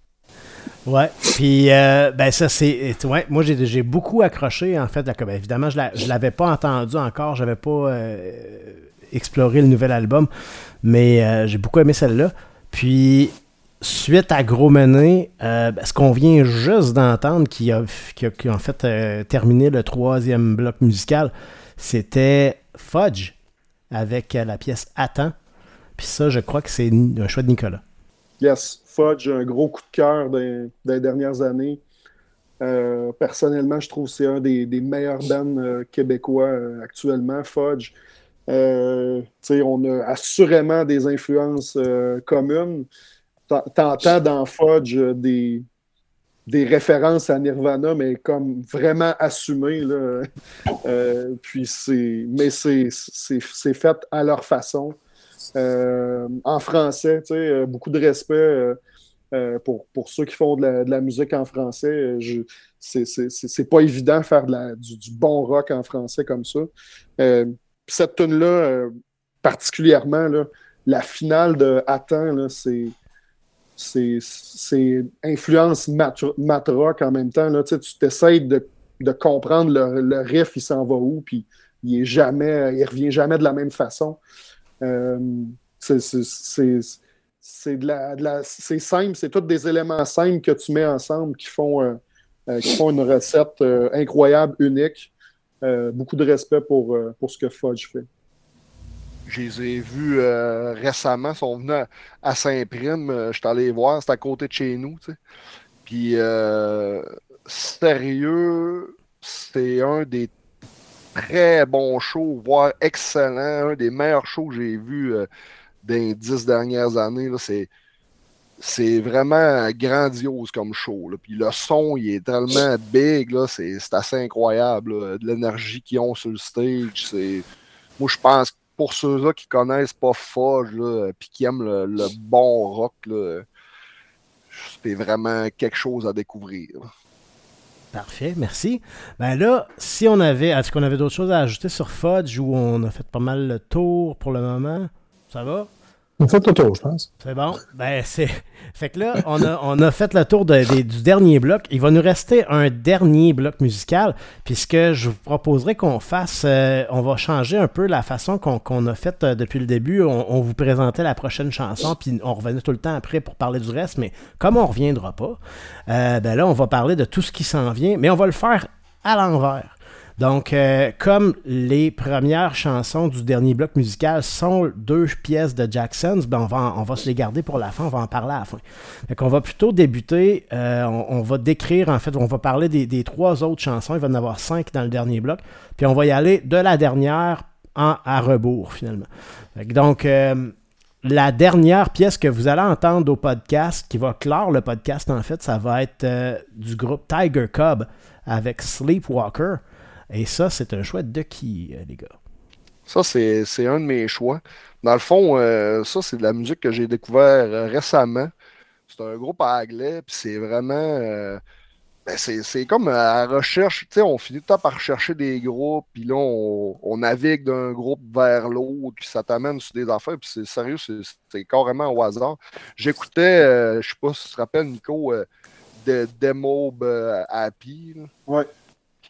Speaker 1: Ouais, puis euh, ben ça c'est ouais, moi j'ai beaucoup accroché en fait, là, comme, évidemment je la- je l'avais pas entendu encore, j'avais pas euh, exploré le nouvel album, mais euh, j'ai beaucoup aimé celle-là. Puis suite à Gros Mené, euh, ben, ce qu'on vient juste d'entendre qui a, qui a, qui a en fait terminé le troisième bloc musical, c'était Fudge avec la pièce Attends. Puis ça, je crois que c'est un choix de Nicolas.
Speaker 2: Yes, Fudge, un gros coup de cœur des, dernières années. Euh, personnellement, je trouve que c'est un des, meilleurs bands euh, québécois euh, actuellement, Fudge. Euh, on a assurément des influences communes. T'en- T'entends dans Fudge des, références à Nirvana, mais comme vraiment assumées. Mais c'est fait à leur façon. Euh, en français, tu euh, beaucoup de respect euh, pour, pour ceux qui font de la, musique en français. C'est- pas évident de faire de la- du, bon rock en français comme ça. Cette tune là particulièrement, là, la finale de Attends, c'est c'est influence mat, mat rock en même temps. Là, tu t'essayes de, de comprendre le, le riff, il s'en va où, puis il est jamais, il revient jamais de la même façon. Euh, c'est- simple, c'est tous des éléments simples que tu mets ensemble qui font, euh, euh, qui font une recette incroyable, unique. Beaucoup de respect pour, pour ce que Fudge fait.
Speaker 3: Je les ai vus récemment, ils sont venus à, Saint-Prime, je suis allé voir, c'est à côté de chez nous. Puis, sérieux, c'est un des très bons shows, voire excellent, un des meilleurs shows que j'ai vus euh, dans dix dernières années. C'est, c'est vraiment grandiose comme show. Puis le son, il est tellement big, c'est, assez incroyable. De l'énergie qu'ils ont sur le stage. Moi, je pense que pour ceux-là qui connaissent pas Fudge, puis qui aiment le, le bon rock, c'est vraiment quelque chose à découvrir.
Speaker 1: Parfait, merci. Ben là, si on avait. Est-ce qu'on avait d'autres choses à ajouter sur Fudge ou on a fait pas mal le tour pour le moment? Ça va?
Speaker 4: On fait le tour, je pense.
Speaker 1: C'est bon. Ben, c'est. Fait que là, on a, on a fait le tour de- du dernier bloc. Il va nous rester un dernier bloc musical. Puisque je vous proposerais qu'on fasse. euh, on va changer un peu la façon qu'on a fait euh, depuis le début. On, on vous présentait la prochaine chanson, puis on revenait tout le temps après pour parler du reste. Mais comme on reviendra pas, euh, ben là, on va parler de tout ce qui s'en vient. Mais on va le faire à l'envers. Donc, euh, comme les premières chansons du dernier bloc musical sont deux pièces de Jackson's, ben on, va, on va se les garder pour la fin, on va en parler à la fin. Fait qu'on va plutôt débuter, euh, on, va décrire, en fait, on va parler des, trois autres chansons, il va en avoir cinq dans le dernier bloc, puis on va y aller de la dernière en, à rebours, finalement. Donc, euh, la dernière pièce que vous allez entendre au podcast, qui va clore le podcast, en fait, ça va être du groupe Tiger Cub avec Sleepwalker. Et ça, c'est un choix de qui, euh, les gars?
Speaker 3: Ça, c'est, c'est un de mes choix. Dans le fond, euh, ça, c'est de la musique que j'ai découvert euh, récemment. C'est un groupe anglais, puis c'est vraiment. euh, ben, c'est, c'est comme à la recherche. Tu sais, on finit tout le temps par rechercher des groupes, puis là, on, on navigue d'un groupe vers l'autre, puis ça t'amène sur des affaires, puis c'est sérieux, c'est, c'est carrément au hasard. J'écoutais, euh, je sais pas si tu te rappelles, Nico, euh, de Demo euh, Happy. là.
Speaker 2: Ouais.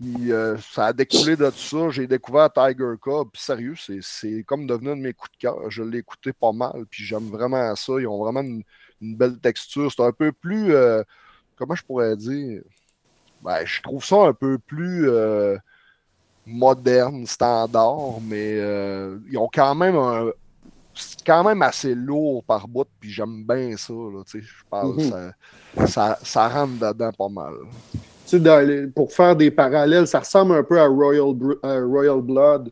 Speaker 3: Puis euh, ça a découlé de ça. J'ai découvert Tiger Cub. Puis sérieux, c'est, comme devenu un de mes coups de cœur. Je l'ai écouté pas mal. Puis j'aime vraiment ça. Ils ont vraiment une, une belle texture. C'est un peu plus. euh, comment je pourrais dire? Ben, Je trouve ça un peu plus euh, moderne, standard. Mais ils ont quand même un. C'est quand même assez lourd par bout, puis j'aime bien ça. Là, je parle,
Speaker 2: Mhm.
Speaker 3: ça, ça, ça rentre dedans pas mal.
Speaker 2: Pour faire des parallèles, ça ressemble un peu à Royal, Royal Blood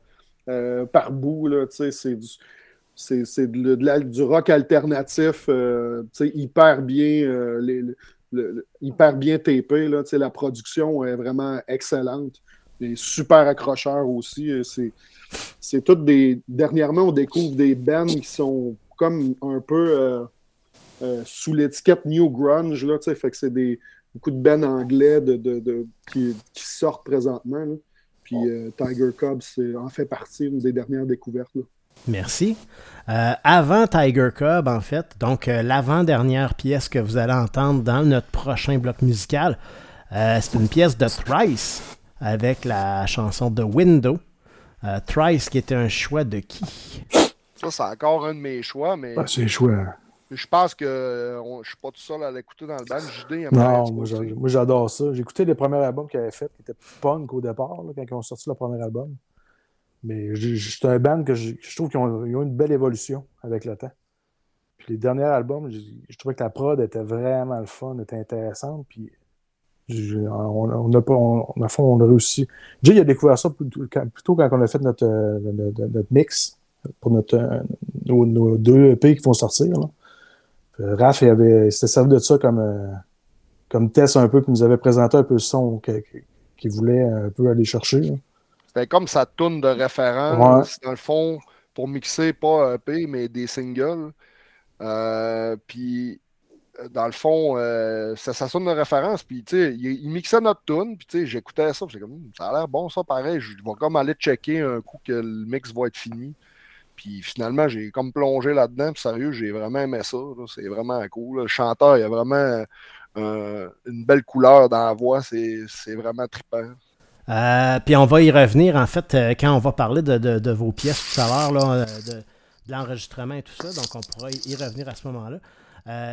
Speaker 2: euh, par bout. C'est du, du rock alternatif, euh, hyper bien, euh, hyper bien tapé. Là, la production est vraiment excellente. Et super accrocheur aussi. euh, C'est, toutes des. Dernièrement, on découvre des bands qui sont comme un peu euh, euh, sous l'étiquette New Grunge. Là, fait que c'est des beaucoup de bands anglais de, de- de- qui, qui sortent présentement. là. Puis euh, Tiger Cub c'est, en fait partie, une des dernières découvertes. là.
Speaker 1: Merci. Euh, avant Tiger Cub, en fait, donc euh, l'avant-dernière pièce que vous allez entendre dans notre prochain bloc musical, euh, c'est une pièce de Thrice avec la chanson de Window. Euh, Thrice qui était un choix de qui?
Speaker 3: Ça, c'est encore un de mes choix, mais
Speaker 4: Ah, c'est chouette.
Speaker 3: Je pense que euh, je suis pas tout seul à l'écouter dans le band. JD,
Speaker 4: Non, moi, j'adore ça. J'ai écouté les premiers albums qu'ils avaient fait, qui étaient punk au départ, là, quand ils ont sorti leur premier album. Mais c'est un band que je, je trouve qu'ils ont, ont une belle évolution avec le temps. Puis les derniers albums, je, je trouvais que la prod était vraiment le fun, était intéressante. Puis je- on, on a pas, on, on- à fond, on a réussi. Jay, il a découvert ça plutôt quand, plutôt quand on a fait notre, euh, notre, notre mix pour notre, euh, nos, nos deux EP qui vont sortir. Là. Puis Raph, il, avait, il s'était servi de ça comme, euh, comme test un peu, puis nous avait présenté un peu le son qu'il voulait un peu aller chercher. là.
Speaker 3: C'était comme sa tourne de référence, dans le fond, pour mixer pas un EP, mais des singles. Euh, puis, euh, dans le fond, euh, c'est sa tourne de référence. Puis, tu sais, il, il mixait notre tune, puis, tu sais, j'écoutais ça, puis j'étais comme, Hum, ça a l'air bon, ça, pareil. Je vais comme aller checker un coup que le mix va être fini. Puis finalement, j'ai comme plongé là-dedans. Puis sérieux, j'ai vraiment aimé ça. C'est vraiment cool. Le chanteur, il a vraiment euh, une belle couleur dans la voix. C'est vraiment trippant.
Speaker 1: Euh, puis on va y revenir, en fait, euh, quand on va parler de, vos pièces tout à l'heure, là, de, l'enregistrement et tout ça. Donc, on pourra y revenir à ce moment-là.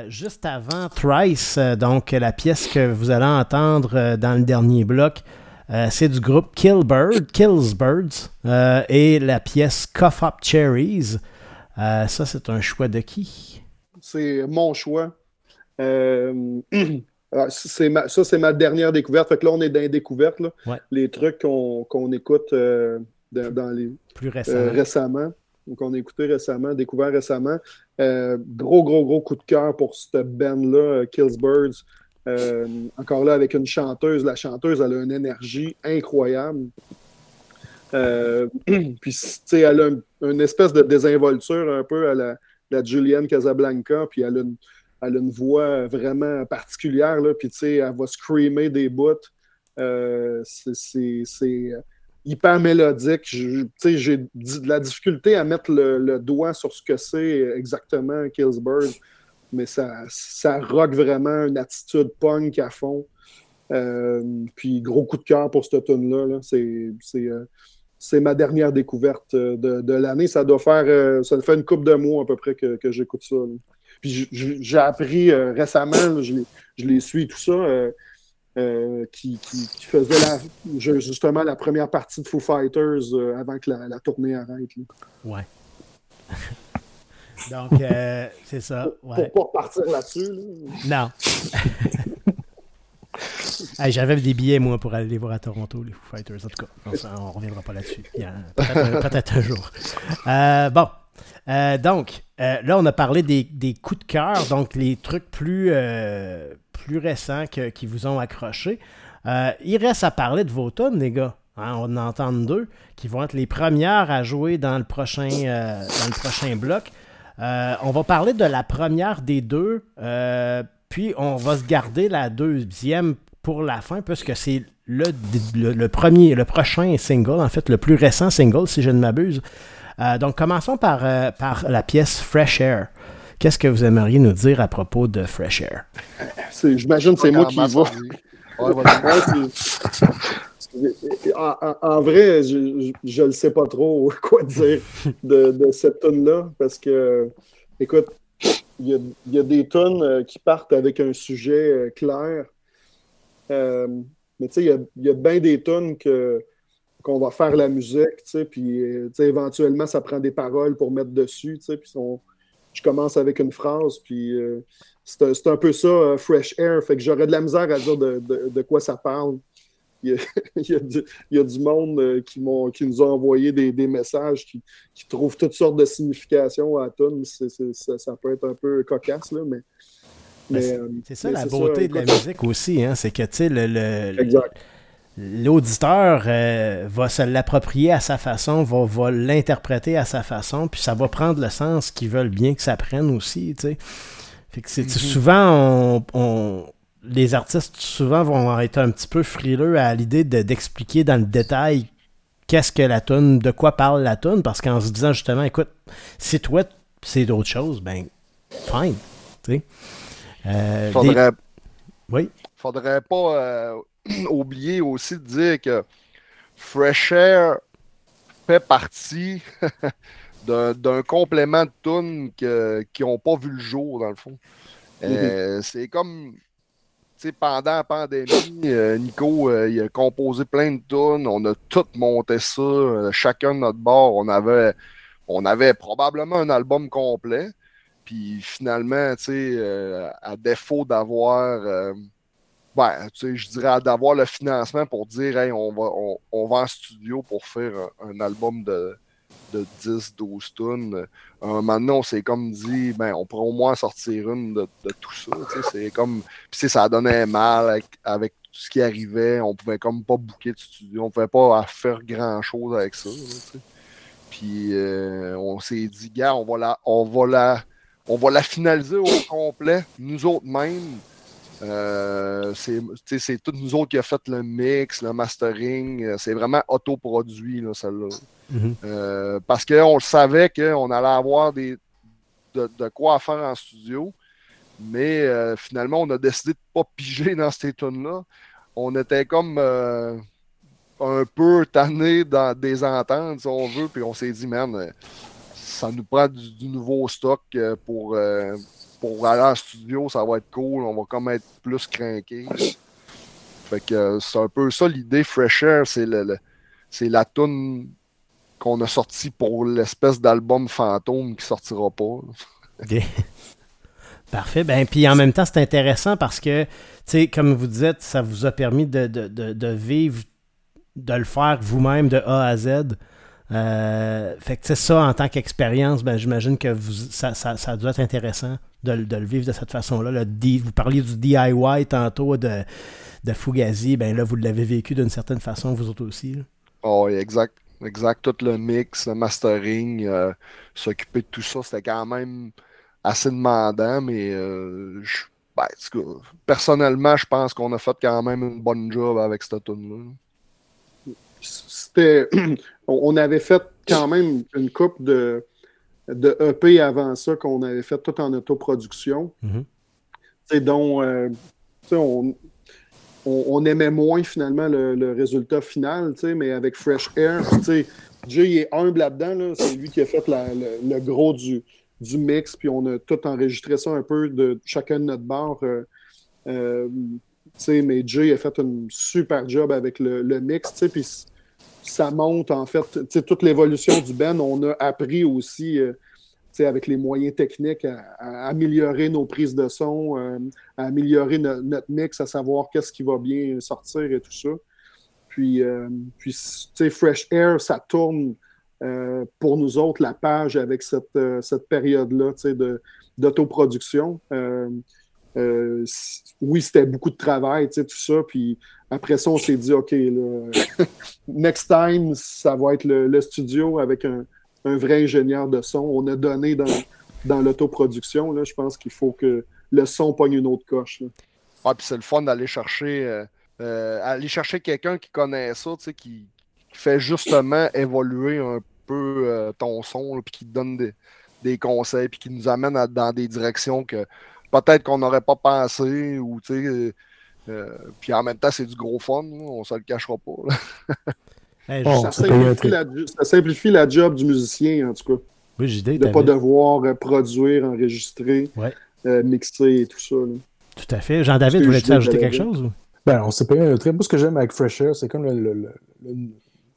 Speaker 1: Juste avant Thrice, donc la pièce que vous allez entendre dans le dernier bloc, euh, c'est du groupe Killbird, Killsbirds, euh, et la pièce Cough Up Cherries. Euh, ça, c'est un choix de qui?
Speaker 2: C'est mon choix. C'est ma- ça, c'est ma dernière découverte. Fait que là, on est dans les découvertes. là.
Speaker 1: Ouais.
Speaker 2: Les trucs qu'on qu'on écoute dans, dans les,
Speaker 1: Plus récemment.
Speaker 2: récemment. qu'on a écouté récemment, découvert récemment. Gros, gros, gros coup de cœur pour cette band-là, Killsbirds. Euh, encore là, avec une chanteuse. La chanteuse, elle a une énergie incroyable. Euh, puis, tu sais, elle a une, espèce de désinvolture un peu à la, la Julienne Casablanca, puis elle a une, elle une voix vraiment particulière, là, puis tu sais, elle va screamer des bouts. Euh, c'est- hyper mélodique. J'ai de la difficulté à mettre le, le doigt sur ce que c'est exactement Killsbird, mais ça, ça rock vraiment une attitude punk à fond. Euh, puis gros coup de cœur pour cette tune-là. euh, c'est ma dernière découverte euh, de, de l'année. Ça doit faire ça fait une couple de mois à peu près que, que j'écoute ça. Puis j'ai appris récemment, je, les, je les suis tout ça, qui, qui, faisait justement la première partie de Foo Fighters avant que la, tournée arrête.
Speaker 1: Ouais. Donc, euh, c'est ça. Ouais.
Speaker 2: Pour pas repartir là-dessus. là.
Speaker 1: Non. Hey, J'avais des billets, moi, pour aller les voir à Toronto, les Foo Fighters. En tout cas, on, on reviendra pas là-dessus. Peut-être un jour. Euh, bon. Euh, donc, là, on a parlé des, des coups de cœur, donc les trucs plus, plus récents que- qui vous ont accroché. Il reste à parler de vos tonnes, les gars. Hein, on en entend deux qui vont être les premières à jouer dans le prochain, euh, dans le prochain bloc. Euh, on va parler de la première des deux, euh, puis on va se garder la deuxième pour la fin, puisque c'est le, le, le premier, le prochain single, en fait, le plus récent single, si je ne m'abuse. Euh, donc, commençons par, euh, par la pièce Fresh Air. Qu'est-ce que vous aimeriez nous dire à propos de Fresh Air?
Speaker 2: J'imagine que c'est moi qui y va.
Speaker 3: Ouais, vas-y.
Speaker 2: Ouais, c'est- en, vrai, je, ne sais pas trop quoi dire de, cette tune-là parce que, écoute, il y a, y a des tunes euh, qui partent avec un sujet euh, clair. Euh, mais tu sais, il y a, y a bien des tunes que, qu'on va faire la musique, tu sais, puis tu sais, éventuellement, ça prend des paroles pour mettre dessus, tu sais, puis on- je commence avec une phrase, puis c'est un, peu ça, Fresh Air, fait que j'aurais de la misère à dire de- de quoi ça parle. Il y a, il y a du, il y a du monde euh, qui, m'ont- qui nous a envoyé des, des messages qui, qui trouvent toutes sortes de significations à la tune. C'est- c'est- ça, ça peut être un peu cocasse, là, mais...
Speaker 1: C'est-
Speaker 2: euh,
Speaker 1: C'est ça
Speaker 2: mais
Speaker 1: la beauté de la musique aussi, hein, c'est que tu sais, le, le-
Speaker 2: Exact.
Speaker 1: l'auditeur euh, va se l'approprier à sa façon, va, va l'interpréter à sa façon, puis ça va prendre le sens qu'ils veulent bien que ça prenne aussi, tu sais. Fait que c'est sais, souvent, on, on- les artistes souvent vont être un petit peu frileux à l'idée de- d'expliquer dans le détail qu'est-ce que la tune, de quoi parle la tune, parce qu'en se disant justement, écoute, si toi c'est d'autres choses, ben fine, tu sais. Euh, des-
Speaker 3: Faudrait,
Speaker 1: Oui?
Speaker 3: faudrait pas euh, oublier aussi de dire que Fresh Air fait partie d'un complément de tunes qui n'ont pas vu le jour, dans le fond. Euh, C'est comme, pendant la pandémie, euh, Nico, euh, il a composé plein de tunes, on a tout monté ça, euh, chacun de notre bord, on avait, on avait probablement un album complet. Puis finalement, à défaut d'avoir, ben, je dirais d'avoir le financement pour dire, hey, on va, on, va en studio pour faire un album de, de 10, 12 tonnes. Euh, maintenant, on s'est comme dit, ben, on pourrait au moins sortir une de, tout ça. C'est comme, puis ça donnait mal avec, tout ce qui arrivait. On pouvait comme pas booker de studio. On pouvait pas faire grand chose avec ça. Puis euh, on s'est dit, gars, on va la, on on va la finaliser au complet, nous autres mêmes. Euh, c'est tout nous autres qui a fait le mix, le mastering. C'est vraiment autoproduit, là, celle-là.
Speaker 1: Mhm.
Speaker 3: Euh, parce qu'on savait qu'on allait avoir de, quoi faire en studio. Mais euh, finalement, on a décidé de ne pas piger dans ces tunes-là. On était comme euh, un peu tanné dans des ententes, si on veut, puis on s'est dit, man, ça nous prend du, nouveau stock pour, pour aller en studio, ça va être cool, on va comme être plus craqué. Fait que c'est un peu ça l'idée. Fresh Air, c'est le, c'est la tune qu'on a sortie pour l'espèce d'album fantôme qui sortira pas.
Speaker 1: Parfait. Ben, puis en même temps, c'est intéressant parce que, tu sais, comme vous dites, ça vous a permis de, de- de- de vivre, de le faire vous-même de A à Z. Euh, fait que, ça, en tant qu'expérience, ben, j'imagine que vous, ça, ça, ça dû être intéressant de, le- de le vivre de cette façon-là. Vous parliez du DIY tantôt de, de Fugazi. Ben là, vous l'avez vécu d'une certaine façon, vous autres aussi. là.
Speaker 3: Oh, oui, exact. Exact. Tout le mix, le mastering, euh, s'occuper de tout ça, c'était quand même assez demandant, mais euh, je- ben, en tout cas, personnellement, je pense qu'on a fait quand même une bonne job avec cette tune-là.
Speaker 2: C'était. on avait fait quand même une coupe de, de EP avant ça qu'on avait fait tout en autoproduction. Tu sais, dont euh, tu sais, on, on, aimait moins finalement le, résultat final, mais avec Fresh Air, Jay est humble là-dedans, là, c'est lui qui a fait le, gros du, mix, puis on a tout enregistré ça un peu de chacun de notre bar. euh, euh, mais Jay a fait un super job avec le, mix, puis ça monte en fait, toute l'évolution du band, on a appris aussi, euh, avec les moyens techniques, à, améliorer nos prises de son, euh, à améliorer no- notre mix, à savoir qu'est-ce qui va bien sortir et tout ça. Puis, euh, puis Fresh Air, ça tourne euh, pour nous autres la page avec cette, euh, cette période-là, d'autoproduction. Oui, c'était beaucoup de travail, tout ça. Puis après ça, on s'est dit, OK, next time, ça va être le studio avec un, un vrai ingénieur de son. On a donné dans, dans l'autoproduction. Je pense qu'il faut que le son pogne une autre coche.
Speaker 3: Ah, puis c'est le fun d'aller chercher, euh, euh, chercher quelqu'un qui connaît ça, qui, qui fait justement évoluer un peu euh, ton son, puis qui te donne des, des conseils, puis qui nous amène dans des directions que peut-être qu'on n'aurait pas pensé, puis en même temps, c'est du gros fun, là, on se le cachera pas. là.
Speaker 1: Hey,
Speaker 4: Bon,
Speaker 1: je-
Speaker 2: Ça simplifie, la, ça simplifie la job du musicien, en tout cas.
Speaker 1: oui, j'ai
Speaker 2: De ne pas devoir euh, produire, enregistrer,
Speaker 1: Ouais.
Speaker 2: euh, mixer et tout ça. là.
Speaker 1: Tout à fait. Jean-David, voulais-tu ajouter quelque chose? ou?
Speaker 4: Ben, on s'est payé un très. Moi, ce que j'aime avec Fresh Air, c'est comme le. le- le- le-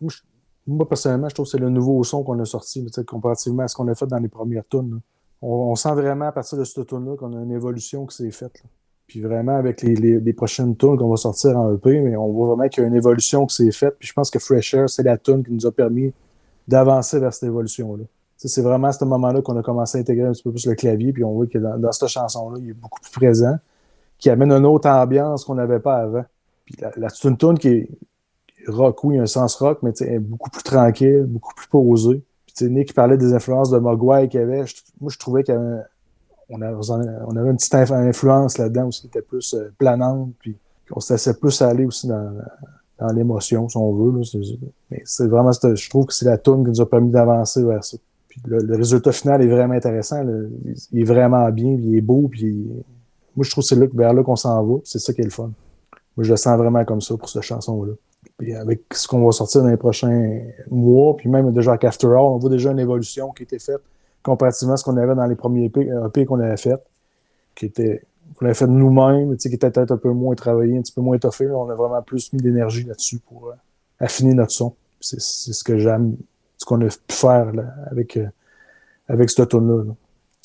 Speaker 4: moi, je- moi, personnellement, je trouve que c'est le nouveau son qu'on a sorti, comparativement à ce qu'on a fait dans les premières tunes. On, on sent vraiment à partir de cette tune-là qu'on a une évolution qui s'est faite. là. Puis vraiment, avec les, les- prochaines tunes qu'on va sortir en EP, mais on voit vraiment qu'il y a une évolution qui s'est faite. Puis je pense que Fresh Air, c'est la tune qui nous a permis d'avancer vers cette évolution-là. C'est vraiment à ce moment-là qu'on a commencé à intégrer un petit peu plus le clavier, puis on voit que dans, cette chanson-là, il est beaucoup plus présent, qui amène une autre ambiance qu'on n'avait pas avant. Puis la, la c'est une tune qui est rock, oui, un sens rock, mais elle est beaucoup plus tranquille, beaucoup plus posée. Puis Nick parlait des influences de Mogwai qu'il avait. Moi, je trouvais qu'il y avait, on avait, une petite inf- influence là-dedans aussi, qui était plus euh, planante, puis on se laissait plus aller aussi dans, l'émotion, si on veut. mais c'est vraiment, je trouve que c'est la tune qui nous a permis d'avancer vers ça. Puis le, résultat final est vraiment intéressant. Il, est vraiment bien, puis il est beau, puis moi, je trouve que c'est vers là qu'on s'en va. C'est ça qui est le fun. Moi, je le sens vraiment comme ça pour cette chanson-là. Puis avec ce qu'on va sortir dans les prochains mois, puis même déjà avec After All, on voit déjà une évolution qui a été faite comparativement à ce qu'on avait dans les premiers EP, EP qu'on avait fait, qui était qu'on avait fait nous-mêmes, qui était peut-être un peu moins travaillé, un petit peu moins étoffé. là. On a vraiment plus mis d'énergie là-dessus pour euh, affiner notre son. C'est ce que j'aime, ce qu'on a pu faire là, avec, euh, avec ce tune-là. là.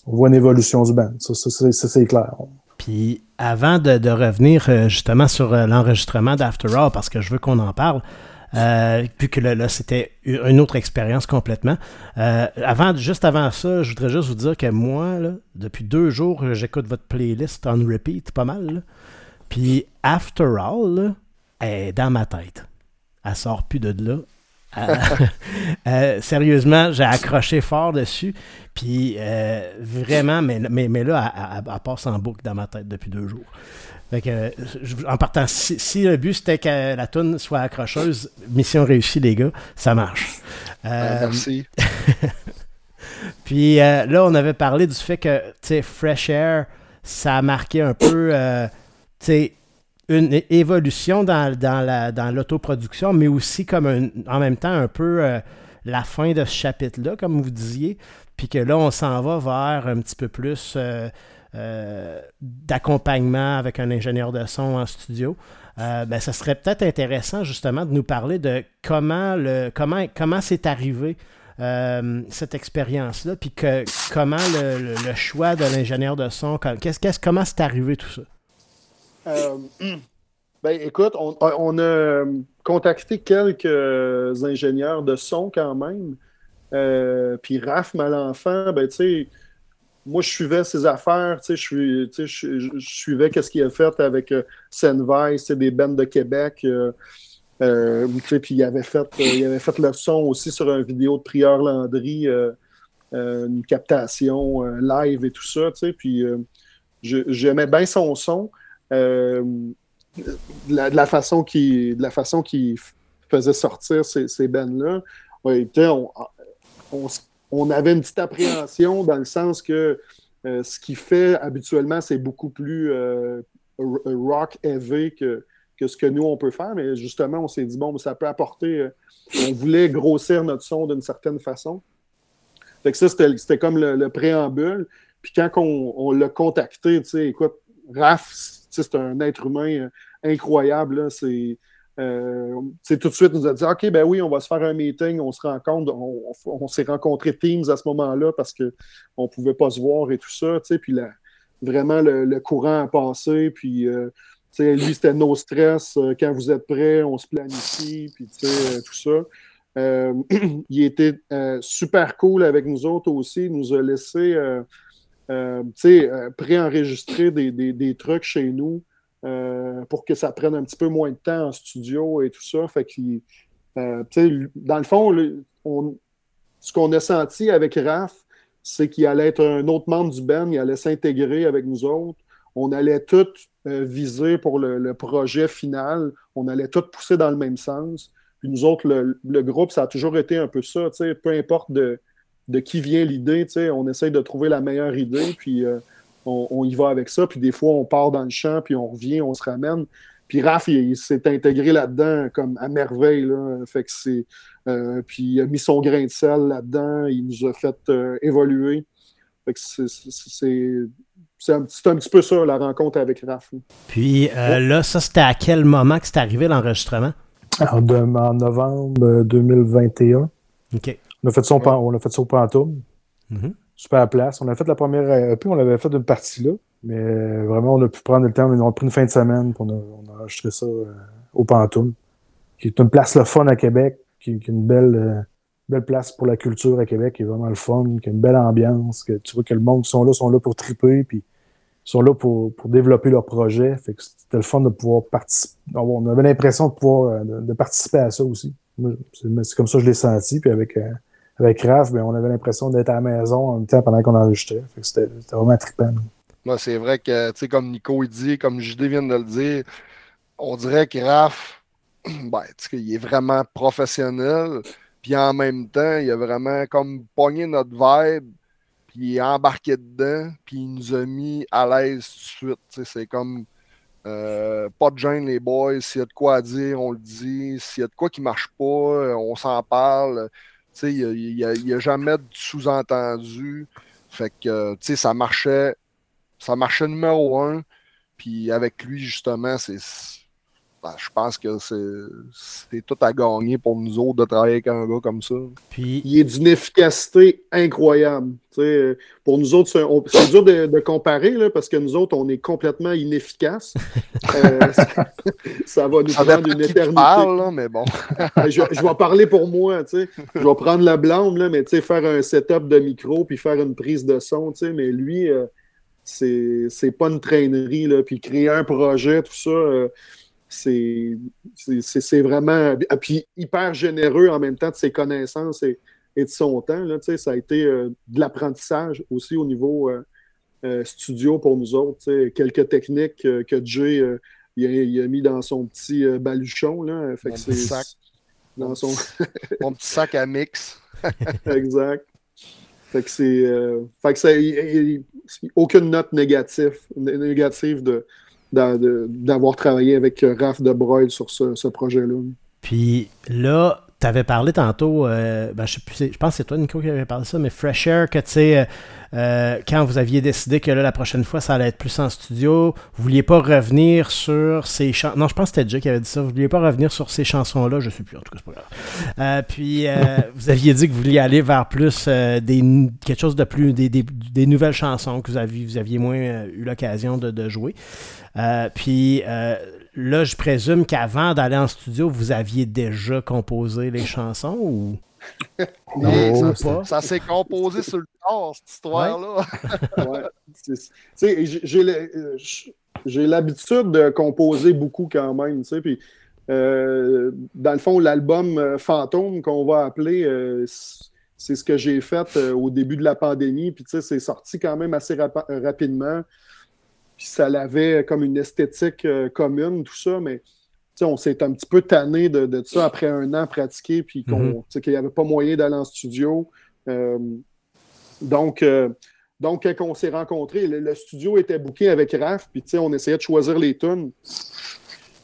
Speaker 4: On voit une évolution du band. Ça, ça, ça, c'est clair.
Speaker 1: Puis avant de, de revenir euh, justement sur euh, l'enregistrement d'After All, parce que je veux qu'on en parle, euh, puis que là, là, c'était une autre expérience complètement. Euh, avant, juste avant ça, je voudrais juste vous dire que moi, depuis deux jours, j'écoute votre playlist on repeat, pas mal. Puis After All, elle est dans ma tête. Elle sort plus de là. Euh, sérieusement, j'ai accroché fort dessus. Puis vraiment, mais, mais, mais là, elle passe en boucle dans ma tête depuis deux jours. Fait que, en partant, si, si le but c'était que la toune soit accrocheuse, mission réussie, les gars, ça marche. Euh,
Speaker 3: merci.
Speaker 1: puis euh, là, on avait parlé du fait que, Fresh Air, ça a marqué un peu, euh, une évolution dans, dans la- dans l'autoproduction, mais aussi comme un- en même temps un peu la fin de ce chapitre-là, comme vous disiez. Puis que là, on s'en va vers un petit peu plus euh, d'accompagnement avec un ingénieur de son en studio. Euh, ben, ça serait peut-être intéressant justement de nous parler de comment le comment comment c'est arrivé euh, cette expérience-là, puis que comment le, choix de l'ingénieur de son, comme- comment c'est arrivé tout ça?
Speaker 2: Ben, écoute, on, a contacté quelques ingénieurs de son quand même. Puis Raph Malenfant, ben, tu sais, moi, je suivais ses affaires, tu sais, je, tu sais, je, suivais qu'est-ce qu'il a fait avec euh, c'est des bandes de Québec. euh, euh, tu sais, puis il avait, fait, euh, il avait fait le son aussi sur une vidéo de Prieur Landry, une captation live et tout ça, tu sais, puis j'aimais bien son son. De, la, la façon qu'il faisait sortir ces, ces bands-là. On avait une petite appréhension dans le sens que euh, ce qu'il fait habituellement, c'est beaucoup plus euh, rock heavy que, que ce que nous, on peut faire. Mais justement, on s'est dit, bon, ça peut apporter. euh, on voulait grossir notre son d'une certaine façon. Fait que ça, c'était comme le, le préambule. Puis quand on, on l'a contacté, tu sais, écoute, Raph, c'est un être humain incroyable. C'est, euh, tout de suite, nous a dit OK, ben oui, on va se faire un meeting, on se rencontre. On, on- s'est rencontrés Teams à ce moment-là parce qu'on ne pouvait pas se voir et tout ça. Puis vraiment, le, courant a passé. Puis, euh, lui, c'était no stress. euh, quand vous êtes prêts, on se planifie. Puis, euh, tout ça. Euh, il était euh, super cool avec nous autres aussi. Il nous a laissé préenregistrer des, des, des trucs chez nous euh, pour que ça prenne un petit peu moins de temps en studio et tout ça. Fait euh, dans le fond, ce qu'on a senti avec Raph, c'est qu'il allait être un autre membre du band, il allait s'intégrer avec nous autres. On allait tous euh, viser pour le, projet final. On allait tous pousser dans le même sens. Puis nous autres, le, groupe, ça a toujours été un peu ça, peu importe de, qui vient l'idée, on essaye de trouver la meilleure idée, puis on, on y va avec ça, puis des fois, on part dans le champ, puis on revient, on se ramène. Puis Raph, il, il s'est intégré là-dedans comme à merveille, là. Fait que c'est... euh, puis il a mis son grain de sel là-dedans, il nous a fait euh, évoluer. Fait que c'est- c'est- c'est... C'est un, c'est un petit peu ça, la rencontre avec Raph. là.
Speaker 1: Puis euh, là, ça, c'était à quel moment que c'est arrivé l'enregistrement?
Speaker 4: En, de- en novembre euh, 2021.
Speaker 1: OK.
Speaker 4: On a fait ça au, pan- on a fait ça au Pantoum.
Speaker 1: Mhm.
Speaker 4: Super place. On a fait la première EP, on l'avait fait d'une partie là. Mais euh, vraiment, on a pu prendre le temps. On a pris une fin de semaine pour on a, enregistré ça euh, au Pantoum. Qui est une place le fun à Québec, qui, qui est une belle, euh, belle place pour la culture à Québec, qui est vraiment le fun, qui a une belle ambiance, que tu vois que le monde qui sont là sont là pour triper, puis sont là pour, pour développer leur projet. Fait que c'était le fun de pouvoir participer. On avait l'impression de pouvoir euh, de, participer à ça aussi. C'est comme ça que je l'ai senti. Puis avec, euh, avec Raph, ben, on avait l'impression d'être à la maison en même temps pendant qu'on enregistrait. C'était vraiment trippant.
Speaker 3: Moi, c'est vrai que, tu sais, comme Nico il dit, comme JD vient de le dire, on dirait que Raph, ben, il est vraiment professionnel, puis en même temps, il a vraiment comme pogné notre vibe, puis il est embarqué dedans, puis il nous a mis à l'aise tout de suite. C'est comme euh, pas de gêne, les boys. S'il y a de quoi à dire, on le dit. S'il y a de quoi qui marche pas, on s'en parle. Il n'y a, jamais de sous-entendu. Fait que, ça marchait ça marchait numéro un. Puis avec lui, justement, c'est. Ben, je pense que c'est tout à gagner pour nous autres de travailler avec un gars comme ça.
Speaker 1: Puis,
Speaker 2: Il est d'une efficacité incroyable. Tu sais, pour nous autres, c'est dur de, de comparer là, parce que nous autres, on est complètement inefficaces. Euh, ça, ça va nous
Speaker 3: Ça
Speaker 2: prendre une éternité.
Speaker 3: parles, là, mais bon.
Speaker 2: Euh, je, je vais parler pour moi, tu sais. Je vais prendre la blonde, là, mais tu sais, faire un setup de micro puis faire une prise de son, tu sais. Mais lui, euh, c'est c'est pas une traînerie, là. Puis créer un projet, tout ça, euh, c'est vraiment. Puis hyper généreux en même temps de ses connaissances et, et de son temps, là. Ça a été euh, de l'apprentissage aussi au niveau. euh, euh, studio pour nous autres. Quelques techniques que Jay il a, il a mis dans son petit baluchon. Là. Fait
Speaker 3: Mon
Speaker 2: que
Speaker 3: petit sac.
Speaker 2: Dans son...
Speaker 3: Mon petit sac à mix.
Speaker 2: exact. Fait que c'est. fait que il- il- aucune note négative, né- négative de- d'avoir travaillé avec Raph de Breuil sur ce, ce projet-là.
Speaker 1: Puis là, tu avais parlé tantôt, euh, ben, je sais je pense que c'est toi, Nico, qui avait parlé de ça, mais Fresh Air, que tu sais, euh, euh, quand vous aviez décidé que là, la prochaine fois, ça allait être plus en studio, vous vouliez pas revenir sur ces chansons. Non, je pense que c'était Jay qui avait dit ça. Vous vouliez pas revenir sur ces chansons-là, je sais plus, en tout cas, c'est pas grave. Euh, puis, euh, vous aviez dit que vous vouliez aller vers plus des, quelque chose de plus, des, des- des nouvelles chansons que vous aviez, vous aviez moins eu l'occasion de, de jouer. Puis euh, là, je présume qu'avant d'aller en studio, vous aviez déjà composé les chansons ou
Speaker 2: Non, ça-
Speaker 1: pas?
Speaker 3: Ça s'est composé sur le tard, cette histoire-là.
Speaker 2: Ouais. C'est- tu sais, j'ai- j'ai le- euh, j'ai l'habitude de composer beaucoup quand même, tu sais, puis euh, dans le fond, l'album euh, Fantôme qu'on va appeler, euh, c'est ce que j'ai fait euh, au début de la pandémie, puis tu sais, c'est sorti quand même assez rapidement, puis ça avait comme une esthétique euh, commune, tout ça, mais on s'est un petit peu tanné de, de ça après un an pratiqué, puis qu'on- sais, qu'il n'y avait pas moyen d'aller en studio. Euh, donc, euh, donc, quand on s'est rencontrés, le, le studio était booké avec Raph, puis on essayait de choisir les tunes.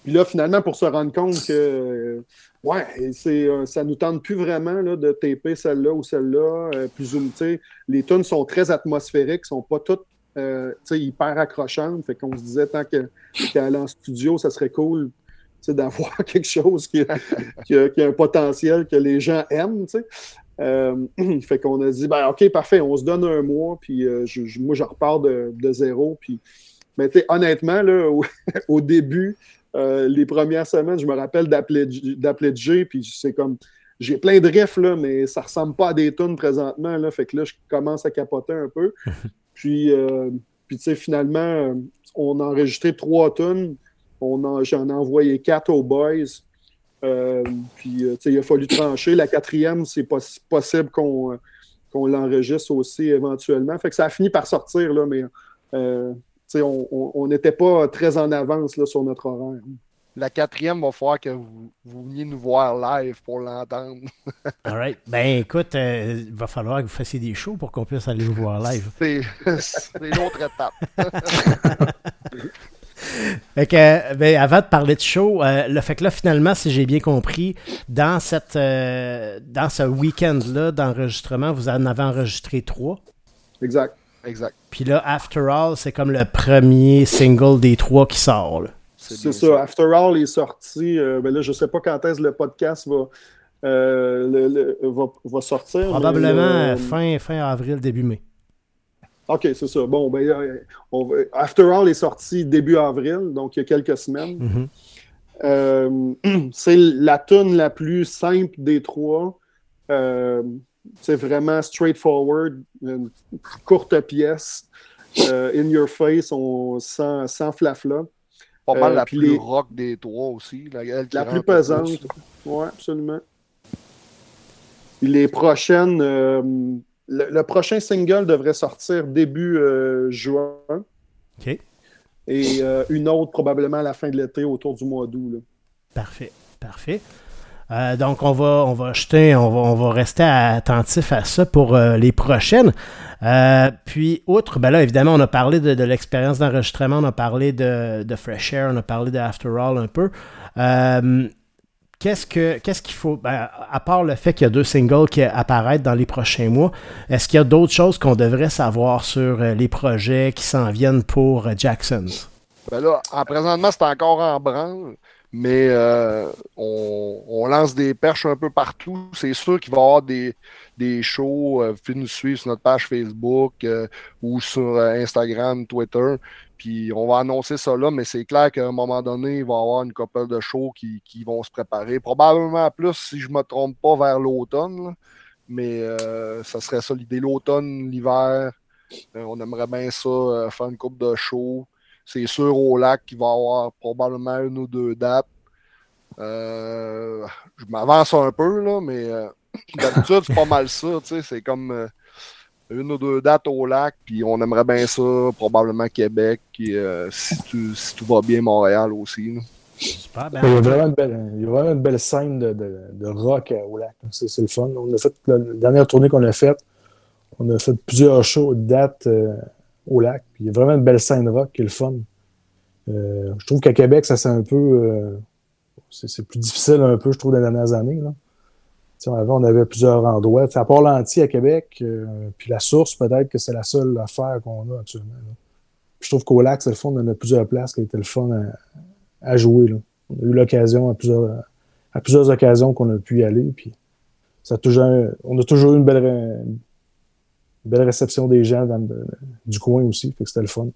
Speaker 2: Puis là, finalement, pour se rendre compte que, ouais, c'est, ça nous tente plus vraiment là, de taper celle-là ou celle-là. plus ou les tunes sont très atmosphériques, sont pas toutes euh, tu hyper accrochantes. Fait qu'on se disait, tant que- qu'aller en studio, ça serait cool tu d'avoir quelque chose qui, a- qui a, un potentiel que les gens aiment. tu. Euh, fait qu'on a dit, ben, OK, parfait, on se donne un mois, puis euh, moi, je repars de, de zéro. Puis, mais tu honnêtement, là, au, début, euh, les premières semaines, je me rappelle d'appeler d'appeler Jay, puis c'est comme, j'ai plein de riffs, là, mais ça ressemble pas à des tunes présentement, là, fait que là, je commence à capoter un peu. Puis, euh, puis tu sais, finalement, euh, on a enregistré trois tunes, en- j'en ai envoyé quatre aux boys. Euh, puis, tu sais, il a fallu trancher. La quatrième, c'est poss- possible qu'on qu'on l'enregistre aussi éventuellement. Fait que ça a fini par sortir, là, mais euh, tu sais, on on- on n'était pas très en avance là, sur notre horaire.
Speaker 3: La quatrième, va falloir que vous, vous veniez nous voir live pour l'entendre.
Speaker 1: All right. Ben écoute, euh, il va falloir que vous fassiez des shows pour qu'on puisse aller vous voir live.
Speaker 3: C'est l'autre étape.
Speaker 1: Fait que, euh, ben, avant de parler de show, euh, le fait que là, finalement, si j'ai bien compris, dans, cette, euh, dans ce week-end-là d'enregistrement, vous en avez enregistré trois.
Speaker 2: Exact.
Speaker 3: Exact.
Speaker 1: Puis là, After All, c'est comme le premier single des trois qui sort. là.
Speaker 2: C'est ça. After All est sorti. euh, ben là, je ne sais pas quand est-ce que le podcast va, euh, le- le- va, va sortir.
Speaker 1: Probablement
Speaker 2: euh,
Speaker 1: euh, fin, fin avril, début mai.
Speaker 2: OK, c'est ça. Bon, ben, on va- After All est sorti début avril, donc il y a quelques semaines.
Speaker 1: Mhm.
Speaker 2: Euh, c'est la tune la plus simple des trois. Euh, c'est vraiment straightforward, une courte pièce. euh, in your face, on, sans, sans flafla.
Speaker 3: Pas mal
Speaker 2: Euh,
Speaker 3: la plus
Speaker 2: les-
Speaker 3: rock des trois aussi. La, elle
Speaker 2: La plus pesante. Oui, absolument. Puis les prochaines. euh, le, le prochain single devrait sortir début euh, juin.
Speaker 1: OK.
Speaker 2: Et euh, une autre probablement à la fin de l'été, autour du mois d'août. là.
Speaker 1: Parfait. Parfait. Euh, donc, on va, on va jeter, on va, on va rester attentif à ça pour euh, les prochaines. Euh, puis, outre, ben là, évidemment, on a parlé de, l'expérience d'enregistrement, on a parlé de, Fresh Air, on a parlé de After All un peu. Qu'est-ce que qu'est-ce qu'il faut, ben, à part le fait qu'il y a deux singles qui apparaissent dans les prochains mois, est-ce qu'il y a d'autres choses qu'on devrait savoir sur les projets qui s'en viennent pour Jackson's?
Speaker 3: Ben là, en présentement, c'est encore en branle, mais euh, on, lance des perches un peu partout. C'est sûr qu'il va y avoir des, des shows. Euh, vous pouvez nous suivre sur notre page Facebook euh, ou sur Instagram, Twitter. Puis on va annoncer ça là, mais c'est clair qu'à un moment donné, il va y avoir une couple de shows qui, qui vont se préparer. Probablement plus, si je ne me trompe pas, vers l'automne. Mais ça serait ça l'idée. L'automne, l'hiver, on aimerait bien ça, faire une coupe de shows. C'est sûr au lac qu'il va y avoir probablement une ou deux dates. Euh, je m'avance un peu, là, mais euh, d'habitude, c'est pas mal ça. tu sais, C'est comme. euh, une ou deux dates au lac, puis on aimerait bien ça, probablement Québec, puis euh, si, tout, si tout va bien, Montréal aussi. là.
Speaker 1: Super, ben,
Speaker 4: Il y a vraiment une belle, il y a vraiment une belle scène de, de, de rock au lac. C'est le fun. On a fait la, la dernière tournée qu'on a faite, on a fait plusieurs shows de dates euh, au lac. Puis il y a vraiment une belle scène rock qui est le fun. Euh, je trouve qu'à Québec, ça c'est un peu. euh, c'est plus difficile un peu, je trouve, dans les dernières années. Là. Avant, on avait plusieurs endroits. Tu sais, à part l'anti à Québec, euh, puis la source, peut-être que c'est la seule affaire qu'on a actuellement. je trouve qu'au lac, c'est le fun. On a plusieurs places qui étaient le fun à, jouer. Là. On a eu l'occasion à plusieurs, à plusieurs occasions qu'on a pu y aller. Puis ça toujours, on a toujours eu une belle, belle réception des gens dans le- du coin aussi. Fait que c'était le fun.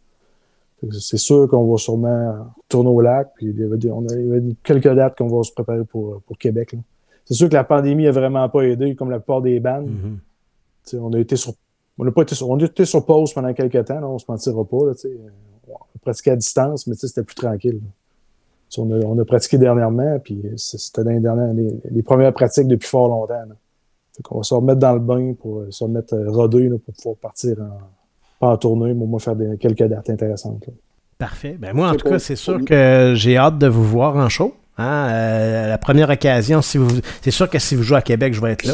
Speaker 4: C'est sûr qu'on va sûrement tourner au lac. Puis il y avait, des- on a, il y avait quelques dates qu'on va se préparer pour, pour Québec. là. C'est sûr que la pandémie a vraiment pas aidé, comme la plupart des bandes.
Speaker 1: mhm.
Speaker 4: Sais, on a été sur on n'a pas été sur, on a été sur pause pendant quelques temps, là, on se mentira pas. Là, on a pratiqué à distance, mais c'était plus tranquille. On a, on a pratiqué dernièrement, puis c'était dans les, dernières, les, les premières pratiques depuis fort longtemps. Là. Fait qu'on va se remettre dans le bain pour euh, se remettre euh, rodé là, pour pouvoir partir en, pas en tournée, mais au moins faire des- quelques dates intéressantes. là.
Speaker 1: Parfait. Ben moi, en tout cas, c'est sûr que j'ai hâte de vous voir en show. Hein, euh, la première occasion, si vous, c'est sûr que si vous jouez à Québec, je vais être là.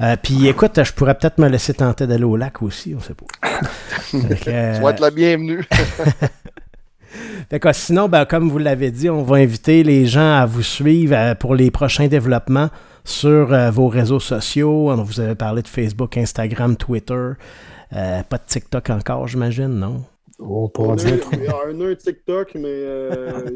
Speaker 1: Euh, puis écoute, je pourrais peut-être me laisser tenter d'aller au lac aussi, on sait pas. Que, euh,
Speaker 3: Tu vas être la bienvenue.
Speaker 1: Fait que, sinon, ben, comme vous l'avez dit, on va inviter les gens à vous suivre euh, pour les prochains développements sur euh, vos réseaux sociaux. On vous avez parlé de Facebook, Instagram, Twitter. Euh, pas de TikTok encore, j'imagine, non?
Speaker 4: On pourra
Speaker 2: a,
Speaker 4: dire.
Speaker 2: a un TikTok, mais euh,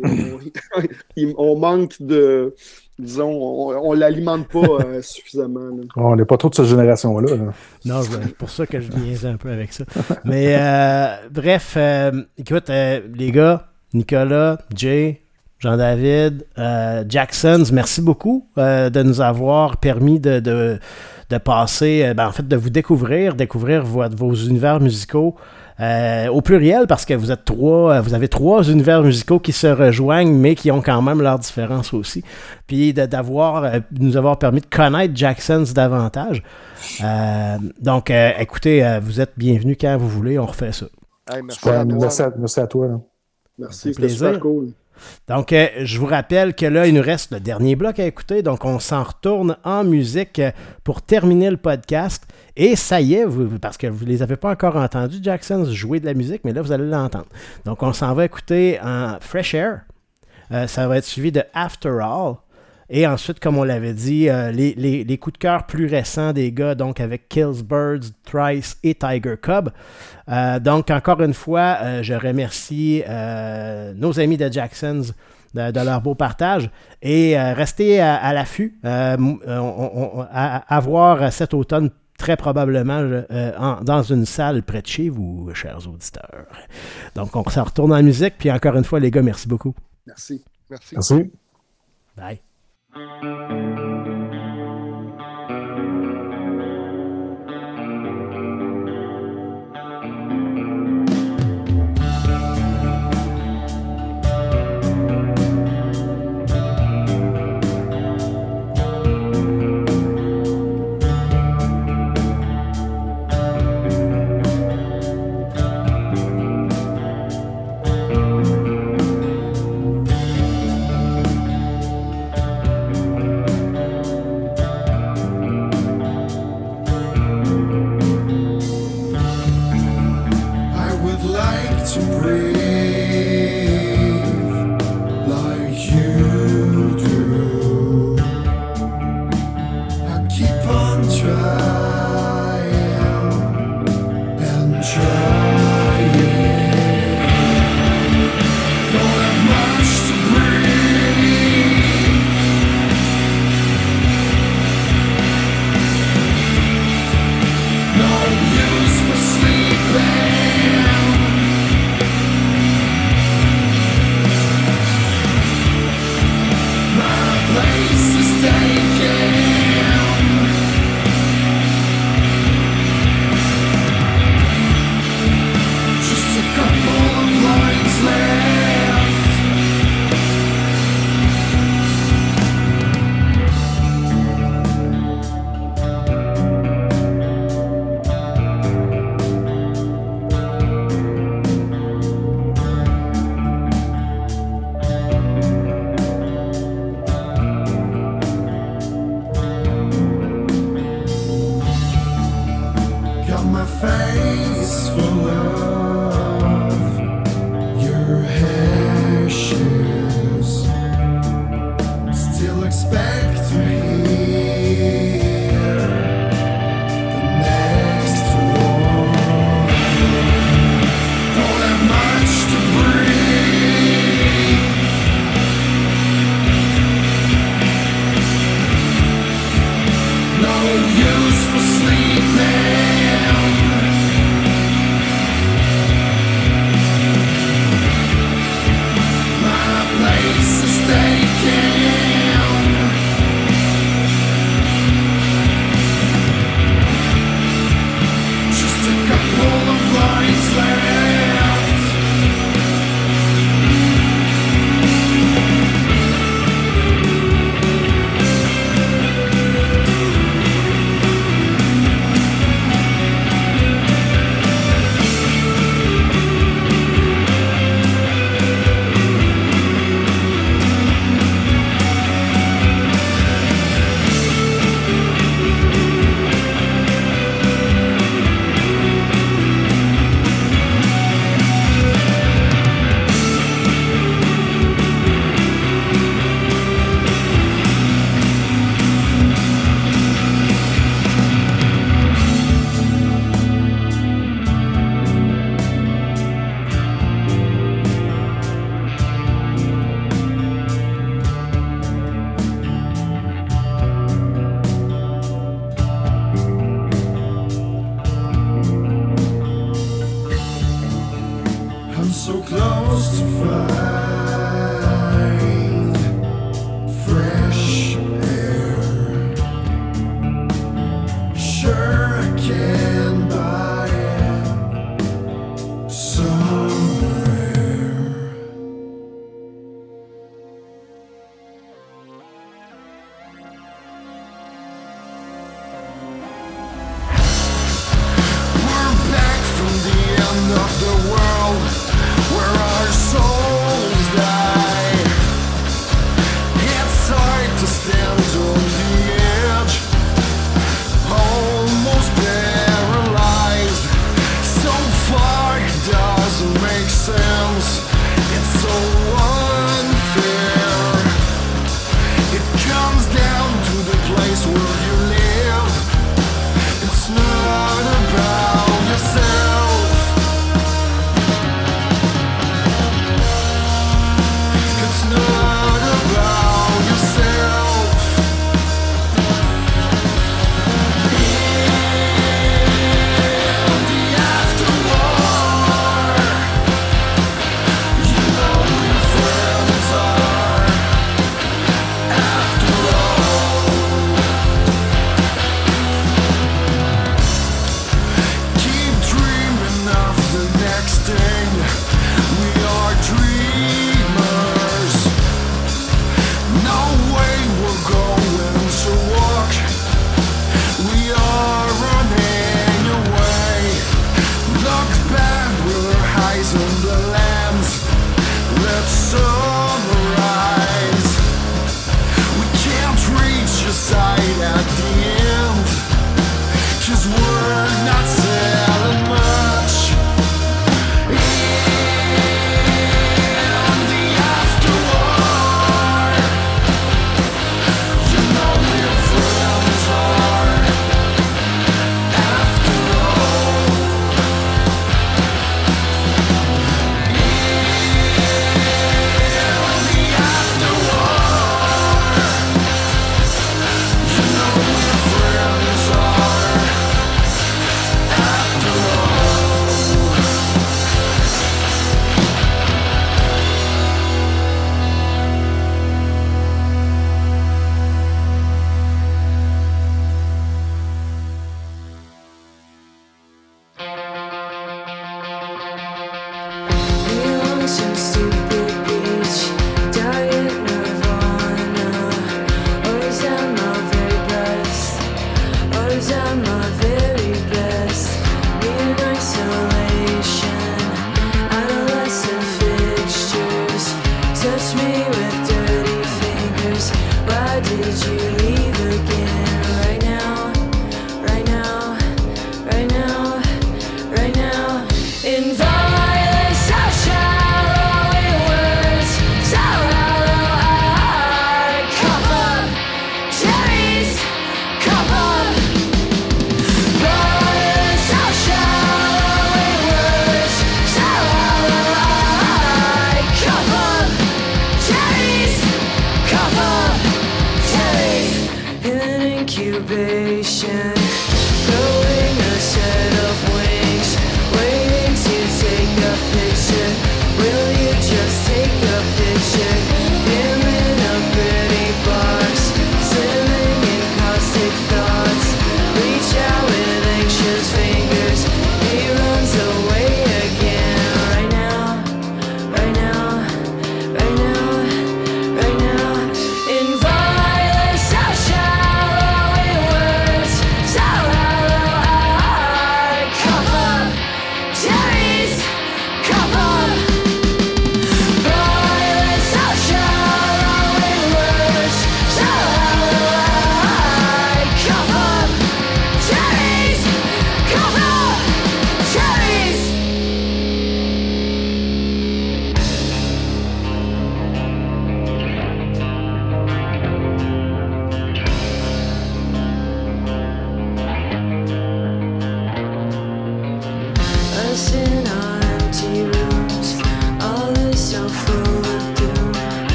Speaker 2: on manque de. Disons, on, on l'alimente pas euh, suffisamment. là.
Speaker 4: On n'est pas trop de cette génération-là. là.
Speaker 1: Non, c'est pour ça que je niaisais un peu avec ça. Mais euh, bref, euh, écoute, euh, les gars, Nicolas, Jay, Jean-David, euh, Jacksons, merci beaucoup euh, de nous avoir permis de, de, de passer, ben, en fait, de vous découvrir, découvrir vo- vos univers musicaux. Euh, au pluriel, parce que vous êtes trois, euh, vous avez trois univers musicaux qui se rejoignent, mais qui ont quand même leurs différences aussi. Puis de- d'avoir, euh, nous avoir permis de connaître Jacksons davantage. Euh, donc, euh, écoutez, vous êtes bienvenus quand vous voulez, on refait ça.
Speaker 3: Hey, merci à toi.
Speaker 4: merci, à, merci à toi. là.
Speaker 2: Merci, c'était super cool.
Speaker 1: Donc, euh, je vous rappelle que là, il nous reste le dernier bloc à écouter. Donc, on s'en retourne en musique pour terminer le podcast. Et ça y est, parce que vous ne les avez pas encore entendus, Jackson, jouer de la musique, mais là, vous allez l'entendre. Donc, on s'en va écouter en Fresh Air. Euh, ça va être suivi de After All. Et ensuite, comme on l'avait dit, euh, les, les- les coups de cœur plus récents des gars, donc avec Kills Birds, Thrice et Tiger Cub. Euh, donc, encore une fois, je remercie nos amis de Jacksons de, leur beau partage et restez à, l'affût. On- on- à voir cet automne très probablement euh, en- dans une salle près de chez vous, chers auditeurs. Donc, on s'en retourne en musique. Puis encore une fois, les gars, merci beaucoup.
Speaker 2: Merci.
Speaker 3: Merci.
Speaker 4: Merci.
Speaker 1: Bye.